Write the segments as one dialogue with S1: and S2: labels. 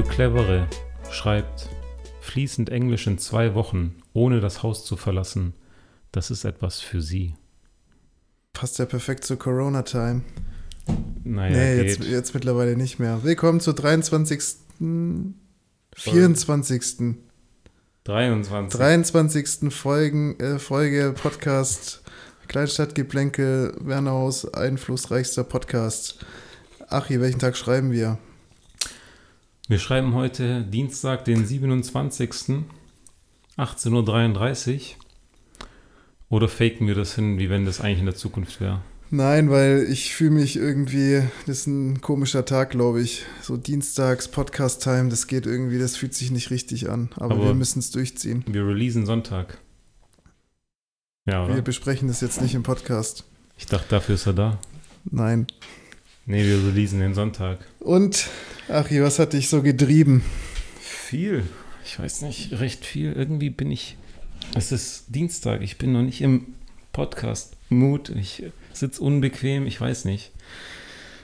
S1: Für Clevere schreibt, fließend Englisch in zwei Wochen, ohne das Haus zu verlassen. Das ist etwas für Sie.
S2: Passt ja perfekt zur Corona-Time.
S1: Naja,
S2: nee, jetzt, jetzt mittlerweile nicht mehr. Willkommen zur 23. 24.
S1: 23.
S2: 23. Folgen, äh, Folge Podcast Kleinstadtgeplänkel, Wernerhaus, einflussreichster Podcast. Achi, welchen Tag schreiben wir?
S1: Wir schreiben heute Dienstag, den 27. 18.33 Uhr. Oder faken wir das hin, wie wenn das eigentlich in der Zukunft wäre?
S2: Nein, weil ich fühle mich irgendwie, das ist ein komischer Tag, glaube ich. So Dienstags, Podcast-Time, das geht irgendwie, das fühlt sich nicht richtig an. Aber,
S1: Aber-
S2: wir müssen es durchziehen.
S1: Wir releasen Sonntag. Ja,
S2: Wir
S1: oder?
S2: besprechen das jetzt nicht im Podcast.
S1: Ich dachte, dafür ist er da.
S2: Nein.
S1: Nee, wir releasen den Sonntag.
S2: Und, Achi, was hat dich so getrieben?
S1: Viel. Ich weiß nicht, recht viel. Irgendwie bin ich. Es ist Dienstag. Ich bin noch nicht im Podcast-Mood. Ich sitze unbequem. Ich weiß nicht.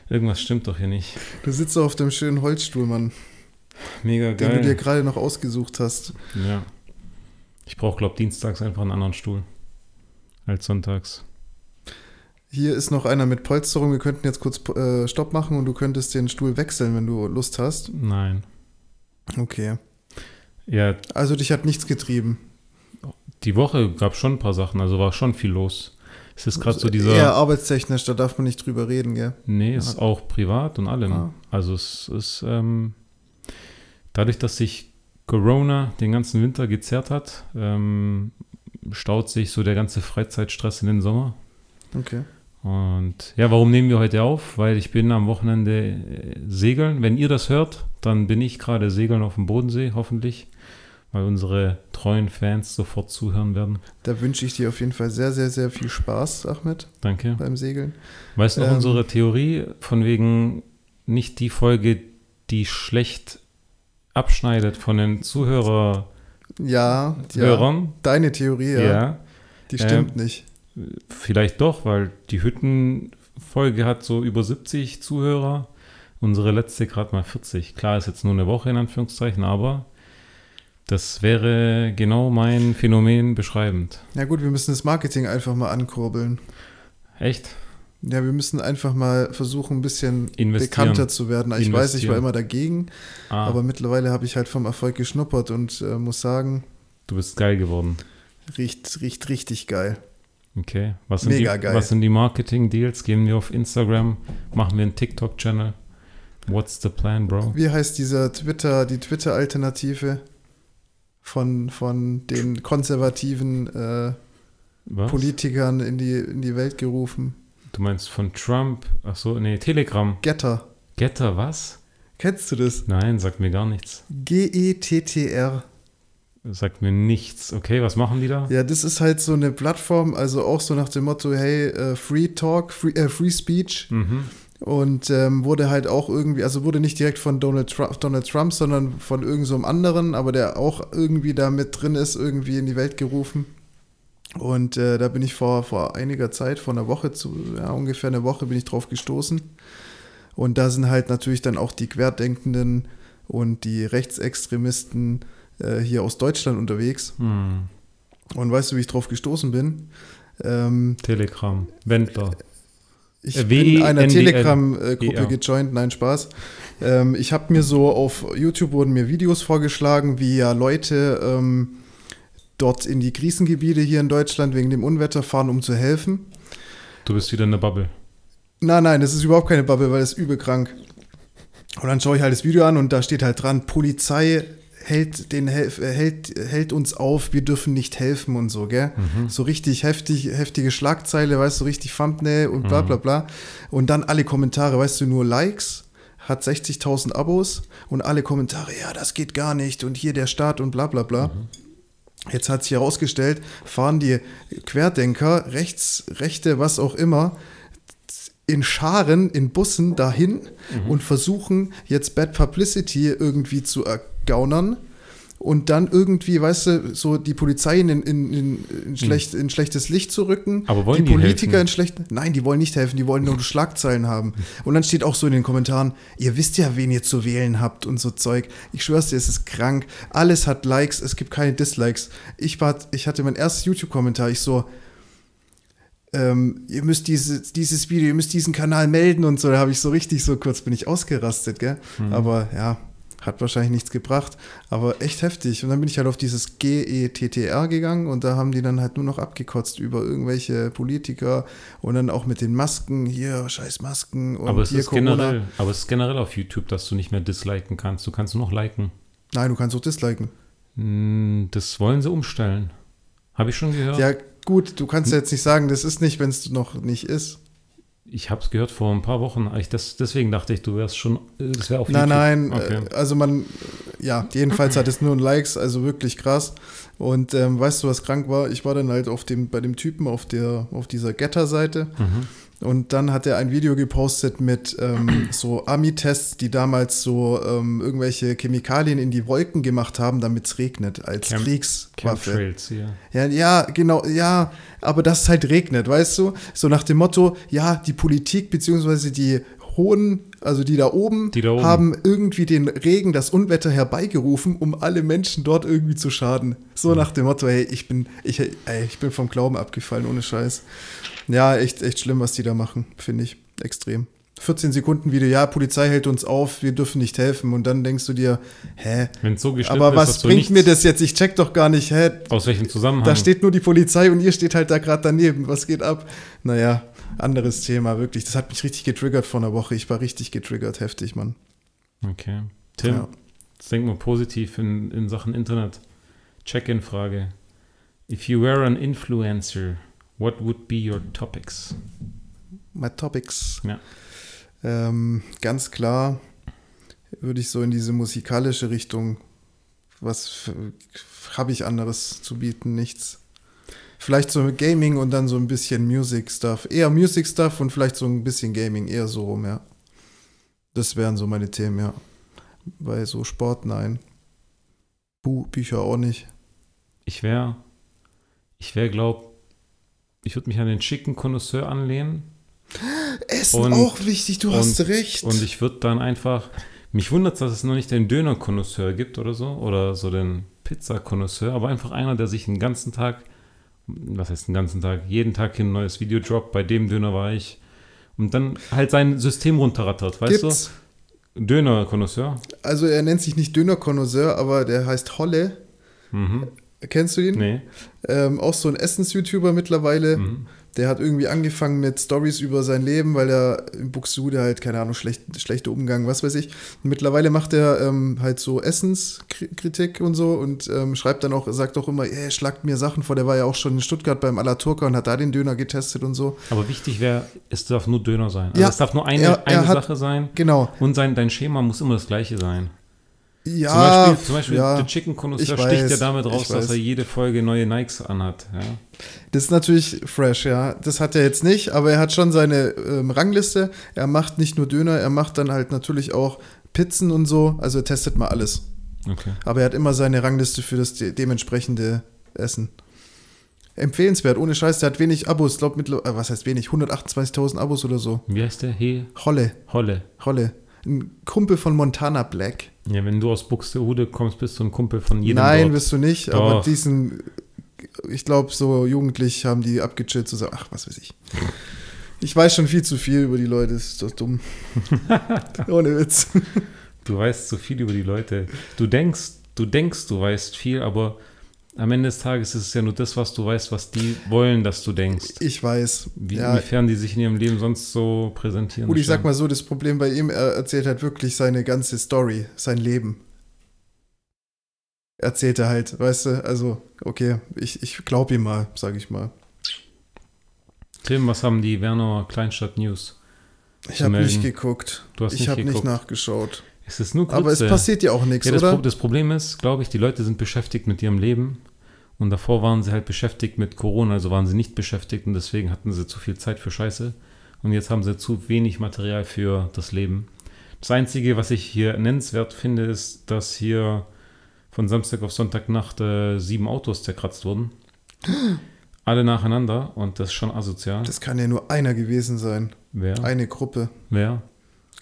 S1: Irgendwas stimmt doch hier nicht.
S2: Du sitzt auf dem schönen Holzstuhl, Mann,
S1: Mega
S2: den du dir
S1: geil.
S2: gerade noch ausgesucht hast.
S1: Ja. Ich brauche, glaube dienstags einfach einen anderen Stuhl. Als sonntags.
S2: Hier ist noch einer mit Polsterung. Wir könnten jetzt kurz äh, Stopp machen und du könntest den Stuhl wechseln, wenn du Lust hast.
S1: Nein.
S2: Okay.
S1: Ja,
S2: Also dich hat nichts getrieben.
S1: die Woche gab schon ein paar Sachen. Also war schon viel los. Es ist gerade so dieser.
S2: arbeitstechnisch, da darf man nicht drüber reden, gell?
S1: Nee, ist auch privat und allem.
S2: Ah.
S1: Also es ist ähm, dadurch, dass sich Corona den ganzen Winter gezerrt hat, ähm, staut sich so der ganze Freizeitstress in den Sommer.
S2: Okay.
S1: Und ja, warum nehmen wir heute auf? Weil ich bin am Wochenende äh, segeln. Wenn ihr das hört, dann bin ich gerade segeln auf dem Bodensee, hoffentlich. Weil unsere treuen Fans sofort zuhören werden.
S2: Da wünsche ich dir auf jeden Fall sehr, sehr, sehr viel Spaß, Ahmed,
S1: Danke.
S2: beim Segeln.
S1: Weißt du noch
S2: Ähm,
S1: unsere Theorie von wegen nicht die Folge, die schlecht abschneidet von den Zuhörern,
S2: Ja, ja.
S1: Hörern?
S2: Deine Theorie, ja.
S1: Ja.
S2: Die stimmt nicht.
S1: Vielleicht doch, weil die Hüttenfolge hat so über 70 Zuhörer. Unsere letzte gerade mal 40. Klar, ist jetzt nur eine Woche in Anführungszeichen, aber das wäre genau mein Phänomen beschreibend.
S2: Ja gut, wir müssen das Marketing einfach mal ankurbeln.
S1: Echt?
S2: Ja, wir müssen einfach mal versuchen, ein bisschen bekannter zu werden. Ich weiß, ich war immer dagegen,
S1: Ah,
S2: aber mittlerweile habe ich halt vom Erfolg geschnuppert und äh, muss sagen,
S1: du bist geil geworden.
S2: riecht, riecht richtig geil.
S1: Okay. Was sind,
S2: Mega
S1: die,
S2: geil.
S1: was sind die Marketing-Deals? Gehen wir auf Instagram? Machen wir einen TikTok-Channel? What's the plan, Bro?
S2: Wie heißt dieser Twitter, die Twitter-Alternative von, von den konservativen äh? Politikern in die, in die Welt gerufen?
S1: Du meinst von Trump? Ach so, nee, Telegram.
S2: Getter.
S1: Getter, was?
S2: Kennst du das?
S1: Nein, sagt mir gar nichts.
S2: G-E-T-T-R.
S1: Sagt mir nichts. Okay, was machen die da?
S2: Ja, das ist halt so eine Plattform, also auch so nach dem Motto, hey, äh, Free Talk, Free, äh, Free Speech.
S1: Mhm.
S2: Und ähm, wurde halt auch irgendwie, also wurde nicht direkt von Donald Trump, Donald Trump sondern von irgendeinem so anderen, aber der auch irgendwie da mit drin ist, irgendwie in die Welt gerufen. Und äh, da bin ich vor, vor einiger Zeit, vor einer Woche, zu, ja, ungefähr eine Woche, bin ich drauf gestoßen. Und da sind halt natürlich dann auch die Querdenkenden und die Rechtsextremisten äh, hier aus Deutschland unterwegs.
S1: Hm.
S2: Und weißt du, wie ich drauf gestoßen bin? Ähm,
S1: Telegram. Wendler.
S2: ich
S1: Äh,
S2: bin einer. Telegram-Gruppe gejoint, nein, Spaß. Ähm, ich habe mir so auf YouTube wurden mir Videos vorgeschlagen, wie ja Leute ähm, dort in die Krisengebiete hier in Deutschland wegen dem Unwetter fahren, um zu helfen.
S1: Du bist wieder in der Bubble.
S2: Nein, nein, das ist überhaupt keine Bubble, weil das ist übel krank. Und dann schaue ich halt das Video an und da steht halt dran, Polizei hält, den, äh, hält, hält uns auf, wir dürfen nicht helfen und so, gell? So richtig heftig, heftige Schlagzeile, weißt du, so richtig Thumbnail und bla bla bla. Und dann alle Kommentare, weißt du, nur Likes, hat 60.000 Abos und alle Kommentare, ja, das geht gar nicht und hier der Staat und bla bla bla. Jetzt hat sich herausgestellt, fahren die Querdenker, Rechts, Rechte, was auch immer, in Scharen, in Bussen dahin und versuchen jetzt Bad Publicity irgendwie zu ergaunern, und dann irgendwie, weißt du, so die Polizei in, in, in, in, schlecht, in schlechtes Licht zu rücken.
S1: Hm. Aber wollen
S2: die
S1: die
S2: Politiker
S1: helfen?
S2: in schlecht. Nein, die wollen nicht helfen, die wollen nur Schlagzeilen haben. Und dann steht auch so in den Kommentaren, ihr wisst ja, wen ihr zu wählen habt und so Zeug. Ich schwör's dir, es ist krank. Alles hat Likes, es gibt keine Dislikes. Ich, war, ich hatte mein erstes YouTube-Kommentar, ich so, ähm, ihr müsst diese, dieses Video, ihr müsst diesen Kanal melden und so. Da habe ich so richtig so kurz bin ich ausgerastet, gell? Aber ja, hat wahrscheinlich nichts gebracht, aber echt heftig. Und dann bin ich halt auf dieses GETTR gegangen und da haben die dann halt nur noch abgekotzt über irgendwelche Politiker und dann auch mit den Masken, hier, scheiß Masken und
S1: Aber es,
S2: hier
S1: ist generell, aber es ist generell auf YouTube, dass du nicht mehr disliken kannst. Du kannst nur noch liken.
S2: Nein, du kannst auch disliken.
S1: Hm, Das wollen sie umstellen. Habe ich schon gehört.
S2: Ja, gut, du kannst ja jetzt nicht sagen, das ist nicht, wenn es noch nicht ist.
S1: Ich habe es gehört vor ein paar Wochen. Ich das, deswegen dachte ich, du wärst schon, das wäre auf
S2: Nein, nein,
S1: Okay.
S2: äh, also man, ja, jedenfalls hat es nur ein Likes, also wirklich krass. Und ähm, weißt du, was krank war? Ich war dann halt auf dem, bei dem Typen auf der, auf dieser Getter-Seite
S1: Mhm.
S2: Und dann hat er ein Video gepostet mit ähm, so Ami-Tests, die damals so ähm, irgendwelche Chemikalien in die Wolken gemacht haben, damit es regnet, als
S1: Chem-
S2: Kriegswaffe.
S1: Chemtrails hier.
S2: Ja, ja, genau, ja, aber dass es halt regnet, weißt du? So nach dem Motto, ja, die Politik beziehungsweise die hohen, also die da oben,
S1: Die da oben.
S2: haben irgendwie den Regen, das Unwetter herbeigerufen, um alle Menschen dort irgendwie zu schaden. So nach dem Motto, hey, ich bin, ich, ey, ich bin vom Glauben abgefallen, ohne Scheiß. Ja, echt, echt schlimm, was die da machen, finde ich. Extrem. 14 Sekunden Video, ja, Polizei hält uns auf, wir dürfen nicht helfen. Und dann denkst du dir, hä?
S1: Wenn so geschnitten
S2: Aber
S1: ist,
S2: was
S1: du
S2: bringt mir das jetzt? Ich check doch gar nicht, hä?
S1: Aus welchem Zusammenhang?
S2: Da steht nur die Polizei und ihr steht halt da gerade daneben. Was geht ab? Naja, anderes Thema, wirklich. Das hat mich richtig getriggert vor einer Woche. Ich war richtig getriggert, heftig, Mann.
S1: Okay. Tim,
S2: Ja.
S1: jetzt denk mal positiv in, in Sachen Internet. Check-in-Frage. If you were an influencer, what would be your topics?
S2: My Topics.
S1: Ja.
S2: Ähm, ganz klar würde ich so in diese musikalische Richtung. Was habe ich anderes zu bieten? Nichts. Vielleicht so Gaming und dann so ein bisschen Music-Stuff. Eher Music-Stuff und vielleicht so ein bisschen Gaming. Eher so rum, ja. Das wären so meine Themen, ja. Bei so Sport, nein. Bu Bücher auch nicht.
S1: Ich wäre, ich wäre, glaub, ich würde mich an den schicken Connoisseur anlehnen
S2: Essen
S1: Und-
S2: auch wichtig, du hast
S1: und-
S2: recht.
S1: und ich würde dann einfach, mich wundert dass es noch nicht den Döner-Connoisseur gibt oder so, oder so den Pizza-Connoisseur, aber einfach einer, der sich den ganzen Tag, was heißt den ganzen Tag, jeden Tag ein neues Video droppt, bei dem Döner war ich, und dann halt sein System runterrattert, weißt
S2: Gibt's.
S1: du? Döner-Connoisseur.
S2: Also er nennt sich nicht Döner-Connoisseur, aber der heißt Holle.
S1: Mhm.
S2: Kennst du ihn?
S1: Nee.
S2: Ähm, auch so ein Essens-YouTuber mittlerweile.
S1: Mhm.
S2: Der hat irgendwie angefangen mit Stories über sein Leben, weil er in Buxtehude halt, keine Ahnung, schlecht, schlechter Umgang, was weiß ich. Und mittlerweile macht er ähm, halt so Essenskritik und so und ähm, schreibt dann auch, sagt auch immer, ey, schlagt mir Sachen vor. Der war ja auch schon in Stuttgart beim Alaturka und hat da den Döner getestet und so.
S1: Aber wichtig wäre, es darf nur Döner sein. Also
S2: Ja,
S1: es darf nur eine,
S2: er- er
S1: eine
S2: hat-
S1: Sache sein.
S2: Genau.
S1: Und sein, dein Schema muss immer das gleiche sein.
S2: Ja,
S1: zum Beispiel, zum Beispiel
S2: ja,
S1: der Chicken Connoisseur
S2: ich
S1: sticht
S2: weiß,
S1: ja damit raus, dass
S2: weiß.
S1: er jede Folge neue Nikes anhat. Ja?
S2: Das ist natürlich fresh, ja. Das hat er jetzt nicht, aber er hat schon seine ähm, Rangliste. Er macht nicht nur Döner, er macht dann halt natürlich auch Pizzen und so. Also er testet mal alles.
S1: Okay.
S2: Aber er hat immer seine Rangliste für das de dementsprechende Essen. Empfehlenswert, ohne Scheiß. Der hat wenig Abos, ich glaube mittlerweile, äh, was heißt wenig? 128.000 Abos oder so.
S1: Wie heißt der? He
S2: Holle,
S1: Holle.
S2: Holle. Ein Kumpel von Montana Black.
S1: Ja, wenn du aus Buxtehude kommst, bist du ein Kumpel von jedem
S2: Nein,
S1: dort.
S2: bist du nicht, aber
S1: Doch.
S2: diesen, ich glaube, so jugendlich haben die abgechillt zu sagen, ach, was weiß ich. Ich weiß schon viel zu viel über die Leute, ist doch dumm. Ohne Witz.
S1: Du weißt so viel über die Leute. Du denkst, du denkst, du weißt viel, aber am Ende des Tages ist es ja nur das, was du weißt, was die wollen, dass du denkst.
S2: Ich weiß.
S1: Wie,
S2: ja,
S1: Inwiefern die sich in ihrem Leben sonst so präsentieren.
S2: gut, ich sag mal so, das Problem bei ihm, er erzählt halt wirklich seine ganze Story, sein Leben. Erzählt er halt, weißt du, also, okay, ich, ich glaube ihm mal, sag ich mal.
S1: Tim, was haben die Werner Kleinstadt News?
S2: Ich habe nicht geguckt.
S1: Du hast
S2: ich
S1: nicht
S2: habe nicht nachgeschaut.
S1: Es ist nur
S2: Aber es
S1: Grütze.
S2: passiert ja auch nichts,
S1: Ja, das,
S2: oder?
S1: Pro das Problem ist, glaube ich, die Leute sind beschäftigt mit ihrem Leben und davor waren sie halt beschäftigt mit Corona, also waren sie nicht beschäftigt und deswegen hatten sie zu viel Zeit für Scheiße und jetzt haben sie zu wenig Material für das Leben. Das Einzige, was ich hier nennenswert finde, ist, dass hier von Samstag auf Sonntagnacht äh, sieben Autos zerkratzt wurden. Alle nacheinander und das ist schon asozial.
S2: Das kann ja nur einer gewesen sein.
S1: Wer?
S2: Eine Gruppe.
S1: Wer?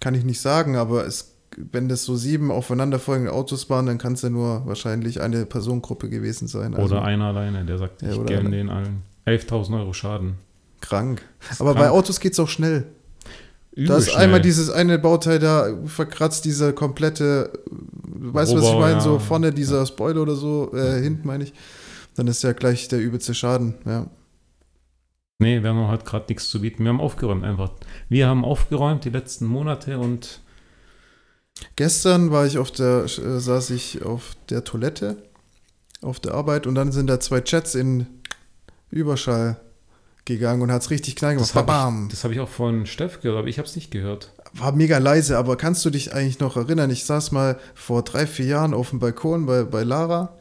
S2: Kann ich nicht sagen, aber es, wenn das so sieben aufeinanderfolgende Autos waren, dann kann es ja nur wahrscheinlich eine Personengruppe gewesen sein. Also
S1: Oder einer alleine, der sagt,
S2: Ja,
S1: ich
S2: einer.
S1: den allen. 11.000 Euro Schaden.
S2: krank. Aber bei
S1: krank.
S2: Autos geht es auch schnell.
S1: Übel
S2: Da ist
S1: schnell.
S2: einmal dieses eine Bauteil da verkratzt, dieser komplette, weißt du, was ich meine?
S1: ja.
S2: So vorne dieser Spoiler oder so, äh, hinten meine ich. Dann ist ja gleich der übelste Schaden, ja.
S1: Nee, wir haben halt gerade nichts zu bieten. Wir haben aufgeräumt einfach. Wir haben aufgeräumt die letzten Monate und
S2: Gestern war ich auf der, äh, saß ich auf der Toilette auf der Arbeit und dann sind da zwei Chats in Überschall gegangen und hat es richtig knall gemacht.
S1: das habe ich, hab ich auch von Steff gehört, aber ich habe es nicht gehört.
S2: War mega leise, aber kannst du dich eigentlich noch erinnern? Ich saß mal vor drei, vier Jahren auf dem Balkon bei, bei Lara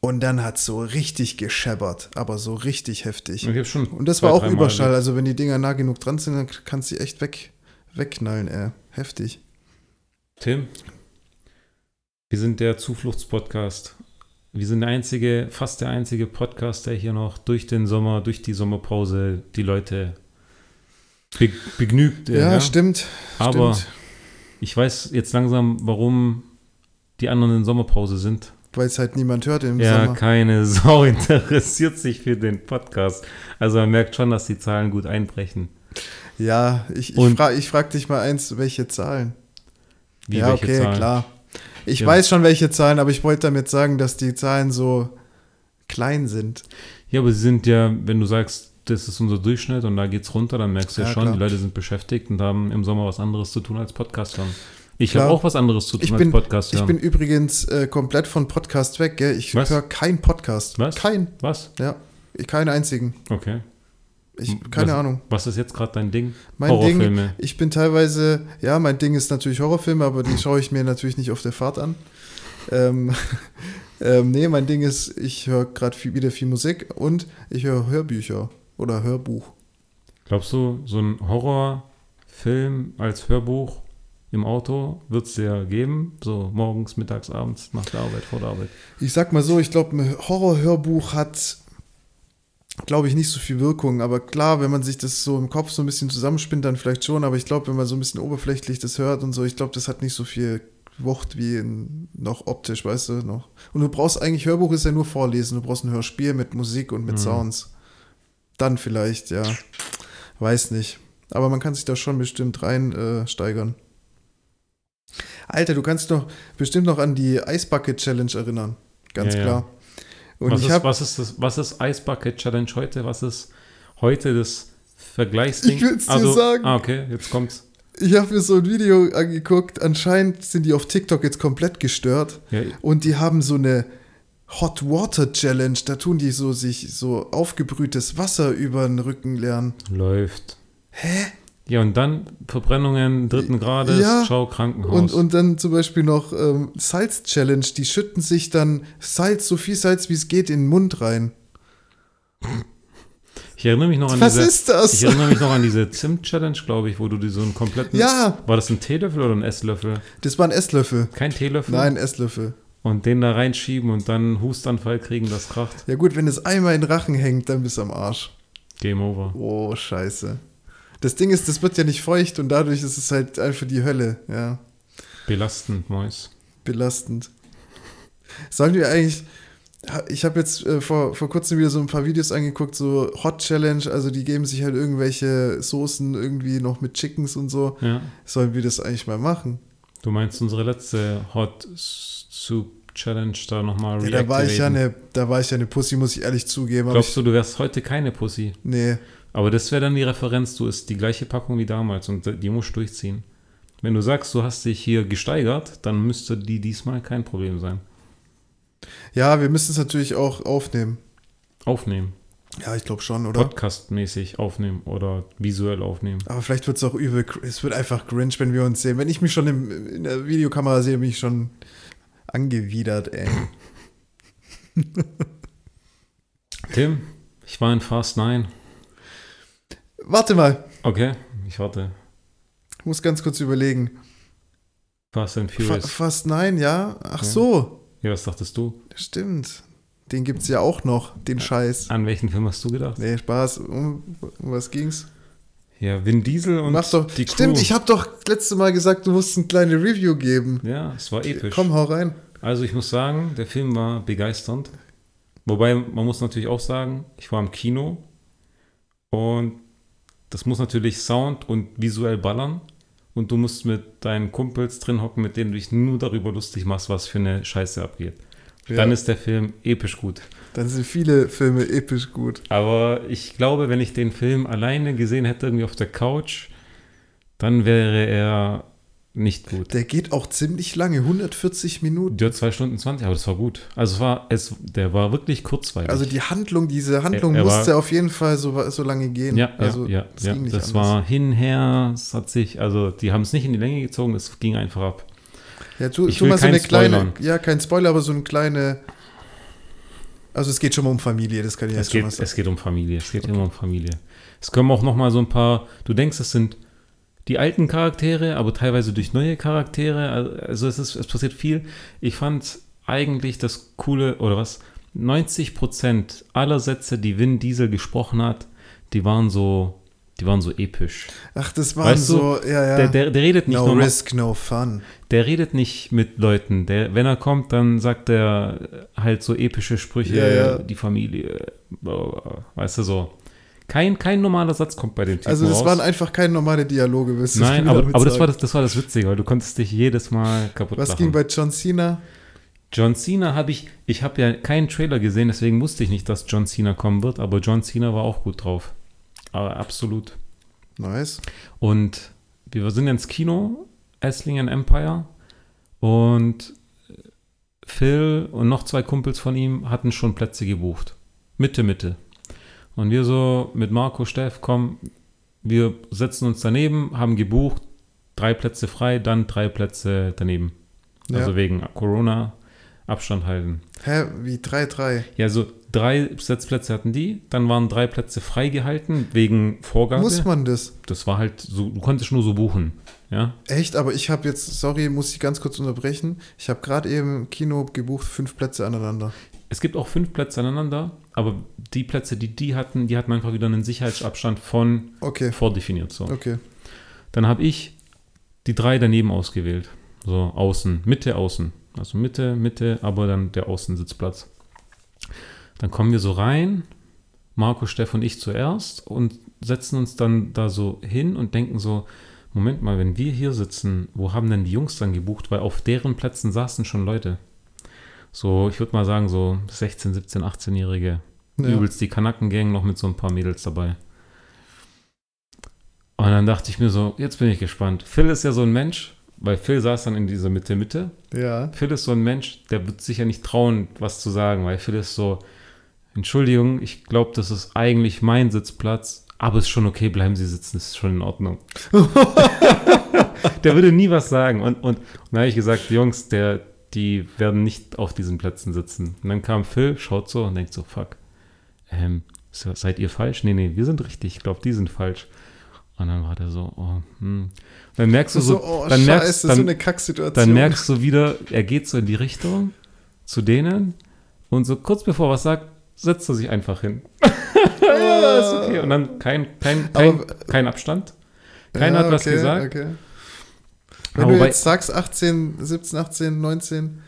S2: und dann hat es so richtig gescheppert, aber so richtig heftig.
S1: Ich hab schon
S2: Und das
S1: zwei,
S2: war auch Überschall, also wenn die Dinger nah genug dran sind, dann kannst du sie echt weg, wegknallen, ey. Heftig.
S1: Tim, wir sind der Zufluchtspodcast. Wir sind der einzige, fast der einzige Podcast, der hier noch durch den Sommer, durch die Sommerpause die Leute be begnügt. äh,
S2: Ja, stimmt.
S1: Aber
S2: stimmt.
S1: ich weiß jetzt langsam, warum die anderen in Sommerpause sind.
S2: Weil es halt niemand hört im
S1: Ja,
S2: Sommer.
S1: keine Sau interessiert sich für den Podcast. Also man merkt schon, dass die Zahlen gut einbrechen.
S2: Ja, ich, ich frage ich frag dich mal eins, welche Zahlen?
S1: Wie
S2: ja, okay,
S1: Zahlen?
S2: klar. Ich
S1: Ja.
S2: weiß schon, welche Zahlen, aber ich wollte damit sagen, dass die Zahlen so klein sind.
S1: Ja, aber sie sind ja, wenn du sagst, das ist unser Durchschnitt und da geht's runter, dann merkst du ja,
S2: Ja,
S1: schon,
S2: klar.
S1: die Leute sind beschäftigt und haben im Sommer was anderes zu tun als Podcast hören. Ich habe auch was anderes zu tun
S2: Ich
S1: als
S2: bin,
S1: Podcast
S2: ich bin übrigens äh, komplett von Podcast weg, gell? Ich höre keinen Podcast.
S1: Was?
S2: Kein,
S1: was?
S2: ja. Ich, keinen einzigen.
S1: Okay.
S2: Ich, keine
S1: was,
S2: Ahnung.
S1: Was ist jetzt gerade dein Ding?
S2: Mein
S1: Horrorfilme.
S2: Ding, ich bin teilweise, ja, mein Ding ist natürlich Horrorfilme, aber die schaue ich mir natürlich nicht auf der Fahrt an. Ähm, ähm, nee, mein Ding ist, ich höre gerade wieder viel Musik und ich höre Hörbücher oder Hörbuch.
S1: Glaubst du, so ein Horrorfilm als Hörbuch im Auto wird es dir geben? So morgens, mittags, abends, nach der Arbeit, vor der Arbeit.
S2: Ich sag mal so, ich glaube, ein Horrorhörbuch hat, glaube ich, nicht so viel Wirkung. Aber klar, wenn man sich das so im Kopf so ein bisschen zusammenspinnt, dann vielleicht schon. Aber ich glaube, wenn man so ein bisschen oberflächlich das hört und so, ich glaube, das hat nicht so viel Wucht wie in, noch optisch, weißt du, noch. Und du brauchst eigentlich, Hörbuch ist ja nur vorlesen. Du brauchst ein Hörspiel mit Musik und mit
S1: Mhm.
S2: Sounds. Dann vielleicht, ja. Weiß nicht. Aber man kann sich da schon bestimmt rein äh, steigern. Alter, du kannst doch bestimmt noch an die Eisbucket Challenge erinnern. Ganz
S1: Ja, ja.
S2: Und
S1: was, ist,
S2: habe
S1: was, ist das, was ist Ice Bucket Challenge heute? Was ist heute das Vergleichsding?
S2: Ich will's dir sagen.
S1: Ah, okay, jetzt kommt's.
S2: ich hab mir so ein Video angeguckt. Anscheinend sind die auf TikTok jetzt komplett gestört.
S1: Ja,
S2: Und die haben so eine Hot Water Challenge. Da tun die so sich so aufgebrühtes Wasser über den Rücken lernen.
S1: läuft.
S2: Hä?
S1: Ja, und dann Verbrennungen dritten Grades,
S2: Ja.
S1: schau Krankenhaus.
S2: Und, und dann zum Beispiel noch ähm, Salz Challenge. Die schütten sich dann Salz, so viel Salz wie es geht, in den Mund rein.
S1: ich erinnere mich noch an
S2: Was
S1: diese.
S2: ist das?
S1: Ich erinnere mich noch an diese Zimt-Challenge, glaube ich, wo du dir so einen kompletten.
S2: Ja.
S1: War das ein Teelöffel oder ein Esslöffel?
S2: Das war ein Esslöffel.
S1: Kein Teelöffel?
S2: Nein, Esslöffel.
S1: Und den da reinschieben und dann Hustanfall kriegen, das kracht.
S2: Ja gut, wenn es einmal in den Rachen hängt, dann bist du am Arsch.
S1: Game over.
S2: Oh, scheiße. Das Ding ist, das wird ja nicht feucht und dadurch ist es halt einfach die Hölle, ja.
S1: Belastend, Mois.
S2: Belastend. Sollen wir eigentlich. Ich habe jetzt äh, vor, vor kurzem wieder so ein paar Videos angeguckt, so Hot Challenge, also die geben sich halt irgendwelche Soßen irgendwie noch mit Chickens und so.
S1: Ja.
S2: Sollen wir das eigentlich mal machen?
S1: Du meinst unsere letzte Hot Soup Challenge da nochmal
S2: Ja, da war ich ja eine, da war ich ja eine Pussy, muss ich ehrlich zugeben.
S1: Glaubst du, du wärst heute keine Pussy?
S2: Nee.
S1: Aber das wäre dann die Referenz, du isst die gleiche Packung wie damals und die musst du durchziehen. Wenn du sagst, du hast dich hier gesteigert, dann müsste die diesmal kein Problem sein.
S2: Ja, wir müssen es natürlich auch aufnehmen.
S1: Aufnehmen.
S2: Ja, ich glaube schon, oder?
S1: Podcast-mäßig aufnehmen oder visuell aufnehmen.
S2: Aber vielleicht wird es auch übel. Es wird einfach cringe, wenn wir uns sehen. Wenn ich mich schon im, in der Videokamera sehe, bin ich schon angewidert, ey.
S1: Tim, ich war in Fast 9.
S2: Warte mal,
S1: Okay, ich warte.
S2: ich muss ganz kurz überlegen.
S1: Fast and
S2: Fa
S1: Furious.
S2: Fast 9, ja? Ach
S1: Ja.
S2: so.
S1: Ja, was dachtest du?
S2: Stimmt. Den gibt's ja auch noch, den Scheiß.
S1: An welchen Film hast du gedacht?
S2: Nee, Spaß. Um, um was ging's?
S1: Ja, Vin Diesel und
S2: Mach doch.
S1: die Crew.
S2: Stimmt, ich habe doch letzte Mal gesagt, du musst eine kleine Review geben.
S1: Ja, es war episch.
S2: Komm, hau rein.
S1: Also ich muss sagen, der Film war begeisternd. Wobei, man muss natürlich auch sagen, ich war im Kino und das muss natürlich Sound und visuell ballern. Und du musst mit deinen Kumpels drin hocken, mit denen du dich nur darüber lustig machst, was für eine Scheiße abgeht.
S2: Ja.
S1: Dann ist der Film episch gut.
S2: Dann sind viele Filme episch gut.
S1: Aber ich glaube, wenn ich den Film alleine gesehen hätte, irgendwie auf der Couch, dann wäre er nicht gut.
S2: Der geht auch ziemlich lange, 140 Minuten.
S1: Der hat 2 Stunden 20, aber das war gut. Also es war, es, der war wirklich kurzweilig.
S2: Also die Handlung, diese Handlung
S1: Er- er war-
S2: musste auf jeden Fall so, so lange gehen.
S1: ja,
S2: also,
S1: ja,
S2: es
S1: ja.
S2: ging nicht
S1: Das
S2: anders.
S1: war hinher, es hat sich, also die haben es nicht in die Länge gezogen, es ging einfach ab.
S2: Ja, tu,
S1: Ich
S2: tu
S1: will
S2: mal so eine kleine,
S1: spoilern.
S2: ja, kein Spoiler, aber so eine kleine. Also es geht schon mal um Familie, das kann ich
S1: Es
S2: jetzt schon mal sagen.
S1: es geht um Familie, es geht immer um Familie. Es kommen auch noch mal so ein paar, du denkst, es sind die alten Charaktere, aber teilweise durch neue Charaktere. Also es, ist, es passiert viel. Ich fand eigentlich das Coole, oder was, 90% aller Sätze, die Vin Diesel gesprochen hat, die waren so, die waren so episch.
S2: Ach, das waren
S1: Weißt du,
S2: so, ja, ja.
S1: Der, der, der redet nicht
S2: no
S1: nur noch-
S2: risk, no fun.
S1: der redet nicht mit Leuten. Der, wenn er kommt, dann sagt er halt so epische Sprüche,
S2: Ja, ja.
S1: die Familie, weißt du so. Kein, kein normaler Satz kommt bei dem Typen
S2: Also das
S1: raus.
S2: waren einfach keine normale Dialoge, willst du
S1: Nein, aber, aber das, war das, das war das Witzige, weil du konntest dich jedes Mal kaputt
S2: Was
S1: lachen.
S2: ging bei John Cena?
S1: John Cena habe ich, ich habe ja keinen Trailer gesehen, deswegen wusste ich nicht, dass John Cena kommen wird, aber John Cena war auch gut drauf. Aber absolut.
S2: Nice.
S1: Und wir sind ins Kino, Esslingen Empire. Und Phil und noch zwei Kumpels von ihm hatten schon Plätze gebucht. Mitte, Mitte. Und wir so mit Marco, Steff, komm, wir setzen uns daneben, haben gebucht, drei Plätze frei, dann drei Plätze daneben. Also
S2: Ja.
S1: wegen Corona, Abstand halten.
S2: Hä, wie 3-3?
S1: Ja, so drei Sitzplätze hatten die, dann waren drei Plätze freigehalten wegen Vorgabe.
S2: Muss man das?
S1: Das war halt so, du konntest nur so buchen. Ja,
S2: Echt, aber ich habe jetzt, sorry, muss ich ganz kurz unterbrechen. Ich habe gerade eben im Kino gebucht, fünf Plätze aneinander.
S1: es gibt auch fünf Plätze aneinander, aber die Plätze, die die hatten, die hatten einfach wieder einen Sicherheitsabstand von
S2: Okay,
S1: vordefiniert. So.
S2: okay.
S1: Dann habe ich die drei daneben ausgewählt. So außen, Mitte, außen. Also Mitte, Mitte, aber dann der Außensitzplatz. Dann kommen wir so rein, Marco, Steff und ich zuerst und setzen uns dann da so hin und denken so, Moment mal, wenn wir hier sitzen, wo haben denn die Jungs dann gebucht? Weil auf deren Plätzen saßen schon Leute. So, ich würde mal sagen, so 16, 17, 18-Jährige.
S2: Ja.
S1: Übelst die Kanackengang noch mit so ein paar Mädels dabei. Und dann dachte ich mir so, jetzt bin ich gespannt. Phil ist ja so ein Mensch, weil Phil saß dann in dieser Mitte, Mitte.
S2: Ja.
S1: Phil ist so ein Mensch, der wird sich ja nicht trauen, was zu sagen, weil Phil ist so, Entschuldigung, ich glaube, das ist eigentlich mein Sitzplatz, aber ist schon okay, bleiben Sie sitzen, ist schon in Ordnung. der würde nie was sagen. Und, und, und dann habe ich gesagt, Jungs, der, die werden nicht auf diesen Plätzen sitzen. Und dann kam Phil, schaut so und denkt so, fuck, ähm, se- seid ihr falsch? Nee, nee, wir sind richtig, ich glaube, die sind falsch. Und dann war der so, oh, hm. Dann merkst du so,
S2: So, oh,
S1: dann
S2: scheiße,
S1: merkst, dann,
S2: so eine Kacksituation.
S1: dann merkst du wieder, er geht so in die Richtung zu denen und so kurz bevor er was sagt, setzt er sich einfach hin. ja, ist okay. Und dann kein, kein, kein,
S2: Aber-
S1: kein Abstand. Keiner
S2: Ja,
S1: hat was
S2: okay,
S1: gesagt.
S2: Okay. Wenn
S1: Aber
S2: du jetzt sagst 18, 17, 18, 19,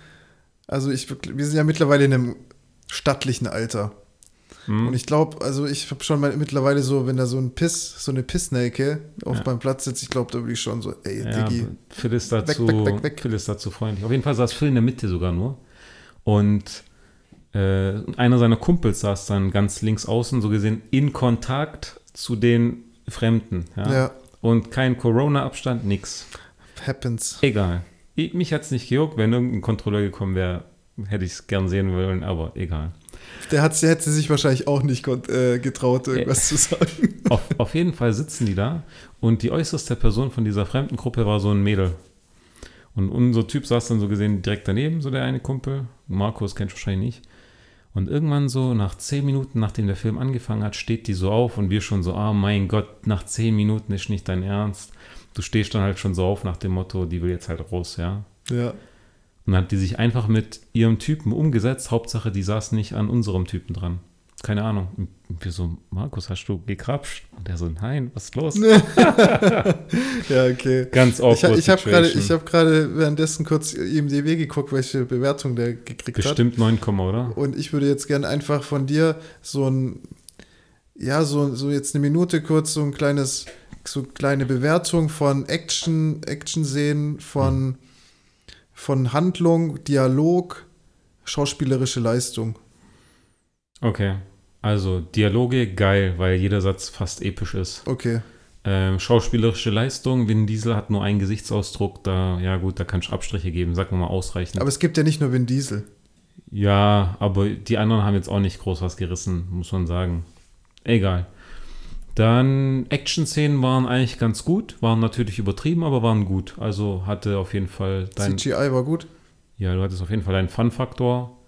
S2: also ich, wir sind ja mittlerweile in einem stattlichen Alter.
S1: Hm.
S2: Und ich glaube, also ich habe schon mal mittlerweile so, wenn da so ein Piss, so eine Pissnelke auf
S1: Ja.
S2: meinem Platz sitzt, ich glaube, da würde ich schon so, ey,
S1: Ja,
S2: Diggi.
S1: Phil ist dazu,
S2: weg, weg, weg.
S1: Phil ist dazu freundlich. Auf jeden Fall saß Phil in der Mitte sogar nur. Und äh, einer seiner Kumpels saß dann ganz links außen, so gesehen, in Kontakt zu den Fremden. Ja?
S2: Ja,
S1: Und kein Corona-Abstand, nix.
S2: Happens.
S1: Egal. Ich, mich hat es nicht gejuckt. Wenn irgendein Kontrolleur gekommen wäre, hätte ich es gern sehen wollen, aber egal.
S2: Der, hat, der hätte sich wahrscheinlich auch nicht äh, getraut, irgendwas zu sagen.
S1: Auf, auf jeden Fall sitzen die da und die äußerste Person von dieser fremden Gruppe war so ein Mädel. Und unser Typ saß dann so gesehen direkt daneben, so der eine Kumpel. Markus kennt wahrscheinlich nicht. Und irgendwann so nach zehn Minuten, nachdem der Film angefangen hat, steht die so auf und wir schon so, ah mein Gott, nach zehn Minuten ist nicht dein Ernst. Du stehst dann halt schon so auf nach dem Motto, die will jetzt halt raus, ja.
S2: Ja.
S1: Und dann hat die sich einfach mit ihrem Typen umgesetzt. Hauptsache, die saß nicht an unserem Typen dran. Keine Ahnung. Und wir so, Markus, hast du gekrapscht? Und der so, nein, was ist los?
S2: Ja, okay.
S1: Ganz
S2: Ich,
S1: awkward
S2: ich habe gerade ich hab währenddessen kurz IMDb geguckt, welche Bewertung der gekriegt hat.
S1: Bestimmt 9, oder?
S2: Und ich würde jetzt gerne einfach von dir so ein, ja, so, so jetzt eine Minute kurz so ein kleines, so kleine Bewertung von Action, Action-Szenen, von, von Handlung, Dialog, schauspielerische Leistung.
S1: Okay. Also, Dialoge geil, weil jeder Satz fast episch ist.
S2: Okay.
S1: Ähm, schauspielerische Leistung, Vin Diesel hat nur einen Gesichtsausdruck, da, ja gut, da kannst du Abstriche geben, sagen wir mal ausreichend.
S2: Aber es gibt ja nicht nur Vin Diesel.
S1: ja, aber die anderen haben jetzt auch nicht groß was gerissen, muss man sagen. Egal. Dann Action-Szenen waren eigentlich ganz gut, waren natürlich übertrieben, aber waren gut. Also hatte auf jeden Fall dein,
S2: CGI war gut.
S1: ja, du hattest auf jeden Fall deinen Fun-Faktor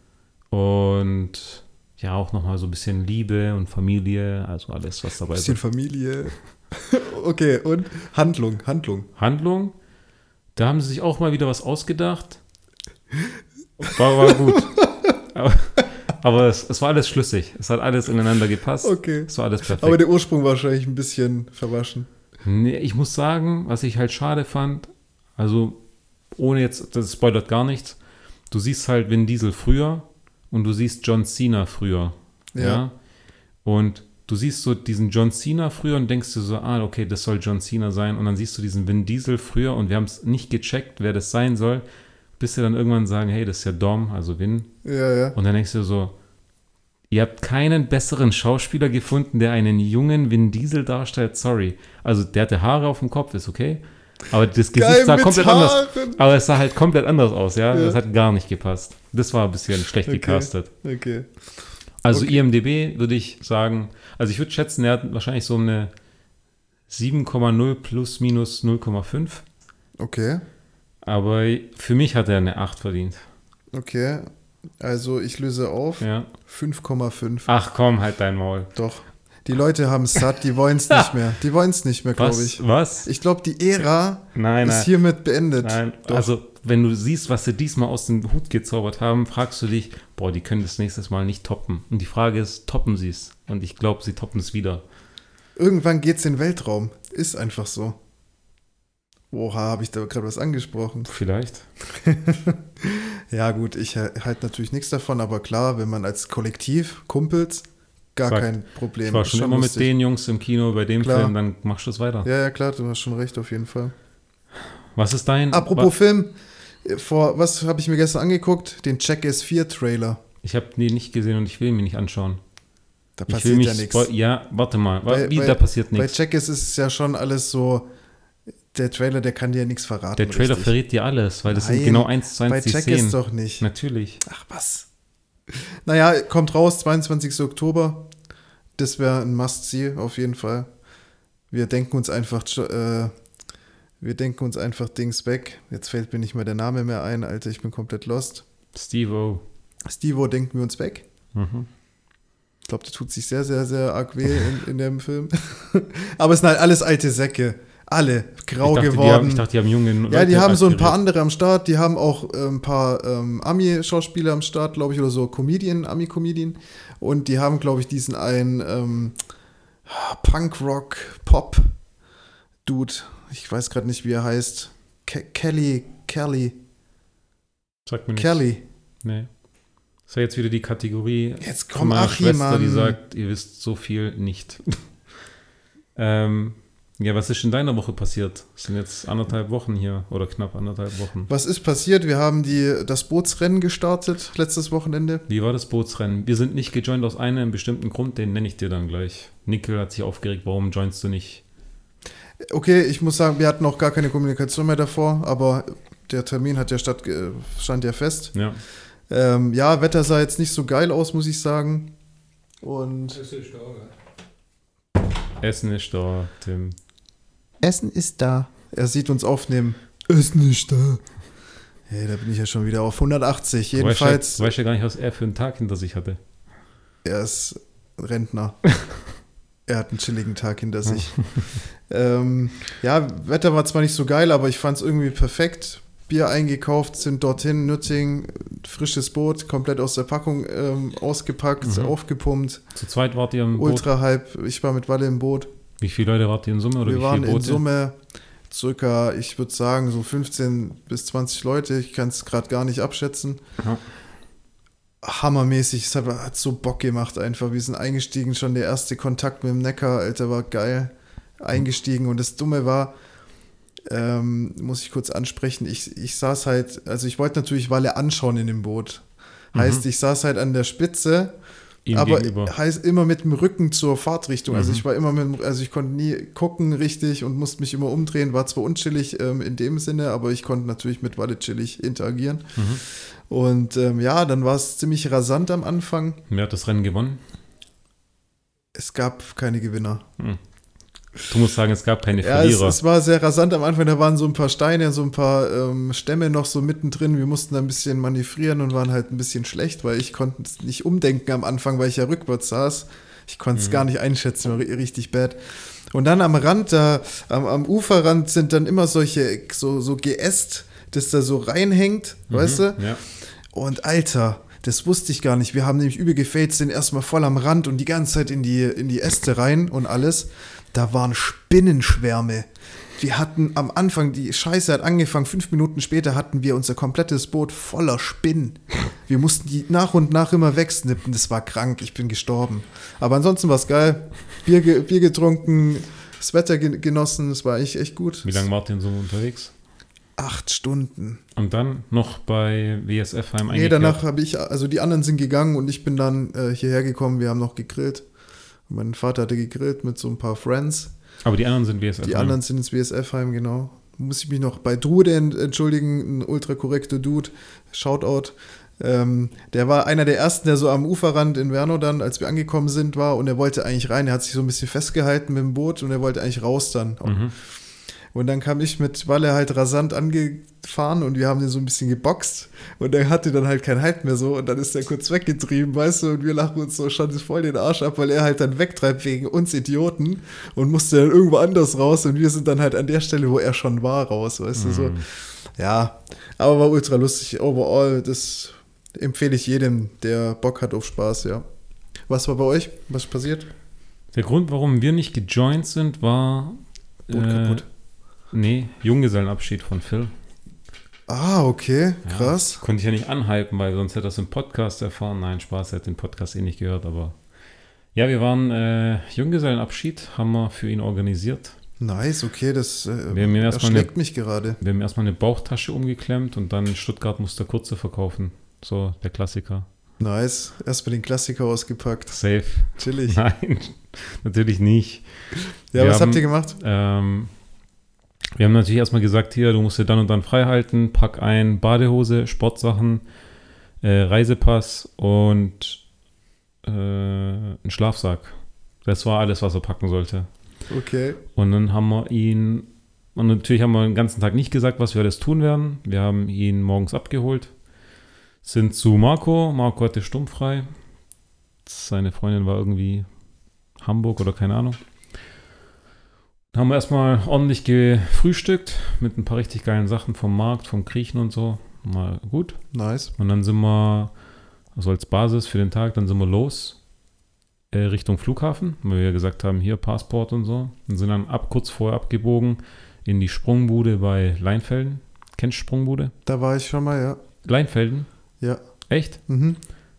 S1: und ja, auch nochmal so ein bisschen Liebe und Familie, also alles, was dabei
S2: Bisschen
S1: ist.
S2: Familie. okay, und Handlung, Handlung.
S1: Handlung, da haben sie sich auch mal wieder was ausgedacht. War, war gut. aber aber es, es war alles schlüssig. Es hat alles ineinander gepasst.
S2: Okay.
S1: Es war alles perfekt.
S2: Aber der Ursprung war wahrscheinlich ein bisschen verwaschen.
S1: Nee, ich muss sagen, was ich halt schade fand, also ohne jetzt, das spoilert gar nichts, du siehst halt Vin Diesel früher und du siehst John Cena früher. Ja.
S2: Ja.
S1: Und du siehst so diesen John Cena früher und denkst dir so, ah, okay, das soll John Cena sein. Und dann siehst du diesen Vin Diesel früher und wir haben es nicht gecheckt, wer das sein soll, bis sie dann irgendwann sagen, hey, das ist ja Dom, also Vin.
S2: Ja, ja.
S1: Und dann denkst du so, ihr habt keinen besseren Schauspieler gefunden, der einen jungen Vin Diesel darstellt. Sorry. Also der hatte Haare auf dem Kopf, ist okay. Aber das Gesicht
S2: Geil
S1: sah komplett anders.
S2: Haaren.
S1: Aber es sah halt komplett anders aus, ja.
S2: Ja.
S1: Das hat gar nicht gepasst. Das war ein bisschen schlecht
S2: Okay.
S1: gecastet.
S2: Okay.
S1: Also
S2: Okay.
S1: IMDB würde ich sagen, also ich würde schätzen, er hat wahrscheinlich so eine 7,0 plus minus 0,5.
S2: Okay.
S1: Aber für mich hat er eine 8 verdient.
S2: Okay. Also ich löse auf.
S1: Ja.
S2: 5,5.
S1: Ach komm, halt dein Maul.
S2: Doch. Die Leute haben es satt, die wollen es nicht mehr. Die wollen es nicht mehr, glaube ich.
S1: Was?
S2: Ich glaube, die Ära
S1: Nein,
S2: ist
S1: nein.
S2: hiermit beendet.
S1: Nein,
S2: Doch.
S1: also wenn du siehst, was sie diesmal aus dem Hut gezaubert haben, fragst du dich, boah, die können das nächstes Mal nicht toppen. Und die Frage ist, toppen sie es? Und ich glaube, sie toppen es wieder.
S2: Irgendwann geht's in den Weltraum. Ist einfach so. Oha, habe ich da gerade was angesprochen?
S1: Vielleicht.
S2: Ja, gut, ich halte natürlich nichts davon, aber klar, wenn man als Kollektiv, Kumpels, gar
S1: Sag,
S2: kein Problem.
S1: Ich war
S2: Ist
S1: schon immer mit
S2: lustig.
S1: den Jungs im Kino bei dem
S2: Klar.
S1: Film, dann machst du es weiter.
S2: Ja, ja, klar, du hast schon recht, auf jeden Fall.
S1: Was ist dein.
S2: Apropos
S1: wa-
S2: Film, äh, vor, was habe ich mir gestern angeguckt? Den Jackass 4 Trailer.
S1: Ich habe die nicht gesehen und ich will ihn mir nicht anschauen.
S2: Da passiert ja nichts.
S1: Ja, warte mal.
S2: Bei-
S1: Wie,
S2: bei-
S1: da passiert
S2: Bei
S1: nichts.
S2: Jackass ist es ja schon alles so, der Trailer, der kann dir ja nichts verraten.
S1: Der Trailer
S2: richtig.
S1: verrät dir alles, weil das sind
S2: Nein,
S1: genau eins zu
S2: Bei
S1: eins die
S2: Jackass
S1: Szenen.
S2: doch nicht.
S1: Natürlich.
S2: Ach was. Naja, kommt raus, 22. Oktober. Das wäre ein Must-See auf jeden Fall. Wir denken uns einfach, äh, wir denken uns einfach Dings weg. Jetzt fällt mir nicht mehr der Name mehr ein, Alter, ich bin komplett lost.
S1: Steve-O.
S2: Stevo denken wir uns weg.
S1: Mhm.
S2: Ich glaube, der tut sich sehr, sehr, sehr arg weh in, in dem Film. Aber es sind halt alles alte Säcke. Alle grau
S1: dachte,
S2: geworden.
S1: Haben, ich dachte, die haben jungen
S2: Ja, die haben so ein paar andere am Start. Die haben auch äh, ein paar ähm, Ami-Schauspieler am Start, glaube ich, oder so Comedian, Ami-Comedian. Und die haben, glaube ich, diesen einen ähm, Punk-Rock-Pop-Dude. Ich weiß gerade nicht, wie er heißt. Ke Kelly, Kelly,
S1: Sag mir nichts.
S2: Kelly.
S1: Nee. Das ist ja jetzt wieder die Kategorie
S2: Jetzt
S1: von
S2: komm,
S1: meiner
S2: Achim,
S1: Schwester, die sagt, ihr wisst so viel nicht. ähm, ja, was ist in deiner Woche passiert? Es sind jetzt anderthalb Wochen hier oder knapp anderthalb Wochen.
S2: Was ist passiert? Wir haben die, das Bootsrennen gestartet letztes Wochenende.
S1: Wie war das Bootsrennen? Wir sind nicht gejoint aus einem bestimmten Grund, den nenne ich dir dann gleich. Nickel hat sich aufgeregt, warum joinst du nicht?
S2: Okay, ich muss sagen, wir hatten auch gar keine Kommunikation mehr davor, aber der Termin hat ja statt, äh, stand ja fest.
S1: Ja.
S2: Ähm, ja, Wetter sah jetzt nicht so geil aus, muss ich sagen. Und
S1: Essen ist da, Tim.
S2: Essen ist da. Er sieht uns aufnehmen. Essen ist da. Hey, da bin ich ja schon wieder auf 180.
S1: Du weißt,
S2: Jedenfalls,
S1: du weißt ja gar nicht, was er für einen Tag hinter sich hatte.
S2: er ist Rentner. er hat einen chilligen Tag hinter sich. ähm, ja, Wetter war zwar nicht so geil, aber ich fand es irgendwie perfekt. Bier eingekauft, sind dorthin, Nützing, frisches Boot, komplett aus der Packung ähm, ausgepackt,
S1: Mhm.
S2: aufgepumpt,
S1: Zu zweit wart ihr im Boot.
S2: ultra hype. Ich war mit Walle im Boot.
S1: Wie viele Leute wart ihr in Summe oder
S2: Wir
S1: wie
S2: waren in? Summe circa, ich würde sagen, so 15 bis 20 Leute. Ich kann es gerade gar nicht abschätzen.
S1: Ja.
S2: Hammermäßig, es hat, hat so Bock gemacht einfach. Wir sind eingestiegen, schon der erste Kontakt mit dem Neckar, Alter, war geil. Eingestiegen und das Dumme war, ähm, muss ich kurz ansprechen, ich, ich saß halt, also ich wollte natürlich Walle anschauen in dem Boot. Heißt,
S1: Mhm.
S2: ich saß halt an der Spitze
S1: Ihm
S2: aber
S1: gegenüber.
S2: heißt immer mit dem Rücken zur Fahrtrichtung. Also
S1: Mhm.
S2: ich war immer mit, dem- also ich konnte nie gucken richtig und musste mich immer umdrehen. War zwar unchillig ähm, in dem Sinne, aber ich konnte natürlich mit Walle chillig interagieren.
S1: Mhm.
S2: Und ähm, ja, dann war es ziemlich rasant am Anfang.
S1: Wer hat das Rennen gewonnen?
S2: Es gab keine Gewinner.
S1: Du musst sagen, es gab keine
S2: Ja, es,
S1: Verlierer.
S2: es war sehr rasant am Anfang. Da waren so ein paar Steine, so ein paar ähm, Stämme noch so mittendrin. Wir mussten da ein bisschen manövrieren und waren halt ein bisschen schlecht, weil ich konnte es nicht umdenken am Anfang, weil ich ja rückwärts saß. Ich konnte es gar nicht einschätzen, war ri- richtig bad. Und dann am Rand, da, am, am Uferrand sind dann immer solche, so, so Geäst, das da so reinhängt, weißt du?
S1: Ja.
S2: Und Alter, das wusste ich gar nicht. Wir haben nämlich übel gefällt, sind erstmal voll am Rand und die ganze Zeit in die, in die Äste rein und alles. Da waren Spinnenschwärme. Wir hatten am Anfang, die Scheiße hat angefangen, fünf Minuten später hatten wir unser komplettes Boot voller Spinnen. Wir mussten die nach und nach immer wegsnippen. Das war krank, ich bin gestorben. Aber ansonsten war es geil. Bier, ge Bier getrunken, das Wetter ge genossen, es war echt, echt gut.
S1: Wie lange wart ihr in Summe unterwegs?
S2: Acht Stunden.
S1: Und dann noch bei WSF Heim
S2: Nee,
S1: eingekehrt?
S2: danach habe ich, also die anderen sind gegangen und ich bin dann äh, hierher gekommen. Wir haben noch gegrillt. Mein Vater hatte gegrillt mit so ein paar Friends.
S1: Aber die anderen sind WSF
S2: Die
S1: Heim.
S2: anderen sind ins WSF-Heim, genau. Muss ich mich noch bei Drude ent- entschuldigen, ein ultra korrekter Dude. Shoutout. Ähm, der war einer der ersten, der so am Uferrand in Werno dann, als wir angekommen sind, war und er wollte eigentlich rein. Er hat sich so ein bisschen festgehalten mit dem Boot und er wollte eigentlich raus dann.
S1: Mhm.
S2: Und dann kam ich mit Walle halt rasant angefahren und wir haben den so ein bisschen geboxt und er hatte dann halt kein Halt mehr so und dann ist er kurz weggetrieben, weißt du, und wir lachen uns so schon voll den Arsch ab, weil er halt dann wegtreibt wegen uns Idioten und musste dann irgendwo anders raus und wir sind dann halt an der Stelle, wo er schon war, raus, weißt du, so. Ja, aber war ultra lustig. Overall, das empfehle ich jedem, der Bock hat auf Spaß, ja. Was war bei euch? Was ist passiert?
S1: Der Grund, warum wir nicht gejoint sind, war.
S2: Boot kaputt.
S1: Nee, Junggesellenabschied von Phil.
S2: Ah, okay,
S1: Ja,
S2: krass.
S1: Konnte ich ja nicht anhypen, weil sonst hätte er es im Podcast erfahren. Nein, Spaß, er hat den Podcast eh nicht gehört, aber. Ja, wir waren äh, Junggesellenabschied, haben wir für ihn organisiert.
S2: Nice, okay, das äh,
S1: Wir haben ihm erstmal eine,
S2: erschlägt mich gerade.
S1: wir haben erstmal eine Bauchtasche umgeklemmt und dann in Stuttgart musste kurze verkaufen. So, der Klassiker.
S2: Nice. Erstmal den Klassiker ausgepackt.
S1: Safe.
S2: Chillig.
S1: Nein, natürlich nicht.
S2: Ja,
S1: Wir
S2: was
S1: haben-
S2: habt ihr gemacht?
S1: Ähm, wir haben natürlich erstmal gesagt, hier, du musst dir dann und dann frei halten, pack ein Badehose, Sportsachen, äh, Reisepass und äh, einen Schlafsack. Das war alles, was er packen sollte.
S2: Okay.
S1: Und dann haben wir ihn, und natürlich haben wir den ganzen Tag nicht gesagt, was wir alles tun werden. Wir haben ihn morgens abgeholt, sind zu Marco. Marco hatte stummfrei. Seine Freundin war irgendwie Hamburg oder keine Ahnung. Haben wir erstmal ordentlich gefrühstückt mit ein paar richtig geilen Sachen vom Markt, vom Griechen und so. Mal gut.
S2: Nice.
S1: Und dann sind wir, also als Basis für den Tag, dann sind wir los äh, Richtung Flughafen, weil wir ja gesagt haben, hier Passport und so. Und sind dann ab, kurz vorher abgebogen in die Sprungbude bei Leinfelden. Kennst du Sprungbude?
S2: Da war ich schon mal, ja.
S1: Leinfelden?
S2: Ja.
S1: Echt?
S2: Mhm.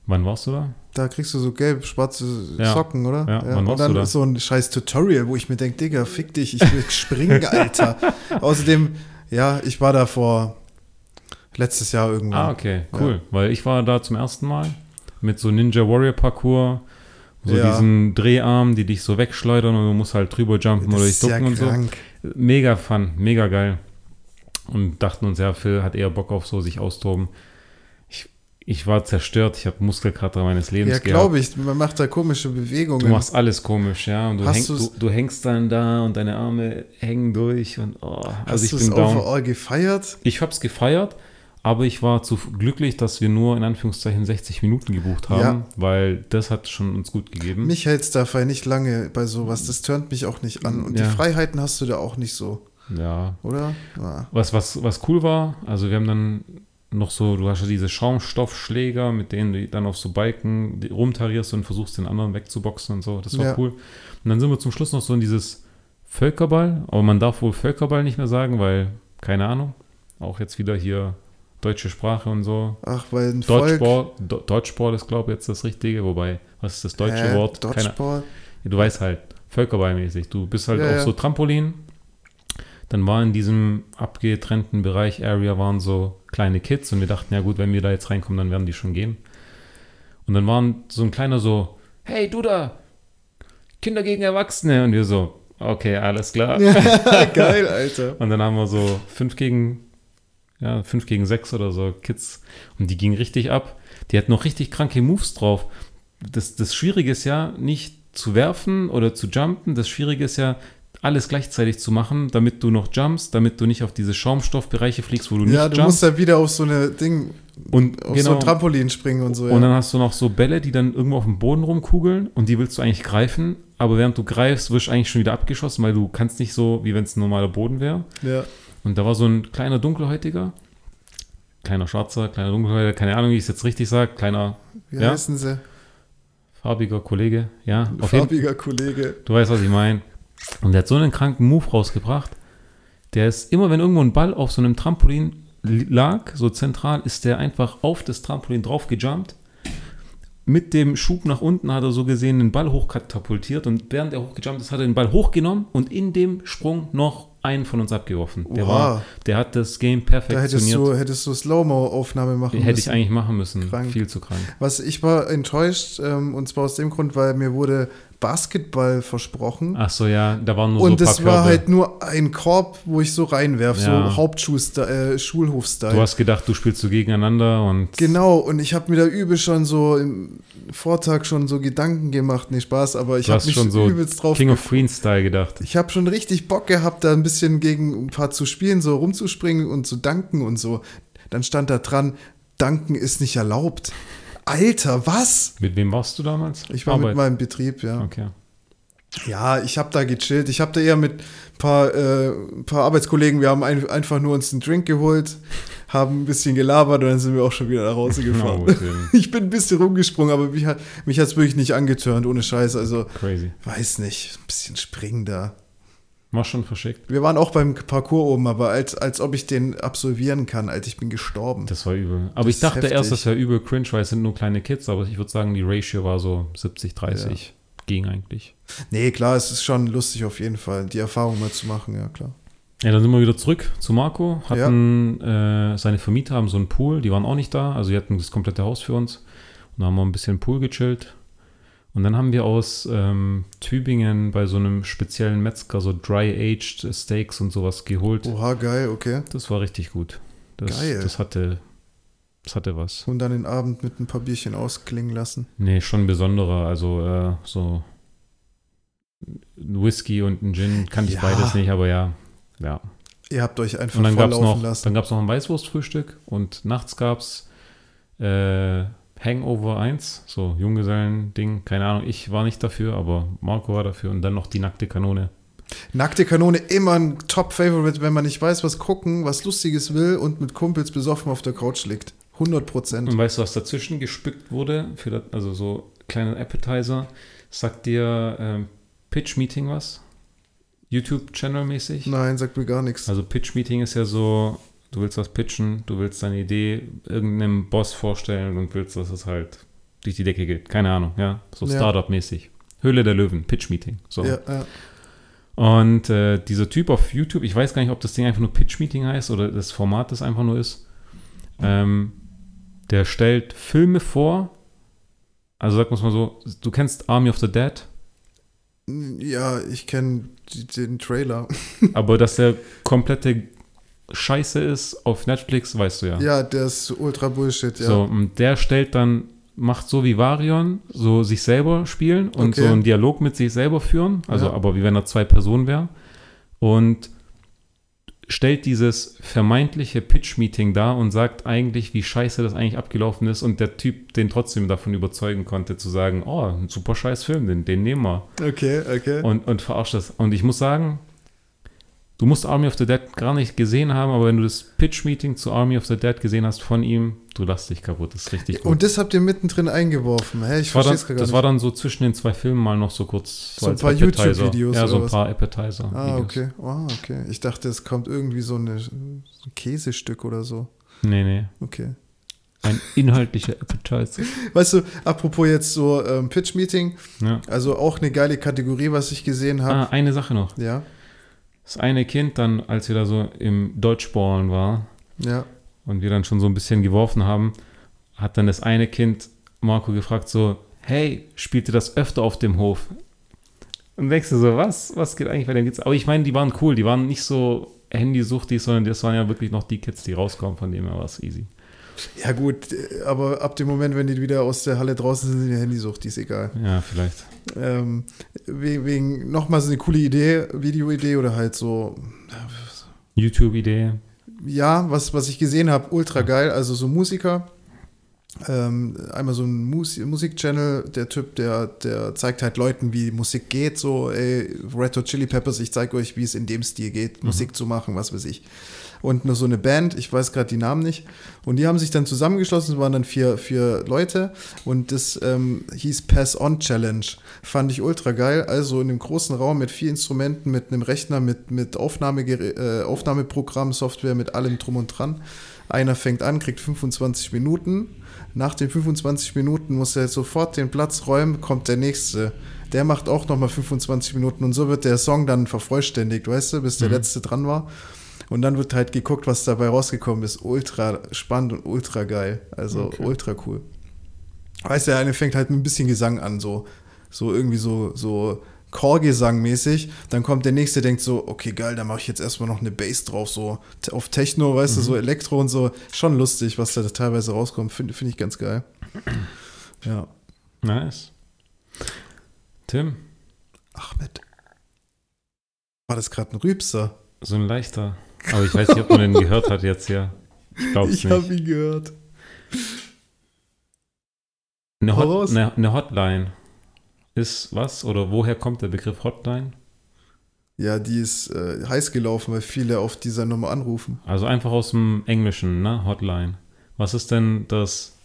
S1: Wann warst du da?
S2: Da kriegst du so gelb-schwarze
S1: Ja.
S2: Socken, oder?
S1: Ja, wann
S2: Und dann
S1: da?
S2: so ein scheiß Tutorial, wo ich mir denke, Digga, fick dich, ich will springen, Alter. Außerdem, ja, ich war da vor letztes Jahr irgendwann.
S1: Ah, okay, cool. Weil ich war da zum ersten Mal mit so Ninja Warrior Parcours, so
S2: Ja.
S1: diesen Dreharm, die dich so wegschleudern und du musst halt drüber jumpen
S2: Das
S1: oder
S2: ist
S1: dich
S2: ja
S1: ducken und so. Mega fun, mega geil. Und dachten uns, ja, Phil hat eher Bock auf so sich austoben. Ich, war zerstört, ich habe Muskelkater meines Lebens
S2: Ja,
S1: gehabt.
S2: glaube ich. Man macht da komische Bewegungen.
S1: Du machst alles komisch, ja. Und du,
S2: du's-
S1: du, du hängst dann da und deine Arme hängen durch und oh,
S2: Hast
S1: also ich
S2: du es
S1: bin down.
S2: overall gefeiert?
S1: Ich habe es gefeiert, aber ich war zu glücklich, dass wir nur in Anführungszeichen 60 Minuten gebucht haben,
S2: Ja.
S1: weil das hat schon uns gut gegeben.
S2: Mich hält's dabei nicht lange bei sowas. Das turnt mich auch nicht an. Und
S1: Ja.
S2: die Freiheiten hast du da auch nicht so.
S1: Ja.
S2: oder? Ja.
S1: Was, was, was cool war, also wir haben dann noch so, du hast ja diese Schaumstoffschläger, mit denen du dann auf so Balken rumtarierst und versuchst, den anderen wegzuboxen und so. Das war
S2: Ja.
S1: cool. Und dann sind wir zum Schluss noch so in dieses Völkerball, aber man darf wohl Völkerball nicht mehr sagen, weil, keine Ahnung, auch jetzt wieder hier deutsche Sprache und so.
S2: Ach, weil ein Volk...
S1: Dodgeball, Do Dodgeball ist, glaube ich, jetzt das Richtige, wobei, was ist das deutsche
S2: Hä?
S1: Wort? Keine,
S2: Dodgeball?
S1: du weißt halt, Völkerballmäßig. Du bist halt
S2: Ja,
S1: auf
S2: ja.
S1: so Trampolin. Dann war in diesem abgetrennten Bereich, Area, waren so kleine Kids und wir dachten, ja gut, wenn wir da jetzt reinkommen, dann werden die schon gehen. Und dann waren so ein kleiner so, hey, du da, Kinder gegen Erwachsene. Und wir so, okay, alles klar.
S2: Geil, Alter.
S1: Und dann haben wir so fünf gegen, ja, fünf gegen sechs oder so Kids. Und die gingen richtig ab. Die hatten noch richtig kranke Moves drauf. Das, das Schwierige ist ja nicht zu werfen oder zu jumpen. Das Schwierige ist ja, alles gleichzeitig zu machen, damit du noch jumpst, damit du nicht auf diese Schaumstoffbereiche fliegst, wo du
S2: Ja,
S1: nicht
S2: du musst ja wieder auf so eine Ding,
S1: Und
S2: auf so ein Trampolin springen und so. Ja.
S1: und dann hast du noch so Bälle, die dann irgendwo auf dem Boden rumkugeln und die willst du eigentlich greifen, aber während du greifst, wirst du eigentlich schon wieder abgeschossen, weil du kannst nicht so, wie wenn es ein normaler Boden wäre.
S2: ja.
S1: Und da war so ein kleiner Dunkelhäutiger, kleiner Schwarzer, kleiner Dunkelhäutiger, keine Ahnung, wie ich es jetzt richtig sage, kleiner
S2: Wie
S1: Ja.
S2: heißen sie?
S1: farbiger Kollege, ja, auf jeden
S2: Farbiger Kollege.
S1: Du weißt, was ich meine. Und der hat so einen kranken Move rausgebracht. Der ist immer, wenn irgendwo ein Ball auf so einem Trampolin li- lag, so zentral, ist der einfach auf das Trampolin drauf gejumpt. Mit dem Schub nach unten hat er so gesehen den Ball hochkatapultiert und während er hochgejumpt ist, hat er den Ball hochgenommen und in dem Sprung noch einen von uns abgeworfen. Der, war, der hat das Game
S2: Da hättest
S1: perfektioniert.
S2: du, hättest du Slow-Mo-Aufnahme machen
S1: Hätte ich
S2: müssen.
S1: eigentlich machen müssen.
S2: Krank.
S1: Viel zu krank.
S2: Was ich war enttäuscht, ähm, und zwar aus dem Grund, weil mir wurde Basketball versprochen.
S1: Ach so, ja, da waren nur
S2: und
S1: so ein
S2: es
S1: paar
S2: war
S1: Körbe.
S2: halt nur ein Korb, wo ich so reinwerf,
S1: Ja.
S2: so Hauptschuh-Style, äh, Schulhof-Style.
S1: Du hast gedacht, du spielst so gegeneinander und
S2: Genau, und ich habe mir da übel schon so im Vortag schon so Gedanken gemacht, nee, Spaß, aber ich habe mich
S1: schon so
S2: übelst drauf
S1: King of Queens Style gedacht.
S2: Ich habe schon richtig Bock gehabt, da ein bisschen gegen ein paar zu spielen, so rumzuspringen und zu danken und so. Dann stand da dran, danken ist nicht erlaubt. Alter, was?
S1: Mit wem warst du damals?
S2: Ich war mit
S1: Arbeit.
S2: meinem Betrieb, ja.
S1: Okay.
S2: Ja, ich habe da gechillt. Ich habe da eher mit ein paar, äh, ein paar Arbeitskollegen, wir haben ein, einfach nur uns einen Drink geholt, haben ein bisschen gelabert und dann sind wir auch schon wieder nach Hause gefahren.
S1: Schön.
S2: ich bin ein bisschen rumgesprungen, aber mich hat mich hat's wirklich nicht angetörnt, ohne Scheiß. Also,
S1: Crazy.
S2: weiß nicht, ein bisschen springen da.
S1: War schon verschickt.
S2: Wir waren auch beim Parcours oben, aber als, als ob ich den absolvieren kann, als ich bin gestorben.
S1: Das war übel. Aber
S2: Das
S1: ich dachte erst,
S2: heftig.
S1: das wäre übel cringe, weil es sind nur kleine Kids, aber ich würde sagen, die Ratio war so 70, 30. Ging eigentlich.
S2: Nee, klar, es ist schon lustig auf jeden Fall, die Erfahrung mal zu machen, ja klar.
S1: Ja, dann sind wir wieder zurück zu Marco. Hatten äh, seine Vermieter haben so einen Pool, die waren auch nicht da. Also die hatten das komplette Haus für uns. Und da haben wir ein bisschen Pool gechillt. Und dann haben wir aus ähm, Tübingen bei so einem speziellen Metzger so dry-aged Steaks und sowas geholt.
S2: Oha, geil, okay.
S1: Das war richtig gut. Das,
S2: Geil.
S1: Das hatte, das hatte was.
S2: Und dann den Abend mit ein paar Bierchen ausklingen lassen.
S1: Nee, schon besonderer. Also äh, so ein Whisky und ein Gin kannte ich
S2: Ja.
S1: beides nicht, aber ja. Ja.
S2: Ihr habt euch einfach
S1: Und dann gab es
S2: volllaufen
S1: noch,
S2: lassen.
S1: dann gab's noch ein Weißwurstfrühstück und nachts gab es äh, Hangover 1, so Junggesellen-Ding, keine Ahnung, ich war nicht dafür, aber Marco war dafür und dann noch die nackte Kanone.
S2: Nackte Kanone immer ein Top-Favorite, wenn man nicht weiß, was gucken, was Lustiges will und mit Kumpels besoffen auf der Couch liegt. 100 Prozent.
S1: Und weißt du, was dazwischen gespickt wurde? Für das, also so kleine Appetizer. Sagt dir ähm, Pitch-Meeting was? YouTube-Channel-mäßig?
S2: Nein, sagt mir gar nichts.
S1: Also Pitch-Meeting ist ja so, du willst was pitchen, du willst deine Idee irgendeinem Boss vorstellen und willst, dass es halt durch die Decke geht. Keine Ahnung, ja. So
S2: Ja.
S1: Startup-mäßig. Höhle der Löwen, Pitch-Meeting. So.
S2: Ja, ja.
S1: Und äh, dieser Typ auf YouTube, ich weiß gar nicht, ob das Ding einfach nur Pitch-Meeting heißt oder das Format das einfach nur ist. Ähm, der stellt Filme vor. Also sag mal so, du kennst Army of the Dead,
S2: Ja, ich kenne den Trailer.
S1: aber dass der komplette Scheiße ist auf Netflix, weißt du ja.
S2: Ja, der ist ultra Bullshit, ja.
S1: So, und der stellt dann, macht so wie Varion, so sich selber spielen und
S2: Okay.
S1: so einen Dialog mit sich selber führen, also
S2: Ja.
S1: aber wie wenn er zwei Personen wäre. Und stellt dieses vermeintliche Pitch-Meeting dar und sagt eigentlich, wie scheiße das eigentlich abgelaufen ist und der Typ den trotzdem davon überzeugen konnte, zu sagen, oh, ein super scheiß Film, den, den nehmen wir.
S2: Okay, okay.
S1: Und, und verarscht das. Und ich muss sagen, Du musst Army of the Dead gar nicht gesehen haben, aber wenn du das Pitch-Meeting zu Army of the Dead gesehen hast von ihm, du lachst dich kaputt. Das ist richtig gut.
S2: Und das habt ihr mittendrin eingeworfen. Hä, ich
S1: das war,
S2: verstehe es gar
S1: das
S2: nicht.
S1: war dann so zwischen den zwei Filmen mal noch so kurz
S2: So ein
S1: als
S2: paar. YouTube-Videos
S1: Ja, so ein
S2: was?
S1: paar Appetizer.
S2: ah, okay. Ah, okay. Ich dachte, es kommt irgendwie so, eine, so ein Käsestück oder so.
S1: Nee, nee.
S2: Okay.
S1: Ein inhaltlicher Appetizer.
S2: Weißt du, apropos jetzt so ähm, Pitch-Meeting,
S1: Ja.
S2: also auch eine geile Kategorie, was ich gesehen habe.
S1: Ah, eine Sache noch.
S2: Ja,
S1: Das eine Kind dann, als wir da so im Deutschballen war
S2: ja.
S1: und wir dann schon so ein bisschen geworfen haben, hat dann das eine Kind Marco gefragt so, hey, spielt ihr das öfter auf dem Hof? Und denkst du so, was? Was geht eigentlich bei den Kids? Aber ich meine, die waren cool, die waren nicht so handysuchtig, sondern das waren ja wirklich noch die Kids, die rauskommen, von dem her war es easy.
S2: Ja, gut, aber ab dem Moment, wenn die wieder aus der Halle draußen sind, sind die Handysucht, die ist egal.
S1: Ja, vielleicht.
S2: Ähm, wegen, wegen nochmal so eine coole Idee, Videoidee oder halt so,
S1: YouTube-Idee.
S2: ja, was, was ich gesehen habe, ultra geil. Also so Musiker. Ähm, einmal so ein Mus Musikchannel, der Typ, der, der zeigt halt Leuten, wie Musik geht. So, ey, Red Hot Chili Peppers, ich zeige euch, wie es in dem Stil geht, Musik zu machen, was weiß ich. Und nur so eine Band, ich weiß gerade die Namen nicht. Und die haben sich dann zusammengeschlossen, es waren dann vier, vier Leute. Und das ähm, hieß Pass On Challenge. Fand ich ultra geil. Also in einem großen Raum mit vier Instrumenten, mit einem Rechner, mit, mit äh, Aufnahmeprogramm, Software, mit allem drum und dran. Einer fängt an, kriegt 25 Minuten. Nach den 25 Minuten muss er sofort den Platz räumen, kommt der nächste. Der macht auch nochmal 25 Minuten und so wird der Song dann vervollständigt, weißt du, bis der
S1: Mhm.
S2: letzte dran war. Und dann wird halt geguckt, was dabei rausgekommen ist. Ultra spannend und ultra geil. Also
S1: Okay.
S2: ultra cool. Weißt du, der eine fängt halt mit ein bisschen Gesang an, so, so irgendwie so, so Chorgesang-mäßig. Dann kommt der nächste, denkt so, okay, geil, da mache ich jetzt erstmal noch eine Bass drauf, so auf Techno, weißt du, so Elektro und so. Schon lustig, was da teilweise rauskommt. Finde find ich ganz geil. Ja.
S1: Nice. Tim,
S2: Ahmed. War das gerade ein Rübser?
S1: so ein leichter. Aber ich weiß nicht, ob man den gehört hat jetzt ja. Ich glaub's
S2: Ich
S1: nicht.
S2: habe ihn gehört.
S1: Eine, Hot, eine, eine Hotline ist was oder woher kommt der Begriff Hotline?
S2: Ja, die ist äh, heiß gelaufen, weil viele auf dieser Nummer anrufen.
S1: Also einfach aus dem Englischen, ne? Hotline. Was ist denn das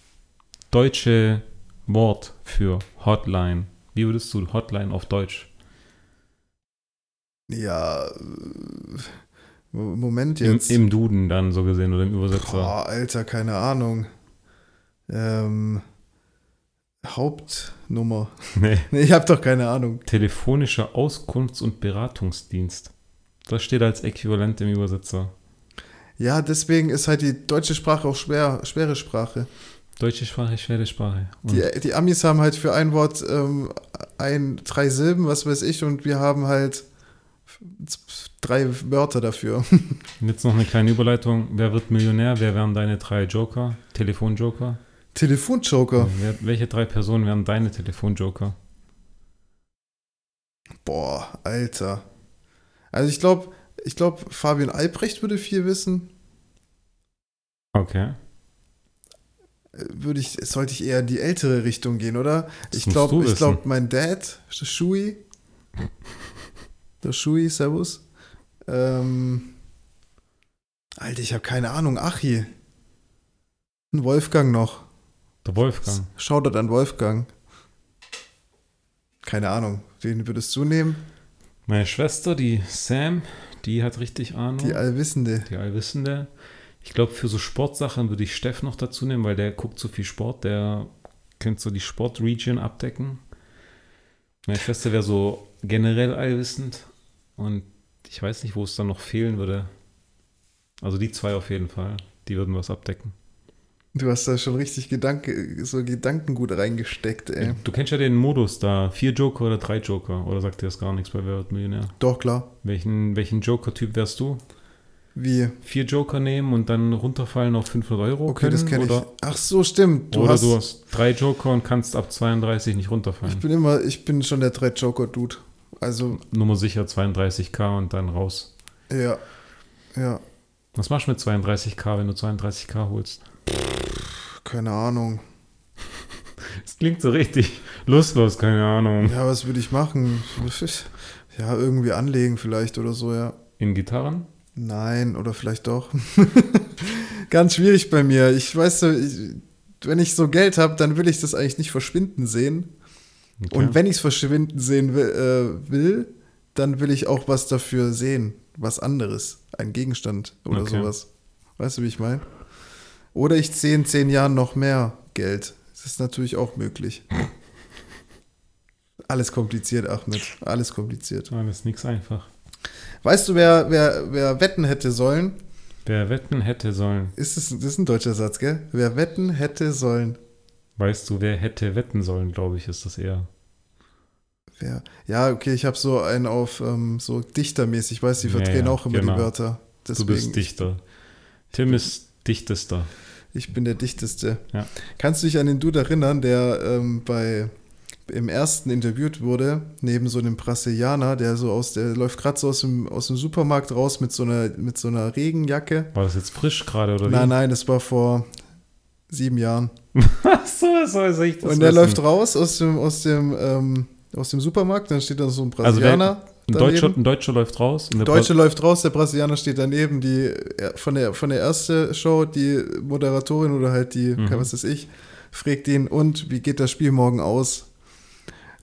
S1: deutsche Wort für Hotline? Wie würdest du Hotline auf Deutsch?
S2: Ja, äh, Moment
S1: Im,
S2: jetzt.
S1: Im Duden dann so gesehen oder im Übersetzer.
S2: Boah, Alter, keine Ahnung. Ähm, Hauptnummer.
S1: Nee.
S2: Nee, ich habe doch keine Ahnung.
S1: Telefonischer Auskunfts- und Beratungsdienst. Das steht als Äquivalent im Übersetzer.
S2: Ja, deswegen ist halt die deutsche Sprache auch schwer, schwere Sprache.
S1: Deutsche Sprache, schwere Sprache.
S2: Die, die Amis haben halt für ein Wort ähm, ein, drei Silben, was weiß ich, und wir haben halt drei Wörter dafür.
S1: jetzt noch eine kleine Überleitung. Wer wird Millionär? Wer wären deine drei Joker? Telefonjoker?
S2: Telefonjoker.
S1: Welche drei Personen wären deine Telefonjoker?
S2: Boah, Alter. Also ich glaube, ich glaube, Fabian Albrecht würde viel wissen.
S1: Okay.
S2: Äh, Würde ich, sollte ich eher in die ältere Richtung gehen, oder?
S1: Das
S2: ich glaube, ich glaube, mein Dad, Shui, der Shui, Servus. Ähm, Alter, ich habe keine Ahnung. Achi. Ein Wolfgang noch.
S1: Der Wolfgang.
S2: Shoutout an Wolfgang. Keine Ahnung. Wen würdest du nehmen?
S1: Meine Schwester, die Sam, die hat richtig Ahnung.
S2: Die Allwissende.
S1: Die Allwissende. Ich glaube, für so Sportsachen würde ich Steff noch dazu nehmen, weil der guckt so viel Sport. Der könnte so die Sportregion abdecken. Meine Schwester wäre so generell allwissend. Und ich weiß nicht, wo es dann noch fehlen würde. Also die zwei auf jeden Fall. Die würden was abdecken.
S2: Du hast da schon richtig Gedanke, so Gedankengut reingesteckt, ey.
S1: Du kennst ja den Modus da. Vier Joker oder drei Joker? Oder sagt dir das gar nichts bei Wer wird Millionär?
S2: Doch, klar.
S1: Welchen, welchen Joker-Typ wärst du?
S2: Wie?
S1: Vier Joker nehmen und dann runterfallen auf 500 Euro?
S2: Okay, das kenne ich.
S1: oder,
S2: Ach so, stimmt. Du
S1: oder
S2: hast,
S1: du hast drei Joker und kannst ab 32 nicht
S2: ich
S1: runterfallen.
S2: bin immer, ich bin schon der Drei-Joker-Dude. Also,
S1: Nummer sicher 32k und dann raus.
S2: ja. Ja,
S1: Was machst du mit 32k, wenn du 32k holst?
S2: keine Ahnung.
S1: Das klingt so richtig lustlos, keine Ahnung.
S2: Ja, was würde ich machen? Ja, irgendwie anlegen vielleicht oder so, ja.
S1: in Gitarren?
S2: Nein, oder vielleicht doch. Ganz schwierig bei mir. Ich weiß, so, ich, wenn ich so Geld habe, dann will ich das eigentlich nicht verschwinden sehen.
S1: Okay.
S2: Und wenn ich es verschwinden sehen will, äh, will, dann will ich auch was dafür sehen. Was anderes. Ein Gegenstand oder
S1: Okay.
S2: sowas. Weißt du, wie ich meine? Oder ich sehe in zehn Jahren noch mehr Geld. Das ist natürlich auch möglich. Alles kompliziert, Ahmed. Alles kompliziert.
S1: Nein, das ist nichts einfach.
S2: Weißt du, wer, wer, wer wetten hätte sollen?
S1: Wer wetten hätte sollen,
S2: Ist das, das ist ein deutscher Satz, gell? Wer wetten hätte sollen.
S1: Weißt du, wer hätte wetten sollen, glaube ich, ist das eher.
S2: Wer? Ja, okay, ich habe so einen auf ähm, so dichtermäßig. Weiß, die verdrehen
S1: ja,
S2: auch immer
S1: genau.
S2: die Wörter.
S1: du
S2: Deswegen,
S1: bist Dichter. Tim ist Dichtester.
S2: Ich bin der Dichteste.
S1: Ja.
S2: Kannst du dich an den Dude erinnern, der ähm, bei im ersten interviewt wurde, neben so einem Brasilianer, der so aus, der läuft gerade so aus dem, aus dem Supermarkt raus mit so einer, mit so einer Regenjacke.
S1: War das jetzt frisch gerade oder
S2: Nein,
S1: wie?
S2: nein, das war vor sieben Jahren.
S1: So, so soll ich das
S2: Und der
S1: wissen.
S2: läuft raus aus dem, aus dem, ähm, aus dem Supermarkt, dann steht da so ein
S1: Also
S2: Brasilianer.
S1: Ein
S2: daneben.
S1: Deutscher, ein Deutscher läuft raus. Und der
S2: Deutsche läuft raus, der Brasilianer steht daneben, die von der von der ersten Show, die Moderatorin oder halt die,
S1: Mhm.
S2: was weiß ich, fragt ihn, und wie geht das Spiel morgen aus?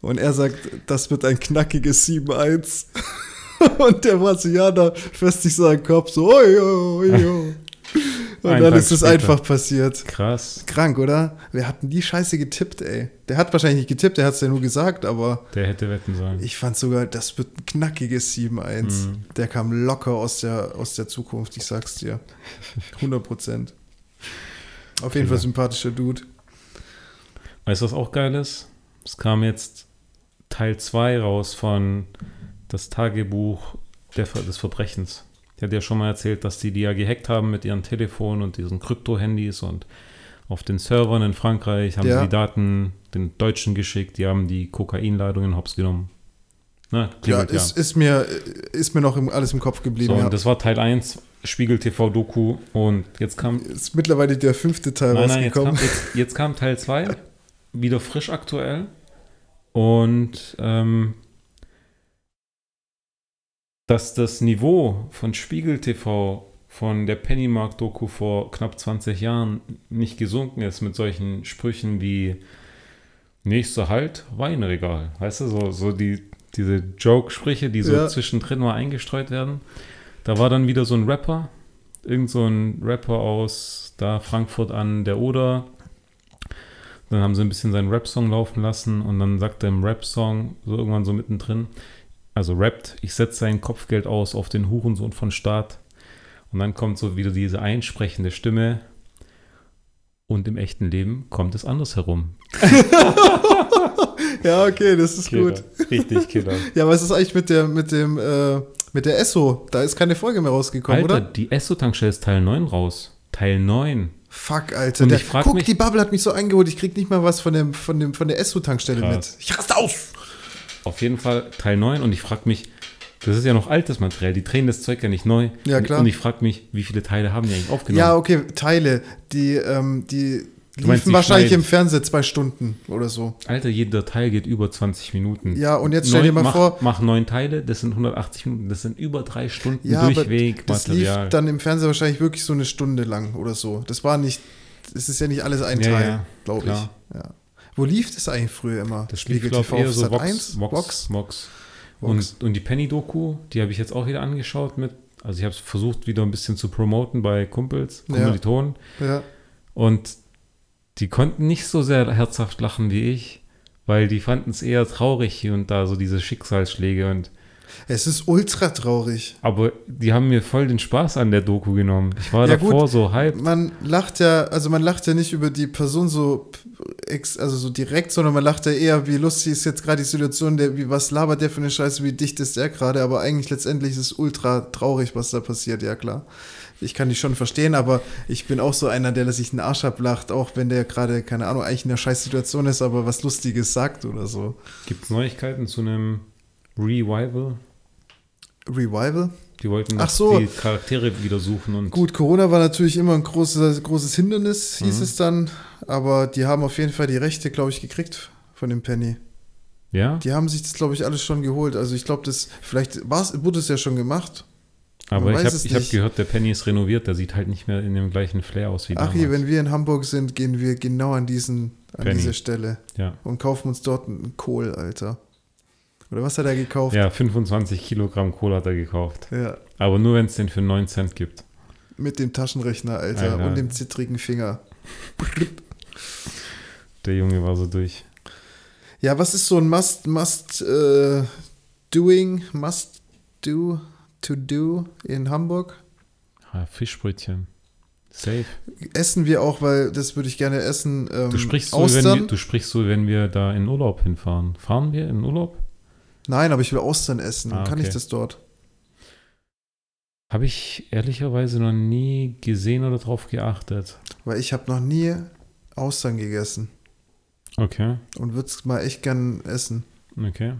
S2: Und er sagt, das wird ein knackiges 7-1. und der Brasilianer fässt sich seinen Kopf so, oi, oi, oi. Und
S1: Einen
S2: dann
S1: Tag
S2: ist es einfach passiert.
S1: Krass.
S2: Krank, oder? Wir hatten die Scheiße getippt, ey. Der hat wahrscheinlich nicht getippt, der hat es ja nur gesagt, aber
S1: Der hätte wetten sollen.
S2: ich fand sogar, das wird ein knackiges 7-1.
S1: Mhm.
S2: Der kam locker aus der, aus der Zukunft, ich sag's dir. 100 Prozent. Auf jeden Fall sympathischer Dude.
S1: Weißt du, was auch geil ist? Es kam jetzt Teil 2 raus von das Tagebuch der, des Verbrechens. Der hat ja schon mal erzählt, dass die die ja gehackt haben mit ihren Telefonen und diesen Krypto-Handys und auf den Servern in Frankreich haben
S2: Ja.
S1: sie die Daten den Deutschen geschickt, die haben die Kokainladungen hops genommen. Na,
S2: Ja,
S1: klingelt ja.
S2: ist, ist, mir, ist mir noch im, alles im Kopf geblieben.
S1: So,
S2: ja.
S1: das war Teil 1, Spiegel TV Doku und jetzt kam
S2: ist mittlerweile der fünfte Teil
S1: Nein, nein, jetzt kam,
S2: rausgekommen.
S1: jetzt, jetzt kam Teil 2, wieder frisch aktuell. Und ähm, dass das Niveau von Spiegel TV, von der Pennymark-Doku vor knapp 20 Jahren nicht gesunken ist mit solchen Sprüchen wie nächster Halt, Weinregal. Weißt du, so, so die, diese Joke-Sprüche, die so
S2: Ja.
S1: zwischendrin mal eingestreut werden. Da war dann wieder so ein Rapper, irgend so ein Rapper aus da Frankfurt an der Oder. Dann haben sie ein bisschen seinen Rap-Song laufen lassen und dann sagt er im Rap-Song so irgendwann so mittendrin, also rappt, ich setze sein Kopfgeld aus auf den Hurensohn von Staat. Und dann kommt so wieder diese einsprechende Stimme. Und im echten Leben kommt es andersherum.
S2: Ja, okay, das ist
S1: Killer.
S2: gut.
S1: Richtig Killer.
S2: Ja, was ist eigentlich mit der, mit dem, äh, mit der Esso? Da ist keine Folge mehr rausgekommen,
S1: Alter,
S2: oder?
S1: die Esso-Tankstelle ist Teil 9 raus. Teil 9.
S2: Fuck, Alter.
S1: Und
S2: Der,
S1: ich frag
S2: guck,
S1: mich-
S2: die Bubble hat mich so eingeholt, ich krieg nicht mal was von, dem, von, dem, von der Esso-Tankstelle mit. Ich raste aus!
S1: Auf jeden Fall Teil 9 und ich frage mich, das ist ja noch altes Material, die drehen das Zeug ja nicht neu.
S2: Ja, klar.
S1: Und ich frage mich, wie viele Teile haben die eigentlich aufgenommen?
S2: Ja, okay, Teile, die, ähm, die
S1: Du meinst,
S2: liefen
S1: die
S2: wahrscheinlich
S1: schneiden?
S2: im Fernsehen zwei Stunden oder so.
S1: Alter, jeder Teil geht über 20 Minuten.
S2: Ja, und jetzt stell dir mal
S1: mach,
S2: vor-
S1: Mach neun Teile, das sind 180 Minuten, das sind über drei Stunden
S2: Ja, aber
S1: Durchweg
S2: das
S1: Material.
S2: lief dann im Fernsehen wahrscheinlich wirklich so eine Stunde lang oder so. Das war nicht, das ist ja nicht alles ein
S1: Ja,
S2: Teil,
S1: ja,
S2: glaube ich. Ja. Wo lief das eigentlich früher immer?
S1: das lief, glaube ich, eher so. Vox,
S2: 1?
S1: Vox,
S2: Vox?
S1: Vox.
S2: Vox.
S1: Und, und die Penny-Doku, die habe ich jetzt auch wieder angeschaut mit, also ich habe es versucht wieder ein bisschen zu promoten bei Kumpels,
S2: Ja.
S1: Kommilitonen.
S2: Ja.
S1: Und die konnten nicht so sehr herzhaft lachen wie ich, weil die fanden es eher traurig hier und da, so diese Schicksalsschläge. Und,
S2: Es ist ultra traurig.
S1: aber die haben mir voll den Spaß an der Doku genommen. Ich war
S2: Ja,
S1: davor
S2: gut.
S1: so hyped.
S2: Man lacht ja, also man lacht ja nicht über die Person so, ex, also so direkt, sondern man lacht ja eher, wie lustig ist jetzt gerade die Situation, der, wie, was labert der für eine Scheiße, wie dicht ist der gerade, aber eigentlich letztendlich ist es ultra traurig, was da passiert, ja klar. Ich kann die schon verstehen, aber ich bin auch so einer, der sich einen Arsch ablacht, auch wenn der gerade, keine Ahnung, eigentlich in einer scheiß Situation ist, aber was Lustiges sagt oder so.
S1: Gibt es Neuigkeiten zu einem Revival?
S2: Revival?
S1: Die wollten
S2: Ach so.
S1: die Charaktere wieder suchen und
S2: Gut, Corona war natürlich immer ein großes, großes Hindernis, hieß
S1: Mhm.
S2: es dann, aber die haben auf jeden Fall die Rechte, glaube ich, gekriegt von dem Penny.
S1: ja,
S2: Die haben sich das, glaube ich, alles schon geholt. Also ich glaube, das, vielleicht war's, wurde es ja schon gemacht.
S1: Aber
S2: Man
S1: ich habe hab gehört, der Penny ist renoviert. Der sieht halt nicht mehr in dem gleichen Flair aus wie
S2: Achi,
S1: damals.
S2: wenn wir in Hamburg sind, gehen wir genau an, diesen, an
S1: Penny.
S2: diese Stelle
S1: ja.
S2: und kaufen uns dort einen Kohl, Alter. Oder was hat er gekauft?
S1: ja, 25 Kilogramm Cola hat er gekauft.
S2: Ja,
S1: Aber nur, wenn es den für 9 Cent gibt.
S2: mit dem Taschenrechner, Alter,
S1: Alter.
S2: und dem zittrigen Finger.
S1: Der Junge war so durch.
S2: Ja, was ist so ein Must, Must äh, Doing, Must Do, To Do in Hamburg?
S1: Ah, Fischbrötchen. Safe.
S2: Essen wir auch, weil das würde ich gerne essen. Ähm,
S1: Du sprichst, so, wenn wir, du sprichst so, wenn wir da in Urlaub hinfahren. Fahren wir in Urlaub?
S2: Nein, aber ich will Austern essen.
S1: Ah,
S2: Kann
S1: okay.
S2: ich das dort?
S1: Habe ich ehrlicherweise noch nie gesehen oder drauf geachtet.
S2: Weil ich habe noch nie Austern gegessen
S1: Okay,
S2: und würde es mal echt gern essen.
S1: okay.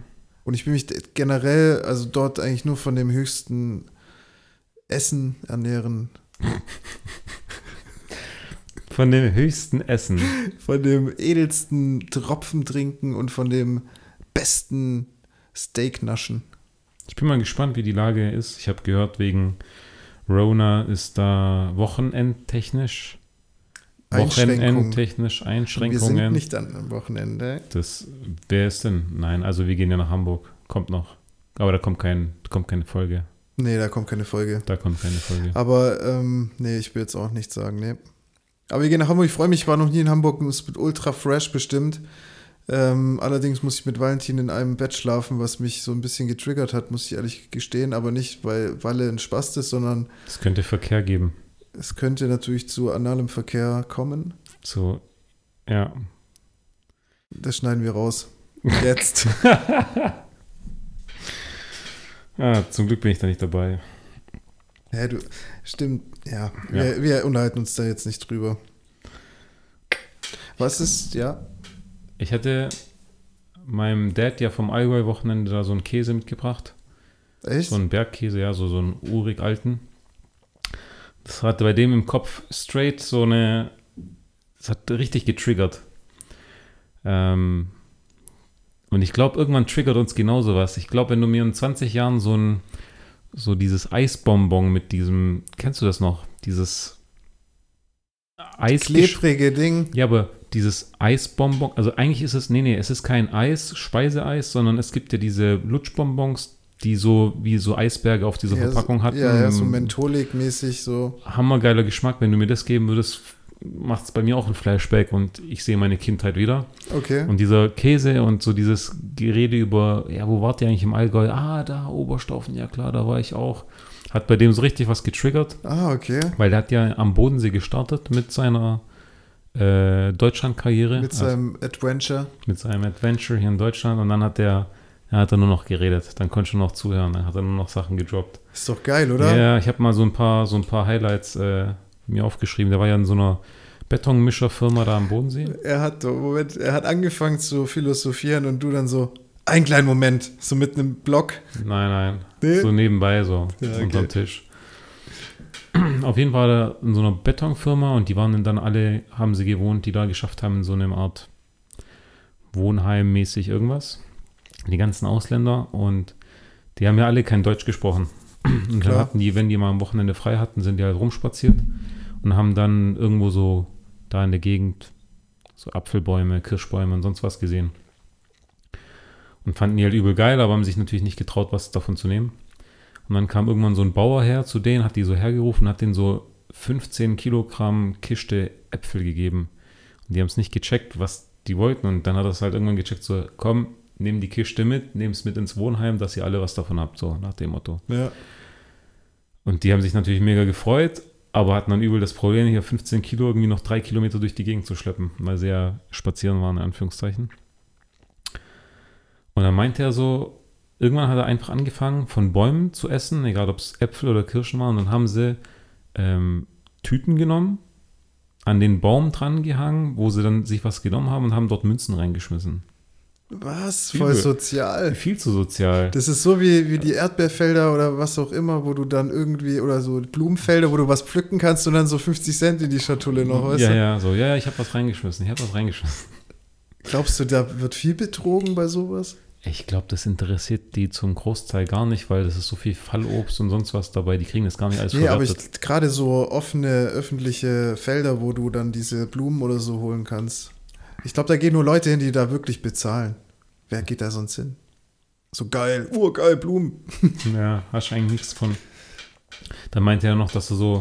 S2: Und ich will mich generell, also dort eigentlich nur von dem höchsten Essen ernähren.
S1: Von dem höchsten Essen.
S2: Von dem edelsten Tropfen trinken und von dem besten Steak naschen.
S1: Ich bin mal gespannt, wie die Lage ist. Ich habe gehört, wegen Rona ist da wochenendtechnisch,
S2: Einschränkungen.
S1: wochenendtechnisch
S2: Wir sind
S1: Einschränkungen.
S2: nicht an am Wochenende.
S1: Das, wer ist denn? Nein, also wir gehen ja nach Hamburg. Kommt noch. Aber da kommt, kein, kommt keine Folge.
S2: Nee, da kommt keine Folge.
S1: Da kommt keine Folge.
S2: Aber ähm, nee, ich will jetzt auch nichts sagen, nee. Aber wir gehen nach Hamburg. Ich freue mich, ich war noch nie in Hamburg. Es wird ultra fresh bestimmt. Ähm, allerdings muss ich mit Valentin in einem Bett schlafen, was mich so ein bisschen getriggert hat, muss ich ehrlich gestehen. Aber nicht, weil Walle ein Spast ist, sondern
S1: Es könnte Verkehr geben.
S2: es könnte natürlich zu analem Verkehr kommen.
S1: So, ja.
S2: Das schneiden wir raus. Jetzt.
S1: Ah, zum Glück bin ich da nicht dabei.
S2: ja, du, stimmt, ja.
S1: Ja.
S2: Wir, wir unterhalten uns da jetzt nicht drüber. Was ist, ja?
S1: Ich hatte meinem Dad ja vom Allgäu-Wochenende da so einen Käse mitgebracht.
S2: Echt?
S1: So einen Bergkäse, ja, so, so einen urig alten. Das hatte bei dem im Kopf straight so eine. Das hat richtig getriggert. Ähm, und ich glaube, irgendwann triggert uns genauso was. Ich glaube, wenn du mir in 20 Jahren so ein. So dieses Eisbonbon mit diesem. Kennst du das noch? Dieses. Eis
S2: Klebrige Ding.
S1: ja, aber dieses Eisbonbon, also eigentlich ist es, nee, nee, es ist kein Eis, Speiseeis, sondern es gibt ja diese Lutschbonbons, die so wie so Eisberge auf dieser
S2: ja,
S1: Verpackung hatten.
S2: Ja, ja, so mentholig-mäßig so.
S1: Hammergeiler Geschmack. Wenn du mir das geben würdest, macht es bei mir auch ein Flashback und ich sehe meine Kindheit wieder.
S2: Okay.
S1: Und dieser Käse und so dieses Gerede über, ja, wo wart ihr eigentlich im Allgäu? Ah, da, Oberstaufen, ja klar, da war ich auch. Hat bei dem so richtig was getriggert.
S2: Ah, okay.
S1: Weil der hat ja am Bodensee gestartet mit seiner äh, Deutschland-Karriere.
S2: Mit
S1: Also
S2: seinem Adventure.
S1: mit seinem Adventure hier in Deutschland. Und dann hat er, er hat er nur noch geredet. Dann konnte ich nur noch zuhören. Dann hat er nur noch Sachen gedroppt.
S2: Ist doch geil, oder?
S1: Ja, ich habe mal so ein paar, so ein paar Highlights äh, mir aufgeschrieben. Der war ja in so einer Betonmischerfirma da am Bodensee.
S2: Er hat, Moment, er hat angefangen zu philosophieren und du dann so, einen kleinen Moment, so mit einem Block.
S1: Nein, nein.
S2: Nee?
S1: So nebenbei, so
S2: Ja, okay.
S1: unterm Tisch. Auf jeden Fall in so einer Betonfirma und die waren dann alle, haben sie gewohnt, die da geschafft haben, in so einer Art Wohnheim-mäßig irgendwas. Die ganzen Ausländer und die haben ja alle kein Deutsch gesprochen. Und dann
S2: Klar.
S1: hatten die, wenn die mal am Wochenende frei hatten, sind die halt rumspaziert und haben dann irgendwo so da in der Gegend so Apfelbäume, Kirschbäume und sonst was gesehen. Und fanden die halt übel geil, aber haben sich natürlich nicht getraut, was davon zu nehmen. Und dann kam irgendwann so ein Bauer her zu denen, hat die so hergerufen, hat denen so 15 Kilogramm Kiste Äpfel gegeben. Und die haben es nicht gecheckt, was die wollten. Und dann hat er es halt irgendwann gecheckt, so, komm, nimm die Kiste mit, nimm es mit ins Wohnheim, dass ihr alle was davon habt, so nach dem Motto.
S2: Ja.
S1: Und die haben sich natürlich mega gefreut, aber hatten dann übel das Problem, hier 15 Kilo irgendwie noch drei Kilometer durch die Gegend zu schleppen, weil sie ja spazieren waren, in Anführungszeichen. Und dann meinte er so, irgendwann hat er einfach angefangen, von Bäumen zu essen, egal ob es Äpfel oder Kirschen waren. Und dann haben sie ähm, Tüten genommen, an den Baum dran gehangen, wo sie dann sich was genommen haben und haben dort Münzen reingeschmissen.
S2: Was? Voll
S1: Übel.
S2: sozial.
S1: Viel zu sozial.
S2: Das ist so wie, wie die Erdbeerfelder oder was auch immer, wo du dann irgendwie, oder so Blumenfelder, wo du was pflücken kannst und dann so 50 Cent in die Schatulle noch, weißt
S1: ja,
S2: du?
S1: ja, so, ja, ja, ich habe was reingeschmissen, ich habe was reingeschmissen.
S2: Glaubst du, da wird viel betrogen bei sowas?
S1: Ich glaube, das interessiert die zum Großteil gar nicht, weil das ist so viel Fallobst und sonst was dabei. Die kriegen das gar nicht alles
S2: Nee, aber gerade so offene öffentliche Felder, wo du dann diese Blumen oder so holen kannst. Ich glaube, da gehen nur Leute hin, die da wirklich bezahlen. Wer geht da sonst hin? So geil, urgeil, Blumen.
S1: Ja, hast eigentlich nichts von. Dann meinte er noch, dass er so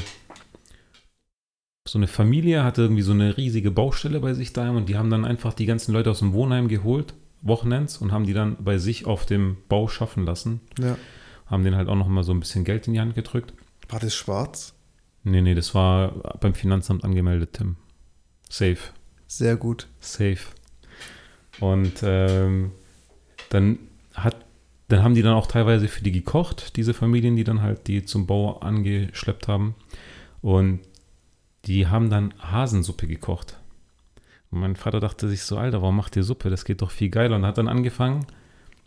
S1: so eine Familie hatte irgendwie so eine riesige Baustelle bei sich daheim und die haben dann einfach die ganzen Leute aus dem Wohnheim geholt, Wochenends, und haben die dann bei sich auf dem Bau schaffen lassen.
S2: Ja.
S1: Haben denen halt auch noch mal so ein bisschen Geld in die Hand gedrückt.
S2: War das schwarz?
S1: Nee, nee, das war beim Finanzamt angemeldet, Tim. Safe.
S2: Sehr gut.
S1: Safe. Und ähm, dann hat, dann haben die dann auch teilweise für die gekocht, diese Familien, die dann halt die zum Bau angeschleppt haben. Und die haben dann Hasensuppe gekocht. Und mein Vater dachte sich so, Alter, warum macht ihr Suppe? Das geht doch viel geiler. Und hat dann angefangen,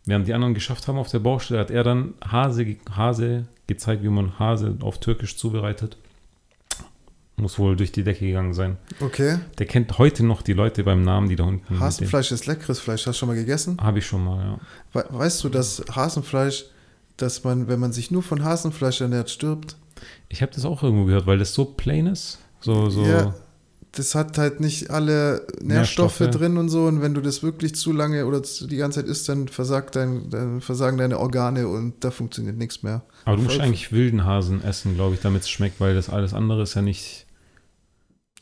S1: während die anderen geschafft haben auf der Baustelle, hat er dann Hase, Hase gezeigt, wie man Hase auf Türkisch zubereitet. Muss wohl durch die Decke gegangen sein.
S2: Okay.
S1: Der kennt heute noch die Leute beim Namen, die da unten.
S2: Hasenfleisch ist leckeres Fleisch. Hast du schon mal gegessen?
S1: Habe ich schon mal, ja.
S2: We weißt du, dass Hasenfleisch, dass man, wenn man sich nur von Hasenfleisch ernährt, stirbt?
S1: Ich habe das auch irgendwo gehört, weil das so plain ist. So, so.
S2: Ja. Das hat halt nicht alle Nährstoffe,
S1: Nährstoffe.
S2: drin und so. Und wenn du das wirklich zu lange oder die ganze Zeit isst, dann, versagt dein, dann versagen deine Organe und da funktioniert nichts mehr.
S1: Aber du musst
S2: voll-
S1: eigentlich wilden Hasen essen, glaube ich, damit es schmeckt, weil das alles andere ist ja nicht,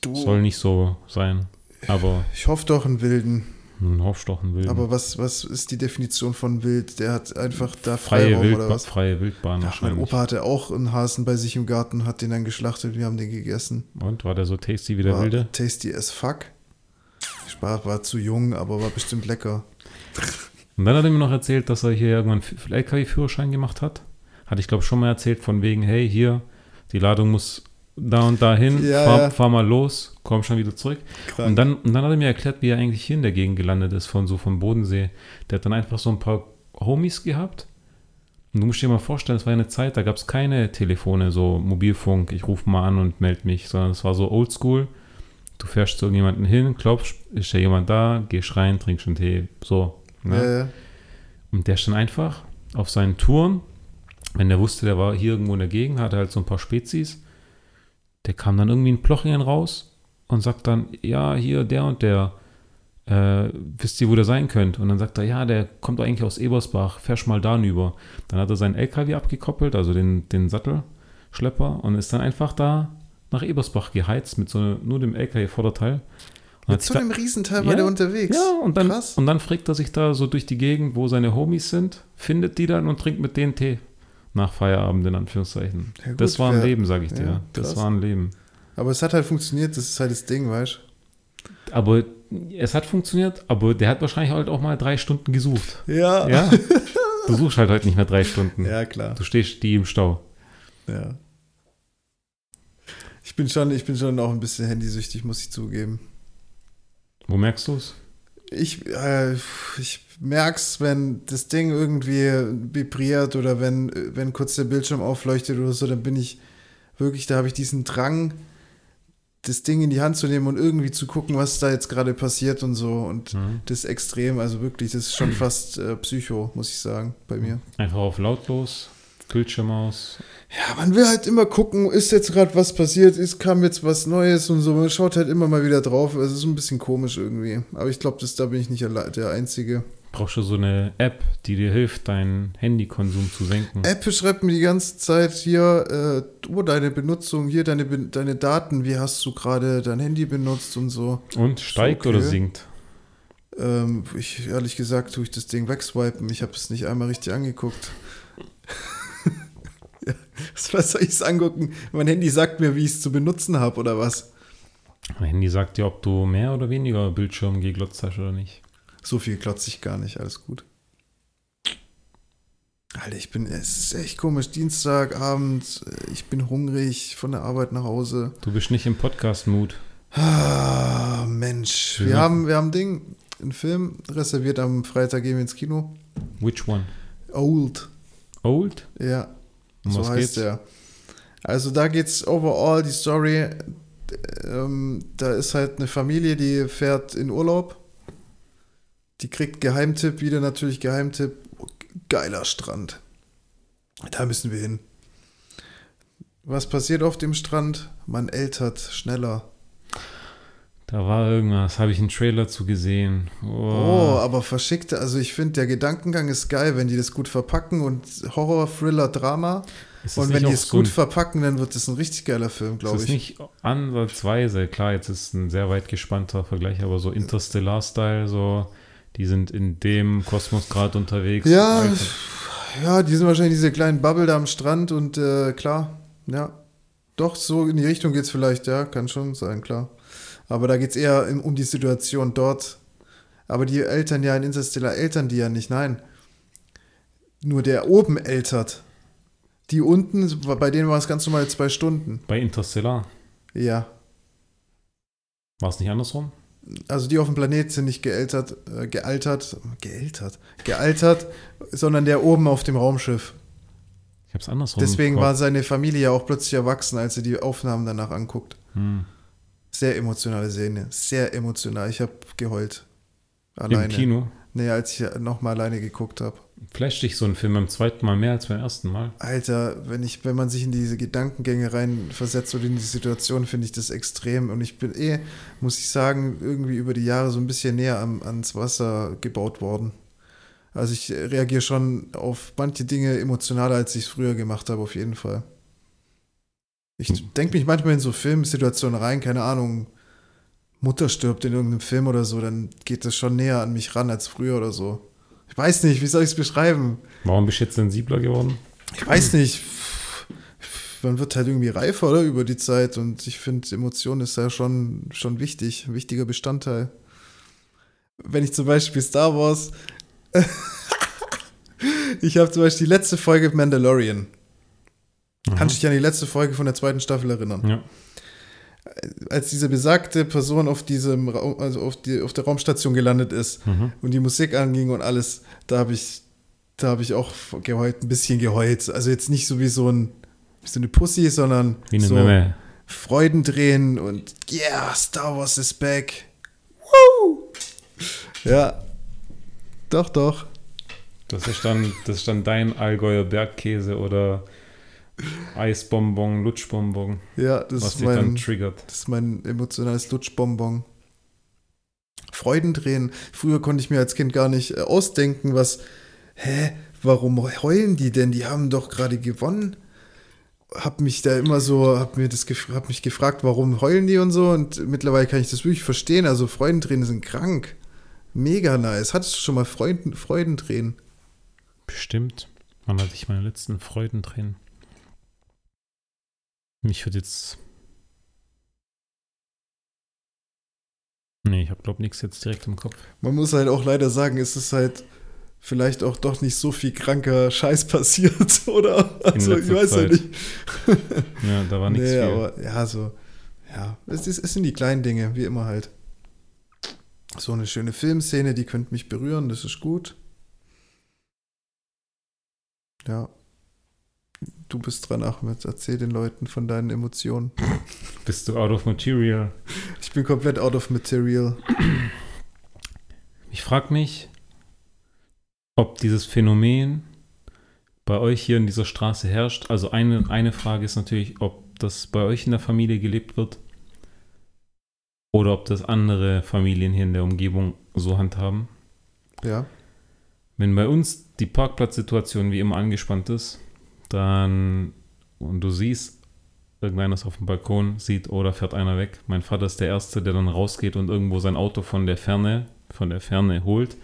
S2: Du,
S1: soll nicht so sein. Aber
S2: ich hoffe doch einen wilden.
S1: Ein Hofstochen wilden.
S2: Aber was, was ist die Definition von wild? Der hat einfach da
S1: freie,
S2: Freiraum oder
S1: Wildba
S2: was?
S1: freie Wildbahn
S2: Ja, mein. Opa hatte auch einen Hasen bei sich im Garten, hat den dann geschlachtet, wir haben den gegessen.
S1: Und war der so tasty wie der
S2: war
S1: wilde?
S2: tasty as fuck. War, war zu jung, aber war bestimmt lecker.
S1: Und dann hat er mir noch erzählt, dass er hier irgendwann einen LKW-Führerschein gemacht hat. Hatte ich glaube schon mal erzählt von wegen, hey, hier, die Ladung muss da und da hin,
S2: Ja,
S1: fahr,
S2: ja.
S1: fahr mal los, komm schon wieder zurück. Und dann, und dann hat er mir erklärt, wie er eigentlich hier in der Gegend gelandet ist, von so vom Bodensee. Der hat dann einfach so ein paar Homies gehabt. Und du musst dir mal vorstellen, es war ja eine Zeit, da gab es keine Telefone, so Mobilfunk, ich rufe mal an und melde mich, sondern es war so oldschool. Du fährst zu irgendjemanden hin, klopfst, ist ja jemand da, gehst rein, trinkst einen Tee, so. Ne?
S2: Ja.
S1: Und der stand einfach auf seinen Touren, wenn der wusste, der war hier irgendwo in der Gegend, hatte halt so ein paar Spezies. Der kam dann irgendwie in Plochingen raus und sagt dann, ja, hier der und der, äh, wisst ihr, wo der sein könnte? Und dann sagt er, ja, der kommt eigentlich aus Ebersbach, fährst mal da hinüber. Dann hat er seinen LKW abgekoppelt, also den, den Sattelschlepper, und ist dann einfach da nach Ebersbach geheizt mit so nur dem LKW-Vorderteil.
S2: Mit so
S1: da-
S2: einem Riesenteil war
S1: Ja,
S2: der unterwegs.
S1: ja, und dann,
S2: Krass.
S1: und dann fragt er sich da so durch die Gegend, wo seine Homies sind, findet die dann und trinkt mit denen Tee. Nach Feierabend, in Anführungszeichen.
S2: Ja, gut,
S1: das war ein Leben, sag ich dir.
S2: ja,
S1: das war ein Leben.
S2: Aber es hat halt funktioniert, das ist halt das Ding, weißt
S1: Aber es hat funktioniert, aber der hat wahrscheinlich halt auch mal drei Stunden gesucht.
S2: du? Ja.
S1: Ja? du suchst halt heute nicht mehr drei Stunden.
S2: Ja, klar.
S1: Du stehst die im Stau.
S2: Ja. Ich bin schon, ich bin schon auch ein bisschen handysüchtig, muss ich zugeben.
S1: Wo merkst du es?
S2: Ich, äh, ich merk's, wenn das Ding irgendwie vibriert oder wenn, wenn kurz der Bildschirm aufleuchtet oder so, dann bin ich wirklich, da habe ich diesen Drang, das Ding in die Hand zu nehmen und irgendwie zu gucken, was da jetzt gerade passiert und so. Und
S1: Mhm.
S2: das ist extrem, also wirklich, das ist schon fast äh, Psycho, muss ich sagen, bei mir.
S1: Einfach auf lautlos, Bildschirm aus.
S2: Ja, man will halt immer gucken, ist jetzt gerade was passiert, ist, kam jetzt was Neues und so. Man schaut halt immer mal wieder drauf. Es ist ein bisschen komisch irgendwie. Aber ich glaube, da bin ich nicht der Einzige.
S1: Brauchst du so eine App, die dir hilft, deinen Handykonsum zu senken.
S2: Apple schreibt mir die ganze Zeit hier, äh, oh, deine Benutzung, hier deine, deine Daten, wie hast du gerade dein Handy benutzt und so.
S1: Und steigt
S2: okay.
S1: oder sinkt?
S2: Ähm, ich, ehrlich gesagt, tue ich das Ding wegswipen. Ich habe es nicht einmal richtig angeguckt. ja, was soll ich es angucken? Mein Handy sagt mir, wie ich es zu benutzen habe oder was?
S1: Mein Handy sagt dir, ob du mehr oder weniger Bildschirm geglotzt hast oder nicht.
S2: So viel klotze ich gar nicht, alles gut. Alter, ich bin, es ist echt komisch, Dienstagabend, ich bin hungrig von der Arbeit nach Hause.
S1: Du bist nicht im Podcast-Mood.
S2: Ah, Mensch, wir
S1: Ja.
S2: haben, wir haben Ding, einen Film reserviert am Freitag, gehen wir ins Kino.
S1: Which one?
S2: Old,
S1: Old?
S2: ja,
S1: Um
S2: so
S1: was
S2: heißt
S1: geht's?
S2: der. Also da geht's overall, die Story, ähm, da ist halt eine Familie, die fährt in Urlaub Die kriegt Geheimtipp, wieder natürlich Geheimtipp. Geiler Strand. Da müssen wir hin. Was passiert auf dem Strand? Man ältert schneller.
S1: Da war irgendwas, habe ich einen Trailer zu gesehen.
S2: Oh, aber verschickte, also ich finde, der Gedankengang ist geil, wenn die das gut verpacken und Horror, Thriller, Drama.
S1: Ist das
S2: Und wenn die es
S1: so
S2: gut verpacken, dann wird es ein richtig geiler Film,
S1: Das
S2: glaube
S1: ist
S2: ich.
S1: nicht ansatzweise, klar, jetzt ist ein sehr weit gespannter Vergleich, aber so Interstellar-Style, so, die sind in dem Kosmos gerade unterwegs.
S2: Ja,
S1: Alter,
S2: ja, die sind wahrscheinlich diese kleinen Bubble da am Strand und äh, klar, ja. Doch, so in die Richtung geht es vielleicht, ja, kann schon sein, klar. Aber da geht es eher im, um die Situation dort. Aber die Eltern ja in Interstellar eltern die ja nicht, nein. Nur der oben ältert. Die unten, bei denen war es ganz normal zwei Stunden.
S1: Bei Interstellar
S2: Ja.
S1: war es nicht andersrum?
S2: Also die auf dem Planet sind nicht geältert, äh, gealtert, geältert, gealtert, sondern der oben auf dem Raumschiff.
S1: Ich habe es andersrum. im
S2: Deswegen war seine Familie ja auch plötzlich erwachsen, als er die Aufnahmen danach anguckt.
S1: Hm.
S2: Sehr emotionale Szene, sehr emotional. Ich habe geheult.
S1: Im
S2: Alleine.
S1: Kino.
S2: Nee, als ich nochmal alleine geguckt habe.
S1: Flasht dich so ein Film beim zweiten Mal mehr als beim ersten Mal.
S2: Alter, wenn ich, wenn man sich in diese Gedankengänge reinversetzt oder in die Situation, finde ich das extrem. Und ich bin eh, muss ich sagen, irgendwie über die Jahre so ein bisschen näher am, ans Wasser gebaut worden. Also ich reagiere schon auf manche Dinge emotionaler, als ich es früher gemacht habe, auf jeden Fall. Ich
S1: Hm.
S2: denke mich manchmal in so Filmsituationen rein, keine Ahnung, Mutter stirbt in irgendeinem Film oder so, dann geht das schon näher an mich ran als früher oder so. Ich weiß nicht, wie soll ich es beschreiben?
S1: Warum bist du jetzt sensibler geworden?
S2: Ich weiß nicht. Man wird halt irgendwie reifer, oder? Über die Zeit. Und ich finde, Emotion ist ja schon, schon wichtig, ein wichtiger Bestandteil. Wenn ich zum Beispiel Star Wars. ich habe zum Beispiel die letzte Folge Mandalorian. Kannst du dich an die letzte Folge von der zweiten Staffel erinnern?
S1: Ja.
S2: Als diese besagte Person auf diesem Raum, also auf, die, auf der Raumstation gelandet ist
S1: Mhm.
S2: und die Musik anging und alles, da habe ich, da habe ich auch geheult, ein bisschen geheult. Also jetzt nicht so wie so ein wie so eine Pussy, sondern
S1: Wie eine
S2: so
S1: Memme.
S2: Freudendrehen und yeah, Star Wars is back. Woo! Ja. Doch, doch.
S1: Das ist dann, das ist dann dein Allgäuer Bergkäse oder Eisbonbon, Lutschbonbon,
S2: Ja, das
S1: was
S2: ist
S1: dich dann
S2: mein,
S1: triggert.
S2: das ist mein emotionales Lutschbonbon. Freudendrehen. Früher konnte ich mir als Kind gar nicht äh, ausdenken, was, hä, warum heulen die denn? Die haben doch gerade gewonnen. Hab mich da immer so, hab mir das hab mich gefragt, warum heulen die und so und mittlerweile kann ich das wirklich verstehen. Also Freudendrehen sind krank. Mega nice. Hattest du schon mal Freuden, Freudendrehen?
S1: Bestimmt. Wann hatte ich meine letzten Freudentränen? Mich wird jetzt. Nee, ich habe glaube nichts jetzt direkt im Kopf.
S2: Man muss halt auch leider sagen, es ist halt vielleicht auch doch nicht so viel kranker Scheiß passiert, oder? Also ich weiß ja
S1: Zeit.
S2: nicht.
S1: Ja, da war nichts
S2: nee,
S1: viel.
S2: aber ja, so. Ja, es, ist, es sind die kleinen Dinge, wie immer halt. So eine schöne Filmszene, die könnte mich berühren, das ist gut. Ja. Du bist dran, Ahmed. Erzähl den Leuten von deinen Emotionen.
S1: Bist du out of material?
S2: Ich bin komplett out of material.
S1: Ich frage mich, ob dieses Phänomen bei euch hier in dieser Straße herrscht. Also eine, eine Frage ist natürlich, ob das bei euch in der Familie gelebt wird oder ob das andere Familien hier in der Umgebung so handhaben.
S2: Ja.
S1: Wenn bei uns die Parkplatzsituation wie immer angespannt ist, dann und du siehst, irgendeiner ist auf dem Balkon, sieht, oh, da fährt einer weg. Mein Vater ist der Erste, der dann rausgeht und irgendwo sein Auto von der Ferne, von der Ferne holt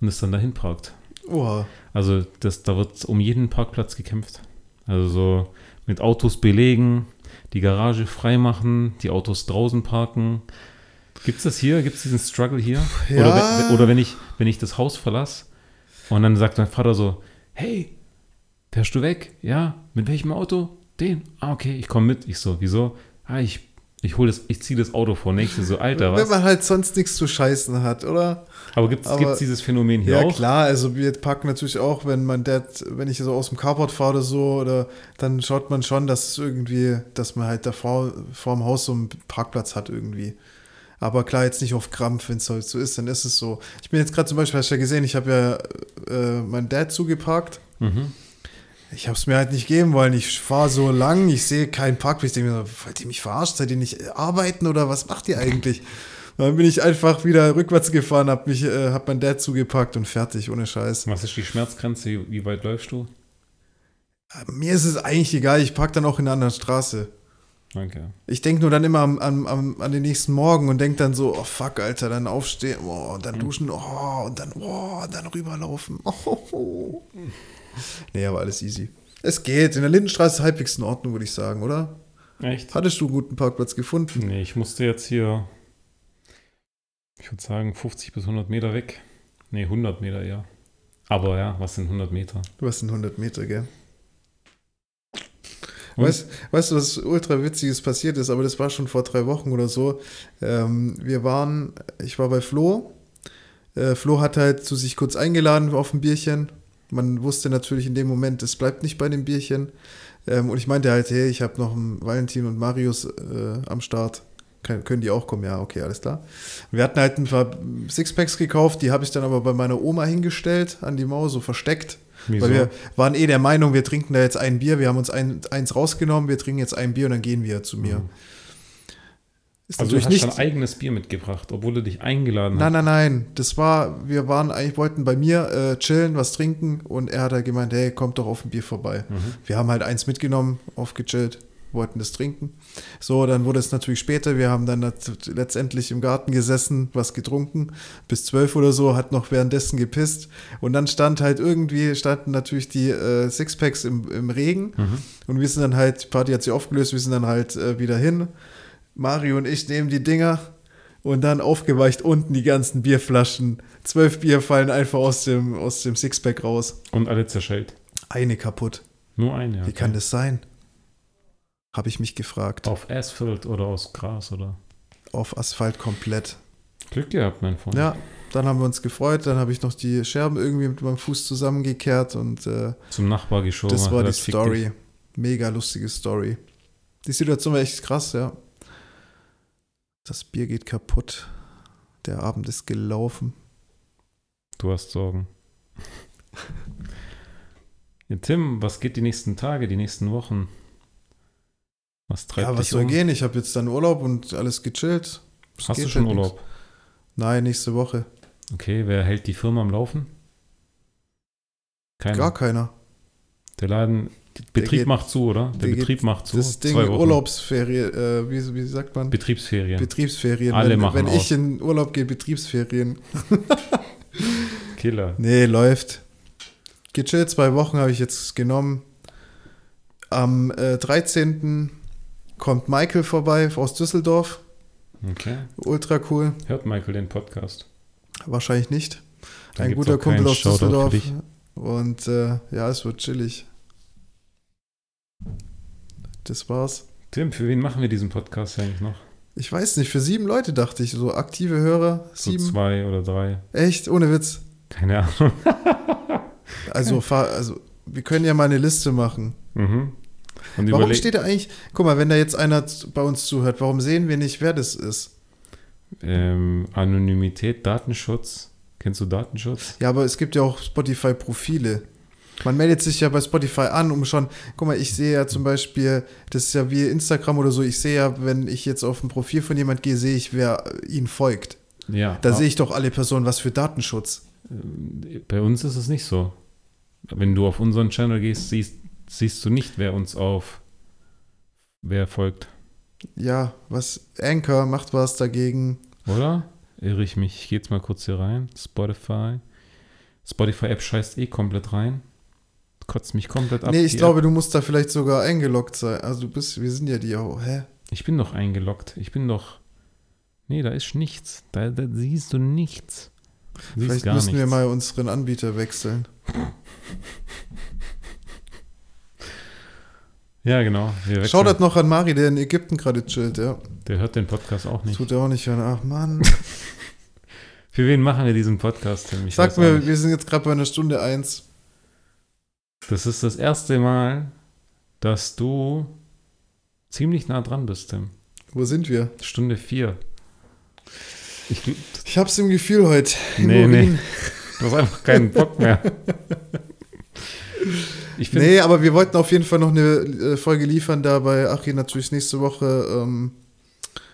S1: und es dann dahin parkt.
S2: Oha.
S1: Also das, da wird um jeden Parkplatz gekämpft. Also so mit Autos belegen, die Garage freimachen, die Autos draußen parken. Gibt es das hier? Gibt es diesen Struggle hier?
S2: Ja.
S1: Oder, wenn, oder wenn, ich, wenn ich das Haus verlasse und dann sagt mein Vater so, hey, fährst du weg? Ja, mit welchem Auto? Den? Ah, okay, ich komme mit. Ich so, wieso? Ah, ich, ich hole das, ich ziehe das Auto vor. Nächste so, Alter,
S2: Wenn
S1: was?
S2: man halt sonst nichts zu scheißen hat, oder?
S1: Aber gibt es dieses Phänomen hier
S2: Ja,
S1: auch?
S2: klar, also wir packen natürlich auch, wenn mein Dad, wenn ich so aus dem Carport fahre oder so, oder dann schaut man schon, dass es irgendwie, dass man halt da vor, vor dem Haus so einen Parkplatz hat irgendwie. Aber klar, jetzt nicht auf Krampf, wenn es halt so ist, dann ist es so. Ich bin jetzt gerade zum Beispiel, hast du ja gesehen, ich habe ja äh, meinen Dad zugeparkt.
S1: Mhm.
S2: Ich habe es mir halt nicht geben wollen. Ich fahre so lang, ich sehe keinen Parkplatz. Ich denke mir, so, wollt ihr mich verarscht? Seid ihr nicht arbeiten oder was macht ihr eigentlich? dann bin ich einfach wieder rückwärts gefahren, habe mich, äh, hab mein Dad zugepackt und fertig, ohne Scheiß.
S1: Was ist die Schmerzgrenze? Wie, weit läufst du?
S2: Mir ist es eigentlich egal, ich park dann auch in einer anderen Straße.
S1: Danke.
S2: Ich denke nur dann immer am, am, am, an den nächsten Morgen und denke dann so, oh fuck, Alter, dann aufstehen, oh, und dann duschen, oh, und dann, oh, und dann rüberlaufen. Oh, oh. Nee, aber alles easy. Es geht. In der Lindenstraße ist halbwegs in Ordnung, würde ich sagen, oder?
S1: Echt?
S2: Hattest du einen guten Parkplatz gefunden?
S1: Nee, ich musste jetzt hier, ich würde sagen, 50 bis 100 Meter weg. Nee, 100 Meter eher. Aber ja, was sind 100 Meter?
S2: Du hast einen 100 Meter, gell?
S1: Und?
S2: Weißt, weißt du, was ultra witziges passiert ist, aber das war schon vor drei Wochen oder so. Ähm, wir waren, ich war bei Flo. Äh, Flo hat halt zu sich kurz eingeladen auf ein Bierchen. Man wusste natürlich in dem Moment, es bleibt nicht bei dem Bierchen. Ähm, und ich meinte halt, hey, ich habe noch einen Valentin und Marius äh, am Start. Kann, können die auch kommen? Ja, okay, alles klar. Wir hatten halt ein paar Sixpacks gekauft, die habe ich dann aber bei meiner Oma hingestellt, an die Mauer, so versteckt.
S1: Wieso?
S2: Weil wir waren eh der Meinung, wir trinken da jetzt ein Bier, wir haben uns ein, eins rausgenommen, wir trinken jetzt ein Bier und dann gehen wir zu mir.
S1: Mhm.
S2: Ist
S1: also du hast
S2: nicht.
S1: dein eigenes Bier mitgebracht, obwohl du dich eingeladen
S2: Nein,
S1: hast.
S2: nein, nein. Das war, wir waren eigentlich, wollten bei mir äh, chillen, was trinken und er hat halt gemeint, hey, kommt doch auf ein Bier vorbei.
S1: Mhm.
S2: Wir haben halt eins mitgenommen, aufgechillt, wollten das trinken. So, dann wurde es natürlich später. Wir haben dann letztendlich im Garten gesessen, was getrunken, bis zwölf oder so, hat noch währenddessen gepisst. Und dann stand halt irgendwie, standen natürlich die äh, Sixpacks im, im Regen.
S1: Mhm.
S2: Und wir sind dann halt, die Party hat sich aufgelöst, wir sind dann halt äh, wieder hin. Mario und ich nehmen die Dinger und dann aufgeweicht unten die ganzen Bierflaschen. Zwölf Bier fallen einfach aus dem, aus dem Sixpack raus.
S1: Und alle zerschellt.
S2: Eine kaputt.
S1: Nur eine.
S2: Wie
S1: okay.
S2: kann das sein? Habe ich mich gefragt.
S1: Auf Asphalt oder aus Gras oder?
S2: Auf Asphalt komplett.
S1: Glück gehabt, mein Freund.
S2: Ja, dann haben wir uns gefreut. Dann habe ich noch die Scherben irgendwie mit meinem Fuß zusammengekehrt und äh,
S1: Zum Nachbar geschoben.
S2: das war die
S1: das
S2: Story.
S1: dich.
S2: Mega lustige Story. Die Situation war echt krass, ja. Das Bier geht kaputt. Der Abend ist gelaufen.
S1: Du hast Sorgen. ja, Tim, was geht die nächsten Tage, die nächsten Wochen? Was treibt
S2: ja, was
S1: dich
S2: soll
S1: um?
S2: gehen? Ich habe jetzt dann Urlaub und alles gechillt. Es
S1: Hast du schon
S2: halt nix.
S1: Urlaub?
S2: Nein, nächste Woche.
S1: Okay, wer hält die Firma am Laufen? Keiner.
S2: Gar keiner.
S1: Der Laden, Betrieb
S2: geht-
S1: macht zu, oder? Der
S2: der geht-
S1: Betrieb macht zu.
S2: das Ding
S1: Zwei Wochen.
S2: Urlaubsferien, äh, wie, wie sagt man?
S1: Betriebsferien.
S2: Betriebsferien.
S1: Alle
S2: wenn
S1: machen
S2: wenn
S1: aus.
S2: ich in Urlaub gehe, Betriebsferien.
S1: Killer.
S2: Nee, läuft. Gechillt, zwei Wochen habe ich jetzt genommen. Am äh, 13. kommt Michael vorbei aus Düsseldorf.
S1: Okay.
S2: Ultra cool.
S1: Hört Michael den Podcast?
S2: Wahrscheinlich nicht.
S1: Dann
S2: Ein guter Kumpel aus
S1: Shoutout
S2: Düsseldorf. Und äh, ja, es wird chillig. Das war's.
S1: Tim, für wen machen wir diesen Podcast eigentlich noch?
S2: Ich weiß nicht, für sieben Leute dachte ich, so aktive Hörer.
S1: So
S2: Sieben.
S1: zwei oder drei?
S2: Echt, ohne Witz.
S1: Keine Ahnung.
S2: Also, also wir können ja mal eine Liste machen.
S1: Mhm. Und
S2: Warum steht da eigentlich, guck mal, wenn da jetzt einer bei uns zuhört, warum sehen wir nicht, wer das ist?
S1: ähm, Anonymität, Datenschutz. Kennst du Datenschutz?
S2: Ja, aber es gibt ja auch Spotify-Profile. Man meldet sich ja bei Spotify an, um schon, guck mal, ich sehe ja zum Beispiel, das ist ja wie Instagram oder so, ich sehe ja, wenn ich jetzt auf ein Profil von jemand gehe, sehe ich, wer ihnen folgt.
S1: Ja.
S2: Da sehe ich doch alle Personen, was für Datenschutz.
S1: Bei uns ist es nicht so. Wenn du auf unseren Channel gehst, siehst, siehst du nicht, wer uns auf, wer folgt.
S2: Ja, was, Anchor macht was dagegen.
S1: Oder? Irre ich mich? Ich gehe jetzt mal kurz hier rein. Spotify. Spotify-App scheißt eh komplett rein. Kotzt mich komplett ab.
S2: nee, ich glaube,
S1: App.
S2: du musst da vielleicht sogar eingeloggt sein. Also du bist, wir sind ja die, oh, hä?
S1: Ich bin doch eingeloggt. Ich bin doch. Nee, da ist nichts. Da, da siehst du nichts. Du
S2: Vielleicht müssen
S1: nichts.
S2: wir mal unseren Anbieter wechseln.
S1: Ja, genau.
S2: Shoutout noch an Mari, der in Ägypten gerade chillt, ja.
S1: Der hört den Podcast auch nicht.
S2: Tut er auch nicht hören. Ach Mann.
S1: Für wen machen wir diesen Podcast, Tim? Ich
S2: Sag
S1: auch
S2: mir, wir sind jetzt gerade bei einer Stunde eins.
S1: Das ist das erste Mal, dass du ziemlich nah dran bist, Tim.
S2: Wo sind wir?
S1: Stunde vier. Ich,
S2: Ich hab's im Gefühl heute.
S1: Nee,
S2: Urin.
S1: nee. du hast einfach keinen Bock mehr. Ich finde,
S2: Nee, aber wir wollten auf jeden Fall noch eine äh, Folge liefern, da bei Achim natürlich nächste Woche ähm,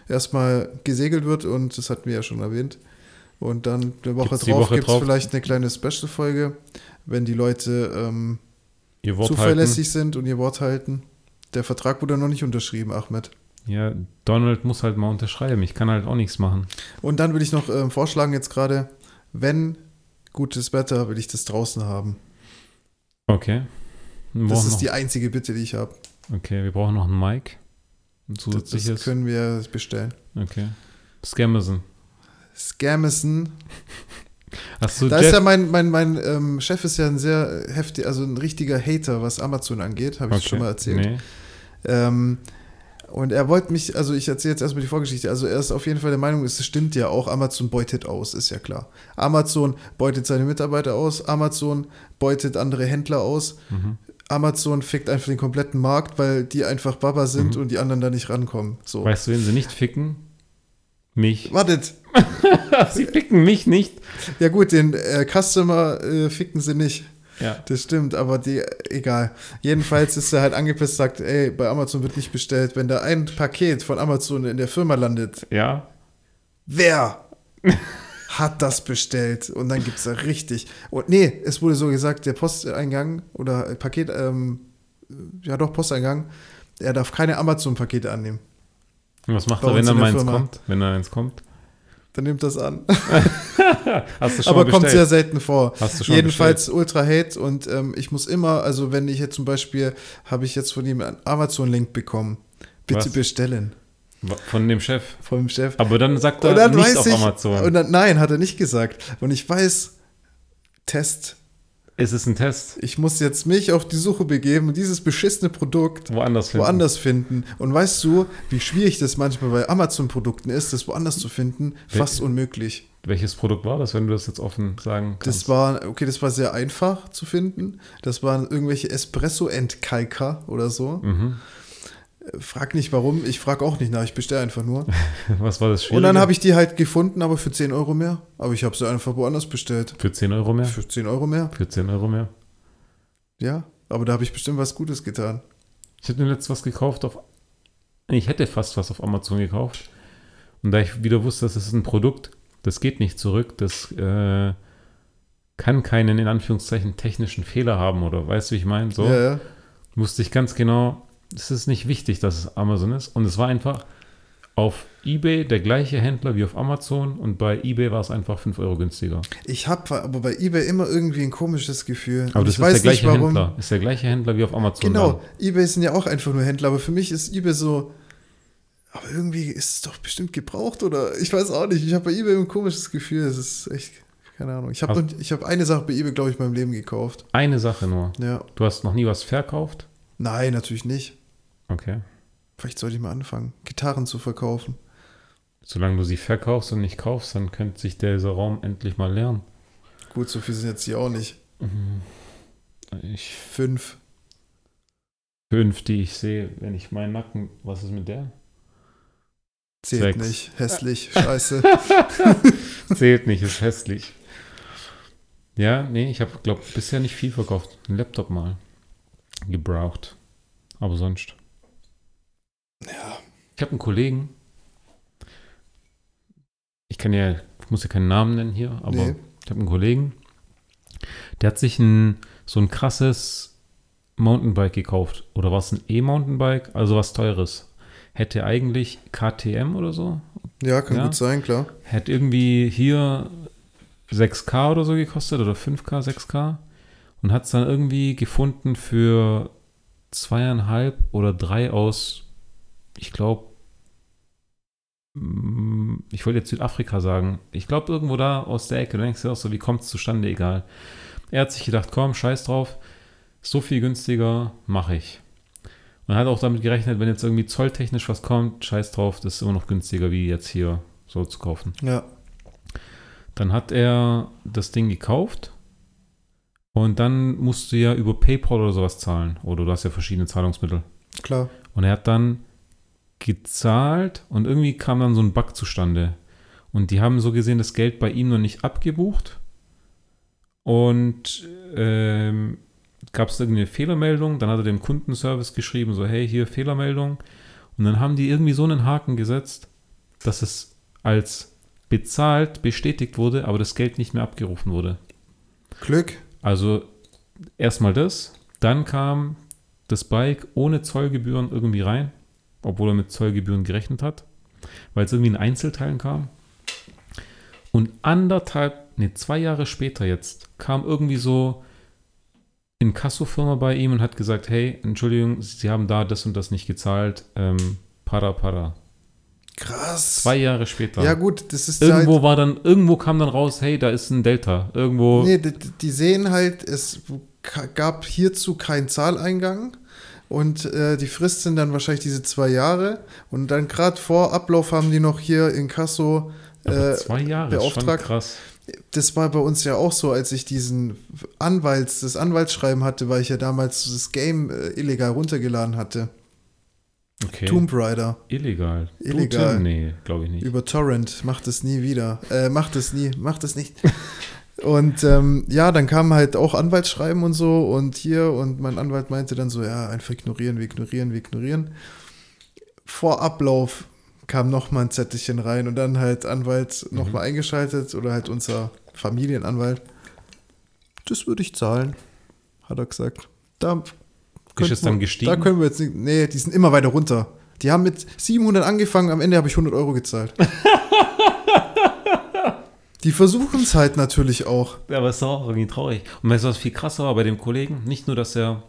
S2: erstmal gesegelt wird und das hatten wir ja schon erwähnt. Und dann eine Woche
S1: Gibt's
S2: drauf gibt es vielleicht eine kleine Special-Folge, wenn die Leute ähm,
S1: Wort
S2: zuverlässig sind und ihr Wort halten. Der Vertrag wurde noch nicht unterschrieben, Ahmed.
S1: halten. Ja, Donald muss halt mal unterschreiben. Ich kann halt auch nichts machen.
S2: Und dann würde ich noch ähm, vorschlagen, jetzt gerade, wenn gutes Wetter, will ich das draußen haben.
S1: Okay.
S2: Das ist
S1: noch,
S2: die einzige Bitte, die ich habe.
S1: okay, wir brauchen noch ein Mic. Ein
S2: Das,
S1: zusätzliches.
S2: das können wir bestellen.
S1: okay. Scamazon.
S2: Scamison.
S1: Du
S2: Da
S1: Jeff?
S2: ist ja mein, mein, mein ähm, Chef ist ja ein sehr heftig, also ein richtiger Hater, was Amazon angeht, habe ich
S1: Okay.
S2: schon mal erzählt.
S1: Nee.
S2: Ähm, und er wollte mich, also ich erzähle jetzt erstmal die Vorgeschichte. Also er ist auf jeden Fall der Meinung, es stimmt ja auch, Amazon beutet aus, ist ja klar. Amazon beutet seine Mitarbeiter aus, Amazon beutet andere Händler aus,
S1: Mhm.
S2: Amazon fickt einfach den kompletten Markt, weil die einfach Baba sind
S1: Mhm.
S2: und die anderen da nicht rankommen. So.
S1: Weißt du, wen sie nicht ficken? Mich.
S2: Wartet.
S1: sie ficken mich nicht.
S2: Ja gut, den äh, Customer äh, ficken sie nicht.
S1: Ja.
S2: Das stimmt, aber die, egal. Jedenfalls ist er halt angepisst, sagt, ey, bei Amazon wird nicht bestellt. Wenn da ein Paket von Amazon in der Firma landet,
S1: Ja.
S2: wer hat das bestellt? Und dann gibt es da richtig. Und nee, es wurde so gesagt, der Posteingang oder Paket, ähm, ja doch, Posteingang, er darf keine Amazon-Pakete annehmen.
S1: Und was macht
S2: Bei
S1: er, wenn er
S2: in
S1: mal
S2: der
S1: eins
S2: Firma.
S1: kommt? Wenn er eins kommt?
S2: Dann nimmt das an.
S1: Hast du schon
S2: Aber kommt sehr
S1: bestellt?
S2: selten vor.
S1: Hast du schon
S2: Jedenfalls ultra hate und ähm, ich muss immer, also wenn ich jetzt zum Beispiel, habe ich jetzt von ihm einen Amazon-Link bekommen. Bitte
S1: Was?
S2: bestellen.
S1: bestellt? Von dem Chef.
S2: Vom Chef.
S1: Aber dann sagt er
S2: dann
S1: nicht auf
S2: ich,
S1: Amazon.
S2: Und dann, nein, hat er nicht gesagt. Und ich weiß, Test.
S1: Es ist ein Test.
S2: Ich muss jetzt mich auf die Suche begeben und dieses beschissene Produkt
S1: Woanders finden.
S2: woanders finden. Und weißt du, wie schwierig das manchmal bei Amazon-Produkten ist, das woanders zu finden? Fast unmöglich.
S1: Welches Produkt war das, wenn du das jetzt offen sagen kannst?
S2: Das war, okay, das war sehr einfach zu finden. Das waren irgendwelche Espresso-Entkalker oder so.
S1: mhm.
S2: Frag nicht warum, ich frag auch nicht nach, ich bestelle einfach nur.
S1: Was war das Schwierige?
S2: Und dann habe ich die halt gefunden, aber für 10 Euro mehr. Aber ich habe sie einfach woanders bestellt.
S1: Für 10 Euro mehr?
S2: Für 10 Euro mehr,
S1: Für 10 Euro mehr.
S2: ja. Aber da habe ich bestimmt was Gutes getan.
S1: Ich hätte mir letzt was gekauft auf. Ich hätte fast was auf Amazon gekauft. Und da ich wieder wusste, das ist ein Produkt, das geht nicht zurück, das äh, kann keinen in Anführungszeichen technischen Fehler haben oder weißt du, wie ich meine? So
S2: Ja, ja.
S1: wusste ich ganz genau, es ist nicht wichtig, dass es Amazon ist. Und es war einfach auf eBay der gleiche Händler wie auf Amazon und bei eBay war es einfach 5 Euro günstiger.
S2: Ich habe aber bei eBay immer irgendwie ein komisches Gefühl.
S1: Aber das
S2: ich
S1: ist der
S2: weiß
S1: gleiche
S2: nicht warum.
S1: Händler. Ist der gleiche Händler wie auf Amazon.
S2: Genau, eBay sind ja auch einfach nur Händler, aber für mich ist eBay so. Aber irgendwie ist es doch bestimmt gebraucht oder ich weiß auch nicht. Ich habe bei eBay ein komisches Gefühl. Es ist echt, keine Ahnung. Ich habe ich hab eine Sache bei eBay, glaube ich, in meinem Leben gekauft.
S1: Eine Sache nur.
S2: Ja.
S1: Du hast noch nie was verkauft?
S2: Nein, natürlich nicht.
S1: Okay.
S2: Vielleicht sollte ich mal anfangen, Gitarren zu verkaufen.
S1: Solange du sie verkaufst und nicht kaufst, dann könnte sich dieser Raum endlich mal leeren.
S2: Gut, so viel sind jetzt hier auch nicht.
S1: Ich
S2: Fünf.
S1: fünf, die ich sehe, wenn ich meinen Nacken. Was ist mit der?
S2: Zählt
S1: Sechs.
S2: nicht. Hässlich. Scheiße.
S1: Zählt nicht, ist hässlich. Ja, nee, ich habe, glaube bisher nicht viel verkauft. Ein Laptop mal. Gebraucht. Aber sonst.
S2: Ja.
S1: Ich habe einen Kollegen. Ich kann ja, ich muss ja keinen Namen nennen hier, aber
S2: Nee.
S1: ich habe einen Kollegen, der hat sich ein so ein krasses Mountainbike gekauft. Oder war es ein E-Mountainbike? Also was teures. Hätte eigentlich KTM oder so.
S2: Ja, kann
S1: Ja.
S2: gut sein, klar.
S1: Hätte irgendwie hier 6K oder so gekostet oder 5K, 6K. Und hat es dann irgendwie gefunden für zweieinhalb oder drei aus, ich glaube, ich wollte jetzt Südafrika sagen. Ich glaube, irgendwo da aus der Ecke. Du denkst dir auch so, wie kommt es zustande? Egal. Er hat sich gedacht, komm, scheiß drauf. So viel günstiger mache ich. Und hat auch damit gerechnet, wenn jetzt irgendwie zolltechnisch was kommt, scheiß drauf, das ist immer noch günstiger, wie jetzt hier so zu kaufen.
S2: Ja.
S1: Dann hat er das Ding gekauft und dann musst du ja über PayPal oder sowas zahlen. Oder du hast ja verschiedene Zahlungsmittel.
S2: Klar.
S1: Und er hat dann gezahlt und irgendwie kam dann so ein Bug zustande. Und die haben so gesehen das Geld bei ihm noch nicht abgebucht. Und ähm, gab es irgendeine Fehlermeldung. Dann hat er dem Kundenservice geschrieben, so hey, hier Fehlermeldung. Und dann haben die irgendwie so einen Haken gesetzt, dass es als bezahlt bestätigt wurde, aber das Geld nicht mehr abgerufen wurde.
S2: Glück.
S1: Also erstmal das, dann kam das Bike ohne Zollgebühren irgendwie rein, obwohl er mit Zollgebühren gerechnet hat, weil es irgendwie in Einzelteilen kam. Und anderthalb, nee, zwei Jahre später jetzt kam irgendwie so in Kassofirma bei ihm und hat gesagt, hey, Entschuldigung, Sie haben da das und das nicht gezahlt, ähm, para para.
S2: Krass.
S1: Zwei Jahre später.
S2: Ja, gut, das ist
S1: Irgendwo
S2: halt,
S1: war dann, irgendwo kam dann raus, hey, da ist ein Delta. Irgendwo.
S2: Nee, die, die sehen halt, es gab hierzu keinen Zahleingang. Und äh, die Frist sind dann wahrscheinlich diese zwei Jahre. Und dann gerade vor Ablauf haben die noch hier in Kasso. Äh,
S1: zwei Jahre, ist schon
S2: beauftragt.
S1: krass.
S2: das war bei uns ja auch so, als ich diesen Anwalts, das Anwaltsschreiben hatte, weil ich ja damals das Game äh, illegal runtergeladen hatte.
S1: Okay.
S2: Tomb Raider.
S1: Illegal.
S2: Illegal.
S1: Tim? Nee, glaube ich nicht.
S2: Über Torrent. Macht es nie wieder. Äh, macht es nie. Macht es nicht. Und ähm, ja, dann kam halt auch Anwaltsschreiben und so und hier und mein Anwalt meinte dann so, ja, einfach ignorieren, wir ignorieren, wir ignorieren. Vor Ablauf kam nochmal ein Zettelchen rein und dann halt Anwalt
S1: Mhm.
S2: nochmal eingeschaltet oder halt unser Familienanwalt. Das würde ich zahlen, hat er gesagt. Da
S1: Ist es dann
S2: wir-
S1: gestiegen?
S2: Da können wir jetzt nicht, nee, die sind immer weiter runter. Die haben mit 700 angefangen, am Ende habe ich 100 Euro gezahlt. Die versuchen es halt natürlich auch.
S1: Ja, aber es ist auch irgendwie traurig. Und weißt du, was viel krasser war bei dem Kollegen? Nicht nur, dass er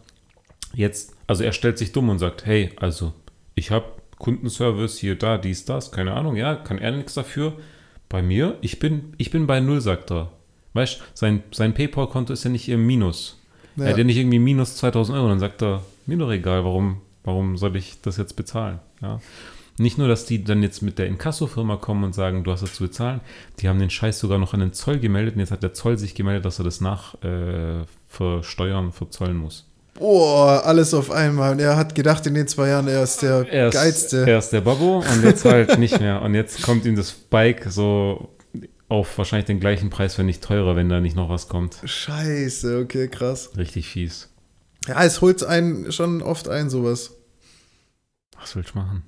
S1: jetzt, also er stellt sich dumm und sagt, hey, also ich habe Kundenservice hier, da, dies, das, keine Ahnung, ja, kann er nichts dafür. Bei mir, ich bin, ich bin bei Null, sagt er. Weißt du, sein, sein PayPal-Konto ist ja nicht im Minus.
S2: Ja.
S1: Er hat ja nicht irgendwie minus 2000 Euro. Dann sagt er, mir doch egal, warum, warum soll ich das jetzt bezahlen? Ja. Nicht nur, dass die dann jetzt mit der Inkasso-Firma kommen und sagen, du hast das zu bezahlen, die haben den Scheiß sogar noch an den Zoll gemeldet und jetzt hat der Zoll sich gemeldet, dass er das nach äh, versteuern, verzollen muss.
S2: Boah, alles auf einmal. Und er hat gedacht, in den zwei Jahren, er ist der
S1: Er ist,
S2: Geilste.
S1: er ist der Babbo und jetzt halt nicht mehr. Und jetzt kommt ihm das Bike so auf wahrscheinlich den gleichen Preis, wenn nicht teurer, wenn da nicht noch was kommt.
S2: Scheiße, okay, krass.
S1: Richtig fies.
S2: Ja, es holt einen schon oft ein, sowas.
S1: Was willst du machen?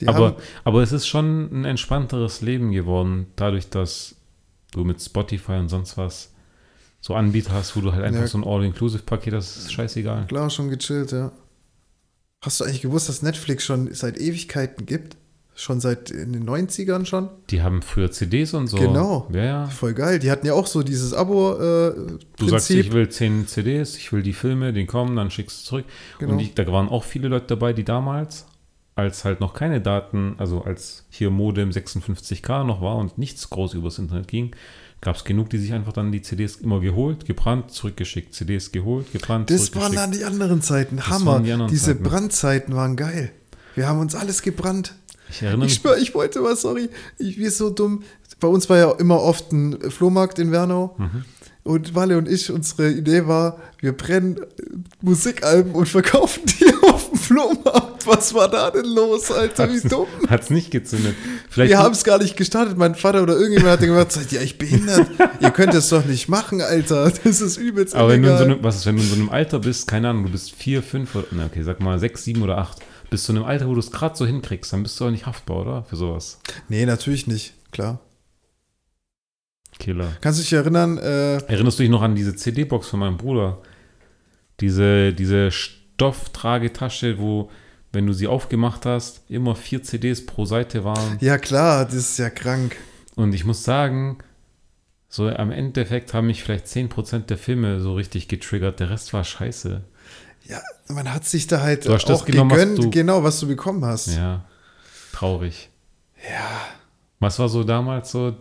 S2: Die
S1: aber, aber es ist schon ein entspannteres Leben geworden, dadurch, dass du mit Spotify und sonst was so Anbieter hast, wo du halt einfach
S2: Ja.
S1: so ein All-Inclusive-Paket hast, ist scheißegal.
S2: klar, schon gechillt, ja. Hast du eigentlich gewusst, dass Netflix schon seit Ewigkeiten gibt? Schon seit in den 90ern schon?
S1: Die haben früher CDs und so.
S2: Genau.
S1: Ja, ja.
S2: Voll geil. Die hatten ja auch so dieses Abo-Prinzip.
S1: Du sagst, ich will 10 CDs, ich will die Filme, die kommen, dann schickst du zurück.
S2: Genau.
S1: Und ich, da waren auch viele Leute dabei, die damals, als halt noch keine Daten, also als hier Modem 56K noch war und nichts groß übers Internet ging, gab es genug, die sich einfach dann die CDs immer geholt, gebrannt, zurückgeschickt. CDs geholt, gebrannt,
S2: Das waren
S1: zurückgeschickt.
S2: dann die anderen Zeiten. Hammer.
S1: waren die anderen
S2: Diese
S1: Zeiten.
S2: Brandzeiten waren geil. Wir haben uns alles gebrannt.
S1: Ich erinnere
S2: Ich
S1: mich,
S2: schwör, ich wollte was, sorry. Ich bin so dumm. Bei uns war ja immer oft ein Flohmarkt in Wernau.
S1: Mhm.
S2: Und Walle und ich, unsere Idee war, wir brennen Musikalben und verkaufen die auf dem Flohmarkt. Was war da denn los, Alter? Wie dumm.
S1: hat es nicht gezündet. Vielleicht
S2: Wir haben es gar nicht gestartet. Mein Vater oder irgendjemand hat gesagt, seid ihr echt behindert? ihr könnt das doch nicht machen, Alter. Das ist übelst
S1: Aber wenn du, in so einem, was ist, wenn du in so einem Alter bist, keine Ahnung, du bist vier, fünf, oder, na okay, sag mal sechs, sieben oder acht, bist du in einem Alter, wo du es gerade so hinkriegst, dann bist du auch nicht haftbar, oder? Für sowas.
S2: Nee, natürlich nicht. Klar.
S1: Killer.
S2: Kannst du dich erinnern, äh,
S1: Erinnerst du dich noch an diese CD-Box von meinem Bruder? Diese, diese Stofftragetasche, wo, wenn du sie aufgemacht hast, immer vier CDs pro Seite waren.
S2: ja klar, das ist ja krank.
S1: Und ich muss sagen, so am Endeffekt haben mich vielleicht 10% der Filme so richtig getriggert. Der Rest war scheiße.
S2: Ja, man hat sich da halt
S1: Du hast das
S2: auch
S1: genommen, was
S2: gegönnt,
S1: du-
S2: genau, was du bekommen hast.
S1: Ja, traurig.
S2: Ja.
S1: Was war so damals so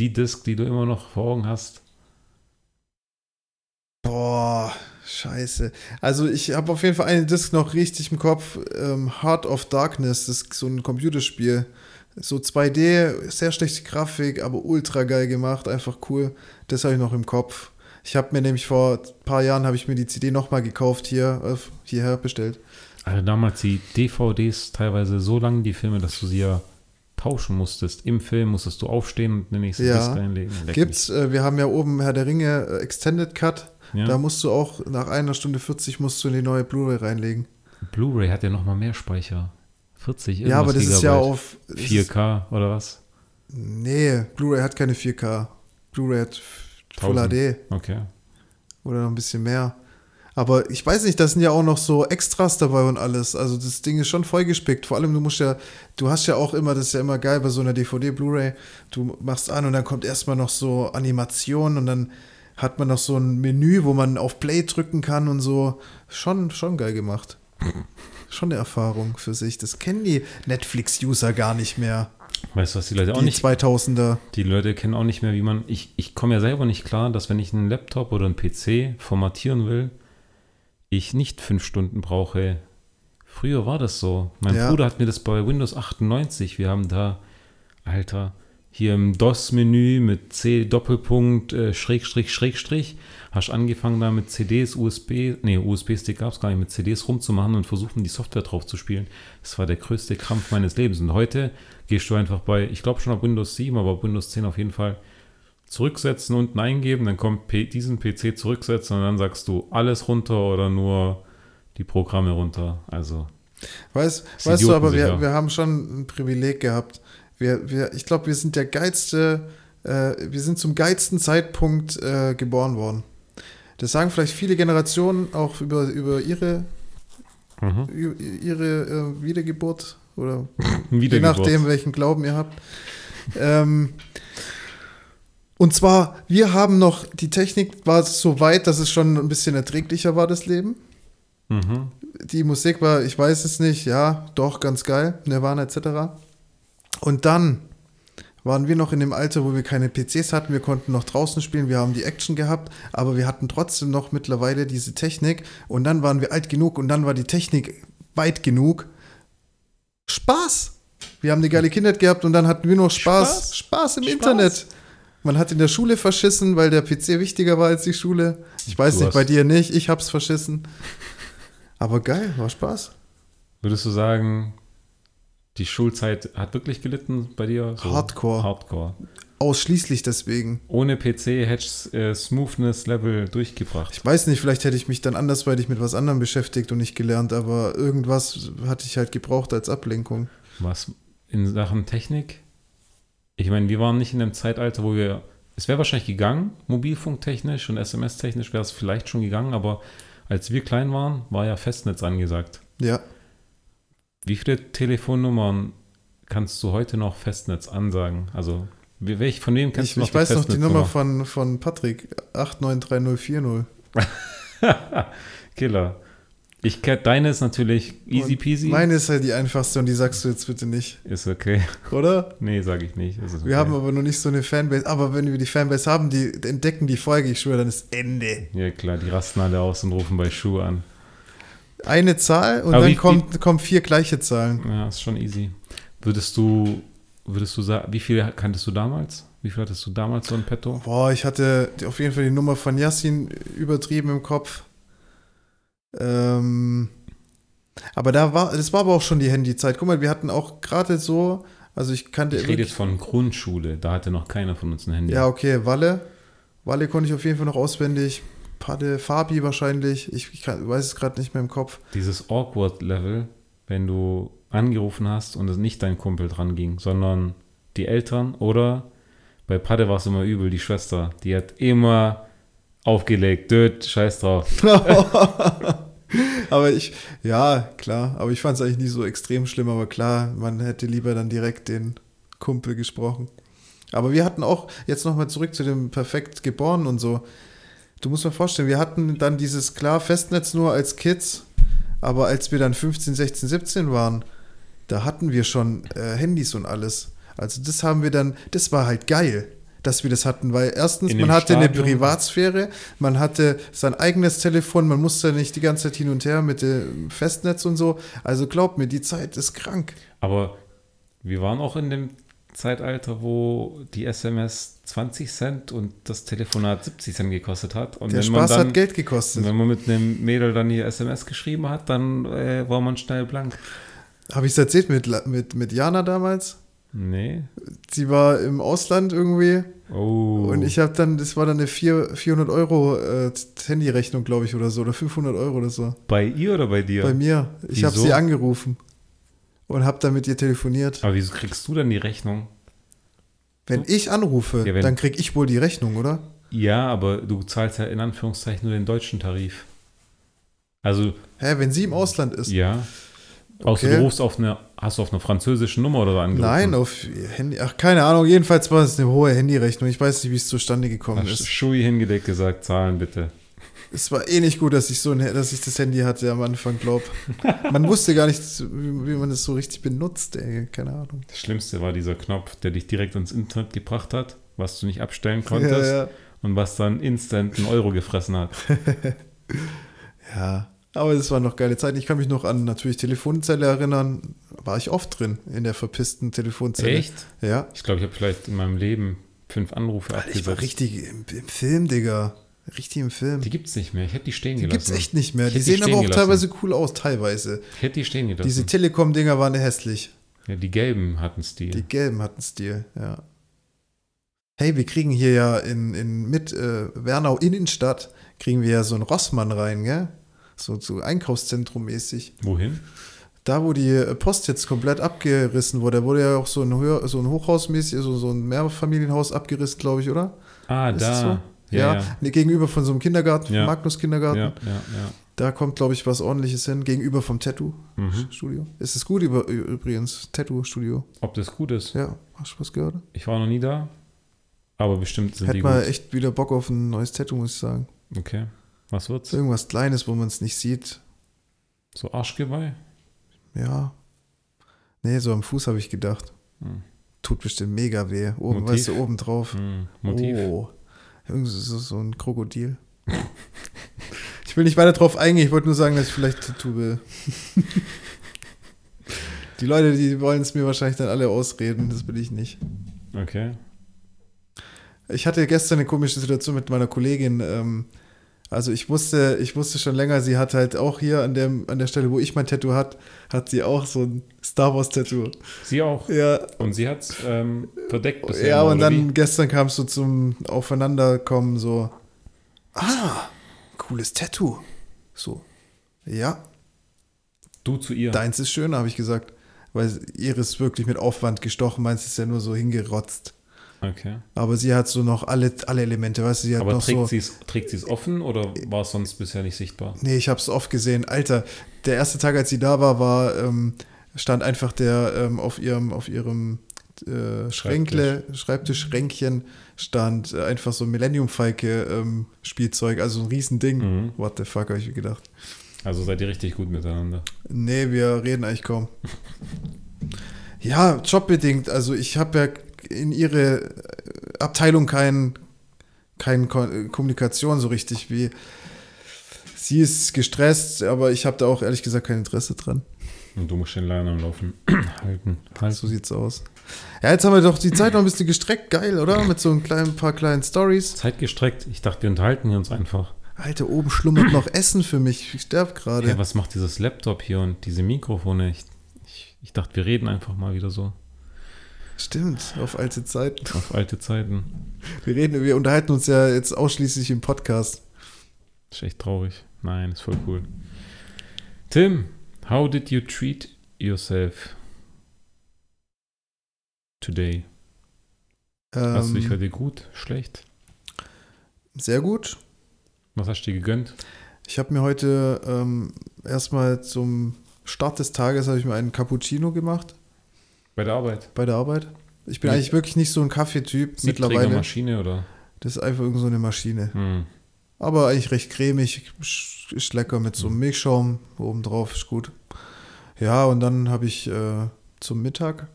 S1: die Disc, die du immer noch vor Augen hast?
S2: Boah, scheiße. Also ich habe auf jeden Fall einen Disc noch richtig im Kopf. Ähm, Heart of Darkness, das ist so ein Computerspiel. So 2D, sehr schlechte Grafik, aber ultra geil gemacht, einfach cool. Das habe ich noch im Kopf. Ich habe mir nämlich vor ein paar Jahren habe ich mir die CD nochmal gekauft hier, äh, hierher bestellt.
S1: Also damals die DVDs teilweise so lang, die Filme, dass du sie ja tauschen musstest. Im Film musstest du aufstehen und eine nächste
S2: Ja.
S1: Disc reinlegen. Leck
S2: Gibt's, äh, wir haben ja oben Herr der Ringe äh, Extended Cut.
S1: mich.
S2: Da
S1: Ja.
S2: musst du auch nach einer Stunde 40 musst du in die neue Blu-ray reinlegen.
S1: Blu-ray hat ja noch mal mehr Speicher. 40
S2: Ja, aber das
S1: irgendwas
S2: ist ja
S1: Gigabyte.
S2: auf. das ist-
S1: 4K oder was?
S2: Nee, Blu-ray hat keine 4K. Blu-ray hat Full
S1: 1000.
S2: HD
S1: Okay.
S2: oder noch ein bisschen mehr. Aber ich weiß nicht, da sind ja auch noch so Extras dabei und alles. Also das Ding ist schon vollgespickt. Vor allem, du musst ja, du hast ja auch immer, das ist ja immer geil bei so einer DVD, Blu-ray, du machst an und dann kommt erstmal noch so Animation und dann hat man noch so ein Menü, wo man auf Play drücken kann und so. Schon, schon geil gemacht. Schon eine Erfahrung für sich. Das kennen die Netflix-User gar nicht mehr.
S1: Weißt du, was die Leute auch
S2: Die
S1: nicht
S2: 2000er.
S1: Die Leute kennen auch nicht mehr, wie man. Ich, ich komme ja selber nicht klar, dass wenn ich einen Laptop oder einen PC formatieren will, ich nicht fünf Stunden brauche. Früher war das so. Mein
S2: Ja.
S1: Bruder hat mir das bei Windows 98. Wir haben da, Alter, hier im DOS-Menü mit C Doppelpunkt äh, Schrägstrich Schrägstrich hast angefangen da mit CDs, USB, nee, USB-Stick gab es gar nicht, mit CDs rumzumachen und versuchen die Software drauf zu spielen. Das war der größte Krampf meines Lebens. Und heute gehst du einfach bei, ich glaube schon auf Windows 7, aber auf Windows 10 auf jeden Fall zurücksetzen, unten eingeben, dann kommt P diesen PC zurücksetzen und dann sagst du alles runter oder nur die Programme runter. Also
S2: Weißt,
S1: Das
S2: weißt du, aber wir, wir haben schon ein Privileg gehabt. Wir, wir, ich glaube, wir sind der geilste, äh, wir sind zum geilsten Zeitpunkt äh, geboren worden. Das sagen vielleicht viele Generationen auch über, über ihre,
S1: mhm.
S2: ihre äh, Wiedergeburt oder je
S1: Wiedergeburt.
S2: nachdem, welchen Glauben ihr habt. Ähm, und zwar, wir haben noch, die Technik war so weit, dass es schon ein bisschen erträglicher war, das Leben.
S1: Mhm.
S2: Die Musik war, ich weiß es nicht, ja, doch, ganz geil, Nirvana etc. Und dann waren wir noch in dem Alter, wo wir keine PCs hatten, wir konnten noch draußen spielen, wir haben die Action gehabt, aber wir hatten trotzdem noch mittlerweile diese Technik und dann waren wir alt genug und dann war die Technik weit genug. Spaß! Wir haben eine geile Kindheit gehabt und dann hatten wir noch Spaß.
S1: Spaß.
S2: Spaß, im
S1: Spaß.
S2: Internet. Man hat in der Schule verschissen, weil der PC wichtiger war als die Schule. Ich weiß
S1: Du
S2: nicht, bei dir nicht, ich hab's verschissen. Aber geil, war Spaß.
S1: Würdest du sagen, die Schulzeit hat wirklich gelitten bei dir?
S2: Hardcore.
S1: Hardcore.
S2: Ausschließlich deswegen.
S1: Ohne PC hättest äh, Smoothness-Level durchgebracht.
S2: Ich weiß nicht, vielleicht hätte ich mich dann andersweitig mit was anderem beschäftigt und nicht gelernt, aber irgendwas hatte ich halt gebraucht als Ablenkung.
S1: Was in Sachen Technik? Ich meine, wir waren nicht in einem Zeitalter, wo wir. Es wäre wahrscheinlich gegangen, mobilfunktechnisch und SMS-technisch wäre es vielleicht schon gegangen, aber als wir klein waren, war ja Festnetz angesagt.
S2: Ja,
S1: Wie viele Telefonnummern kannst du heute noch Festnetz ansagen? Also, welch, von wem kennst
S2: ich,
S1: du noch
S2: ich weiß noch die? Nummer von, von Patrick, 893040.
S1: Killer. Ich kenn, deine ist natürlich easy
S2: Und
S1: peasy.
S2: Meine ist halt die einfachste und die sagst du jetzt bitte nicht,
S1: ist okay.
S2: oder?
S1: Nee, sage ich nicht. Okay.
S2: Wir haben aber noch nicht so eine Fanbase. Aber wenn wir die Fanbase haben, die entdecken die Folge, ich schwöre, dann ist Ende.
S1: Ja, klar, die rasten alle aus und rufen bei Schuh an.
S2: Eine Zahl und
S1: Aber
S2: dann
S1: wie-
S2: kommt, kommen vier gleiche Zahlen.
S1: Ja, ist schon easy. Würdest du, würdest du sagen, wie viel kanntest du damals? Wie viel hattest du damals so in petto?
S2: Boah, ich hatte auf jeden Fall die Nummer von Yassin übertrieben im Kopf. Ähm, aber da war, das war aber auch schon die Handyzeit. Guck mal, wir hatten auch gerade so, also ich kannte
S1: Ich rede jetzt von Grundschule, da hatte noch keiner von uns ein Handy.
S2: Ja, okay, Walle. Walle konnte ich auf jeden Fall noch auswendig. Padde, Fabi wahrscheinlich. Ich, ich kann, weiß es gerade nicht mehr im Kopf.
S1: Dieses Awkward-Level, wenn du angerufen hast und es nicht dein Kumpel dran ging, sondern die Eltern oder bei Padde war es immer übel, die Schwester, die hat immer aufgelegt, död, scheiß drauf.
S2: aber ich, ja, klar. Aber ich fand es eigentlich nie so extrem schlimm. Aber klar, man hätte lieber dann direkt den Kumpel gesprochen. Aber wir hatten auch, jetzt nochmal zurück zu dem perfekt geboren und so. Du musst mir vorstellen, wir hatten dann dieses, klar, Festnetz nur als Kids. Aber als wir dann 15, 16, 17 waren, da hatten wir schon äh, Handys und alles. Also das haben wir dann, das war halt geil, dass wir das hatten, weil erstens, man hatte eine
S1: Stadion.
S2: Privatsphäre, man hatte sein eigenes Telefon, man musste nicht die ganze Zeit hin und her mit dem Festnetz und so. Also glaub mir, die Zeit ist krank.
S1: Aber wir waren auch in dem Zeitalter, wo die SMS 20 Cent und das Telefonat 70 Cent gekostet hat. Und
S2: Der
S1: wenn man
S2: Spaß
S1: dann,
S2: hat Geld gekostet.
S1: wenn man mit einem Mädel dann hier SMS geschrieben hat, dann äh, war man schnell blank.
S2: Habe ich es erzählt mit, mit, mit Jana damals?
S1: Nee.
S2: Sie war im Ausland irgendwie
S1: Oh.
S2: und ich habe dann, das war dann eine vier- 400 Euro äh, Handyrechnung, glaube ich, oder so, oder 500 Euro oder so.
S1: bei ihr oder bei dir?
S2: Bei mir. Ich habe sie angerufen und habe dann mit ihr telefoniert.
S1: Aber wieso kriegst du dann die Rechnung?
S2: Wenn ich anrufe,
S1: Ja, wenn-
S2: dann krieg ich wohl die Rechnung, oder?
S1: Ja, aber du zahlst ja in Anführungszeichen nur den deutschen Tarif. Also,
S2: Hä, wenn sie im Ausland ist?
S1: ja. Außer
S2: Okay.
S1: du rufst auf eine, hast du auf einer französischen Nummer oder so angerufen?
S2: Nein, auf Handy. Ach, keine Ahnung. Jedenfalls war es eine hohe Handyrechnung. Ich weiß nicht, wie es zustande gekommen
S1: Hast
S2: ist.
S1: Schui hingedeckt gesagt, zahlen bitte.
S2: Es war eh nicht gut, dass ich so ein, dass ich das Handy hatte am Anfang, glaub. Man wusste gar nicht, wie, wie man es so richtig benutzt, ey. Keine Ahnung.
S1: Das Schlimmste war dieser Knopf, der dich direkt ins Internet gebracht hat, was du nicht abstellen konntest
S2: Ja, ja.
S1: und was dann instant einen Euro gefressen hat.
S2: ja. Aber es waren noch geile Zeiten. Ich kann mich noch an natürlich Telefonzelle erinnern. War ich oft drin in der verpissten Telefonzelle.
S1: Echt?
S2: Ja.
S1: Ich glaube, ich habe vielleicht in meinem Leben fünf Anrufe
S2: Alter, ich war
S1: abgesetzt.
S2: richtig im, im Film, Digga. Richtig im Film.
S1: Die gibt's nicht mehr. Ich hätte die stehen
S2: Die
S1: gelassen.
S2: gibt's echt nicht mehr.
S1: Ich
S2: Die
S1: die
S2: sehen aber auch
S1: gelassen.
S2: teilweise cool aus, teilweise.
S1: Ich hätte die stehen gelassen.
S2: Diese Telekom-Dinger waren hässlich.
S1: ja, die gelben hatten Stil.
S2: Die gelben hatten Stil, ja. Hey, wir kriegen hier ja in, in mit äh, Wernau Innenstadt, kriegen wir ja so einen Rossmann rein, gell? So, so Einkaufszentrum mäßig.
S1: Wohin?
S2: Da, wo die äh, Post jetzt komplett abgerissen wurde, da wurde ja auch so ein, Höher, so ein Hochhausmäßig, so, so ein Mehrfamilienhaus abgerissen, glaube ich, oder?
S1: Ah,
S2: Ist
S1: da.
S2: das so?
S1: Ja,
S2: Ja,
S1: ja.
S2: Gegenüber von so einem Kindergarten,
S1: Ja.
S2: Magnus Kindergarten.
S1: Ja, ja, ja.
S2: Da kommt, glaube ich, was ordentliches hin. Gegenüber vom Tattoo-Studio.
S1: Mhm.
S2: Ist es gut über, übrigens? Tattoo-Studio.
S1: Ob das gut ist?
S2: Ja, hast du was gehört?
S1: Ich war noch nie da. Aber bestimmt sind
S2: Hätte
S1: die
S2: mal
S1: gut.
S2: echt wieder Bock auf ein neues Tattoo, muss ich sagen.
S1: Okay. Was wird's?
S2: Irgendwas Kleines, wo man es nicht sieht.
S1: So Arschgeweih?
S2: Ja. Nee, so am Fuß habe ich gedacht.
S1: Hm.
S2: Tut bestimmt mega weh. Oben,
S1: Motiv?
S2: weißt du, oben drauf.
S1: Hm. Motiv?
S2: Oh. Irgendwie so, so ein Krokodil. ich will nicht weiter drauf eingehen, ich wollte nur sagen, dass ich vielleicht Tattoo will. die Leute, die wollen es mir wahrscheinlich dann alle ausreden, das will ich nicht.
S1: Okay.
S2: Ich hatte gestern eine komische Situation mit meiner Kollegin. Ähm, also ich wusste, ich wusste schon länger, sie hat halt auch hier an der, an der Stelle, wo ich mein Tattoo hat, hat sie auch so ein Star Wars Tattoo.
S1: Sie auch.
S2: Ja,
S1: Und sie hat's ähm, verdeckt bisher.
S2: ja und dann
S1: wie?
S2: gestern kam es so zum Aufeinanderkommen so, ah, cooles Tattoo. So, ja,
S1: Du zu ihr.
S2: deins ist schöner, habe ich gesagt. Weil ihres wirklich mit Aufwand gestochen, meins ist ja nur so hingerotzt.
S1: Okay.
S2: Aber sie hat so noch alle, alle Elemente, weißt du, sie hat
S1: Aber
S2: noch so...
S1: trägt sie es offen oder war es sonst bisher nicht sichtbar?
S2: Nee, ich habe es oft gesehen. Alter, der erste Tag, als sie da war, war ähm, stand einfach der ähm, auf ihrem auf ihrem äh, Schränkle, Schreibtischschränkchen stand äh, einfach so ein Millennium Falke ähm, Spielzeug, also ein Riesending.
S1: Mhm.
S2: What the fuck, habe ich mir gedacht.
S1: Also seid ihr richtig gut miteinander.
S2: Nee, wir reden eigentlich kaum. Ja, jobbedingt. Also ich habe ja in ihre äh, Abteilung kein, keine Kommunikation so richtig wie. Sie ist gestresst, aber ich habe da auch ehrlich gesagt kein Interesse dran.
S1: Und du musst den Laden am Laufen halten.
S2: So
S1: halten.
S2: sieht's aus. Ja, jetzt haben wir doch die Zeit noch ein bisschen gestreckt. Geil, oder? Mit so ein kleinen, paar kleinen Stories.
S1: Zeit gestreckt. Ich dachte, wir unterhalten hier uns einfach.
S2: Alter, oben schlummert noch Essen für mich. Ich sterbe gerade.
S1: Hey, was macht dieses Laptop hier und diese Mikrofone? Ich, ich, ich dachte, wir reden einfach mal wieder so.
S2: Stimmt, auf alte Zeiten.
S1: Auf alte Zeiten.
S2: Wir reden, wir unterhalten uns ja jetzt ausschließlich im Podcast.
S1: Ist echt traurig. Nein, ist voll cool. Tim, how did you treat yourself today? Hast du dich
S2: Ähm,
S1: heute gut, schlecht?
S2: sehr gut.
S1: Was hast du dir gegönnt?
S2: Ich habe mir heute ähm, erstmal zum Start des Tages habe ich mir einen Cappuccino gemacht
S1: Bei der Arbeit?
S2: bei der Arbeit. Ich bin
S1: Mit-
S2: eigentlich wirklich nicht so ein Kaffeetyp mittlerweile.
S1: Siebträgermaschine oder?
S2: Das ist einfach irgend so eine Maschine.
S1: Hm.
S2: Aber eigentlich recht cremig, ist lecker mit so einem Milchschaum obendrauf, ist gut. Ja, und dann habe ich äh, zum Mittag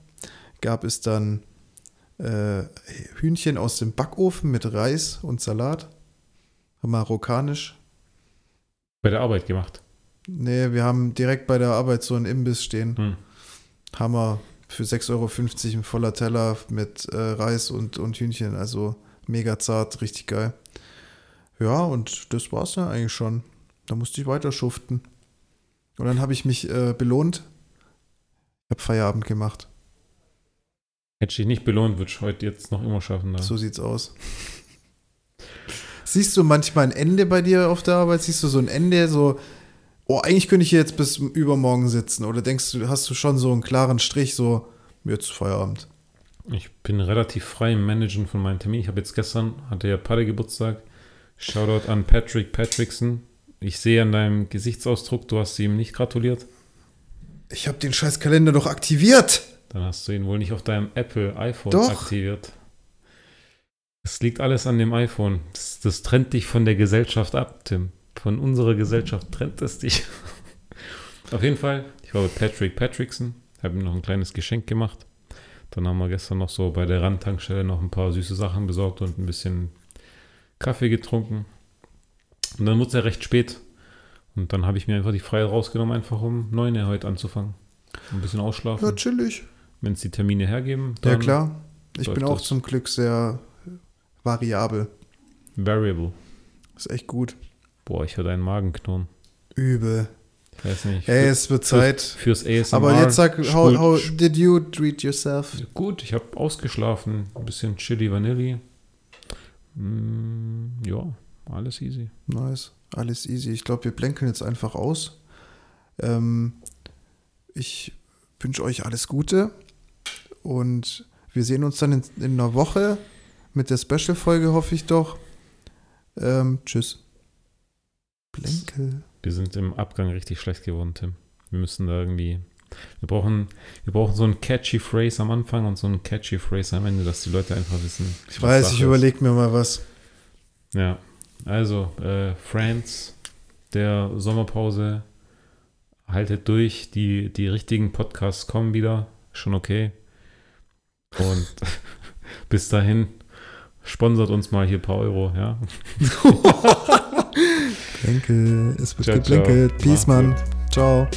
S2: gab es dann äh, Hühnchen aus dem Backofen mit Reis und Salat. Marokkanisch.
S1: Bei der Arbeit gemacht.
S2: Nee, wir haben direkt bei der Arbeit so einen Imbiss stehen.
S1: Hm.
S2: Hammer für 6,50 Euro ein voller Teller mit äh, Reis und, und Hühnchen. Also mega zart, richtig geil. Ja, und das war's ja eigentlich schon. Da musste ich weiter schuften. Und dann habe ich mich äh, belohnt. Ich habe Feierabend gemacht.
S1: Hätte ich dich nicht belohnt, würde ich heute jetzt noch immer schaffen. Da.
S2: So sieht's aus. Siehst du manchmal ein Ende bei dir auf der Arbeit? Siehst du so ein Ende, so, oh, eigentlich könnte ich hier jetzt bis übermorgen sitzen? Oder denkst du, hast du schon so einen klaren Strich, so, jetzt Feierabend?
S1: Ich bin relativ frei im Managen von meinen Terminen. Ich habe jetzt gestern, hatte ja Padde Geburtstag. Shoutout an Patrick Patrickson. Ich sehe an deinem Gesichtsausdruck, du hast ihm nicht gratuliert.
S2: Ich habe den scheiß Kalender doch aktiviert.
S1: Dann hast du ihn wohl nicht auf deinem Apple iPhone
S2: Doch.
S1: aktiviert. Es liegt alles an dem iPhone. Das, das trennt dich von der Gesellschaft ab, Tim. Von unserer Gesellschaft trennt es dich. auf jeden Fall, ich war bei Patrick Patrickson, habe ihm noch ein kleines Geschenk gemacht. Dann haben wir gestern noch so bei der Randtankstelle noch ein paar süße Sachen besorgt und ein bisschen Kaffee getrunken. Und dann wurde es ja recht spät. Und dann habe ich mir einfach die Freiheit rausgenommen, einfach um 9 Uhr heute anzufangen. Ein bisschen ausschlafen.
S2: Ja, chillig.
S1: Wenn es die Termine hergeben,
S2: Ja,
S1: dann
S2: klar. Ich bin auch
S1: das.
S2: zum Glück sehr variabel.
S1: Variable.
S2: Ist echt gut.
S1: Boah, ich höre deinen Magen knurren.
S2: Übel.
S1: Ich weiß nicht.
S2: Ey, es wird Zeit.
S1: Fürs ASMR.
S2: Aber jetzt sag, how, how did you treat yourself?
S1: Gut, ich habe ausgeschlafen. Ein bisschen Chili Vanilli. Mm, ja, alles easy.
S2: Nice. Alles easy. Ich glaube, wir blenken jetzt einfach aus. Ähm, ich wünsche euch alles Gute und wir sehen uns dann in, in einer Woche mit der Special-Folge, hoffe ich doch. Ähm, tschüss. Blenkel.
S1: Wir sind im Abgang richtig schlecht geworden, Tim. Wir müssen da irgendwie. Wir brauchen, wir brauchen so einen catchy Phrase am Anfang und so einen catchy Phrase am Ende, dass die Leute einfach wissen.
S2: Ich weiß,
S1: Sache
S2: ich überlege mir mal was.
S1: Ja, also, äh, Friends, der Sommerpause, haltet durch, die, die richtigen Podcasts kommen wieder, schon okay. Und bis dahin, sponsert uns mal hier ein paar Euro, ja.
S2: Blenkel. Es wird
S1: Ciao.
S2: Peace, Mann. Ciao.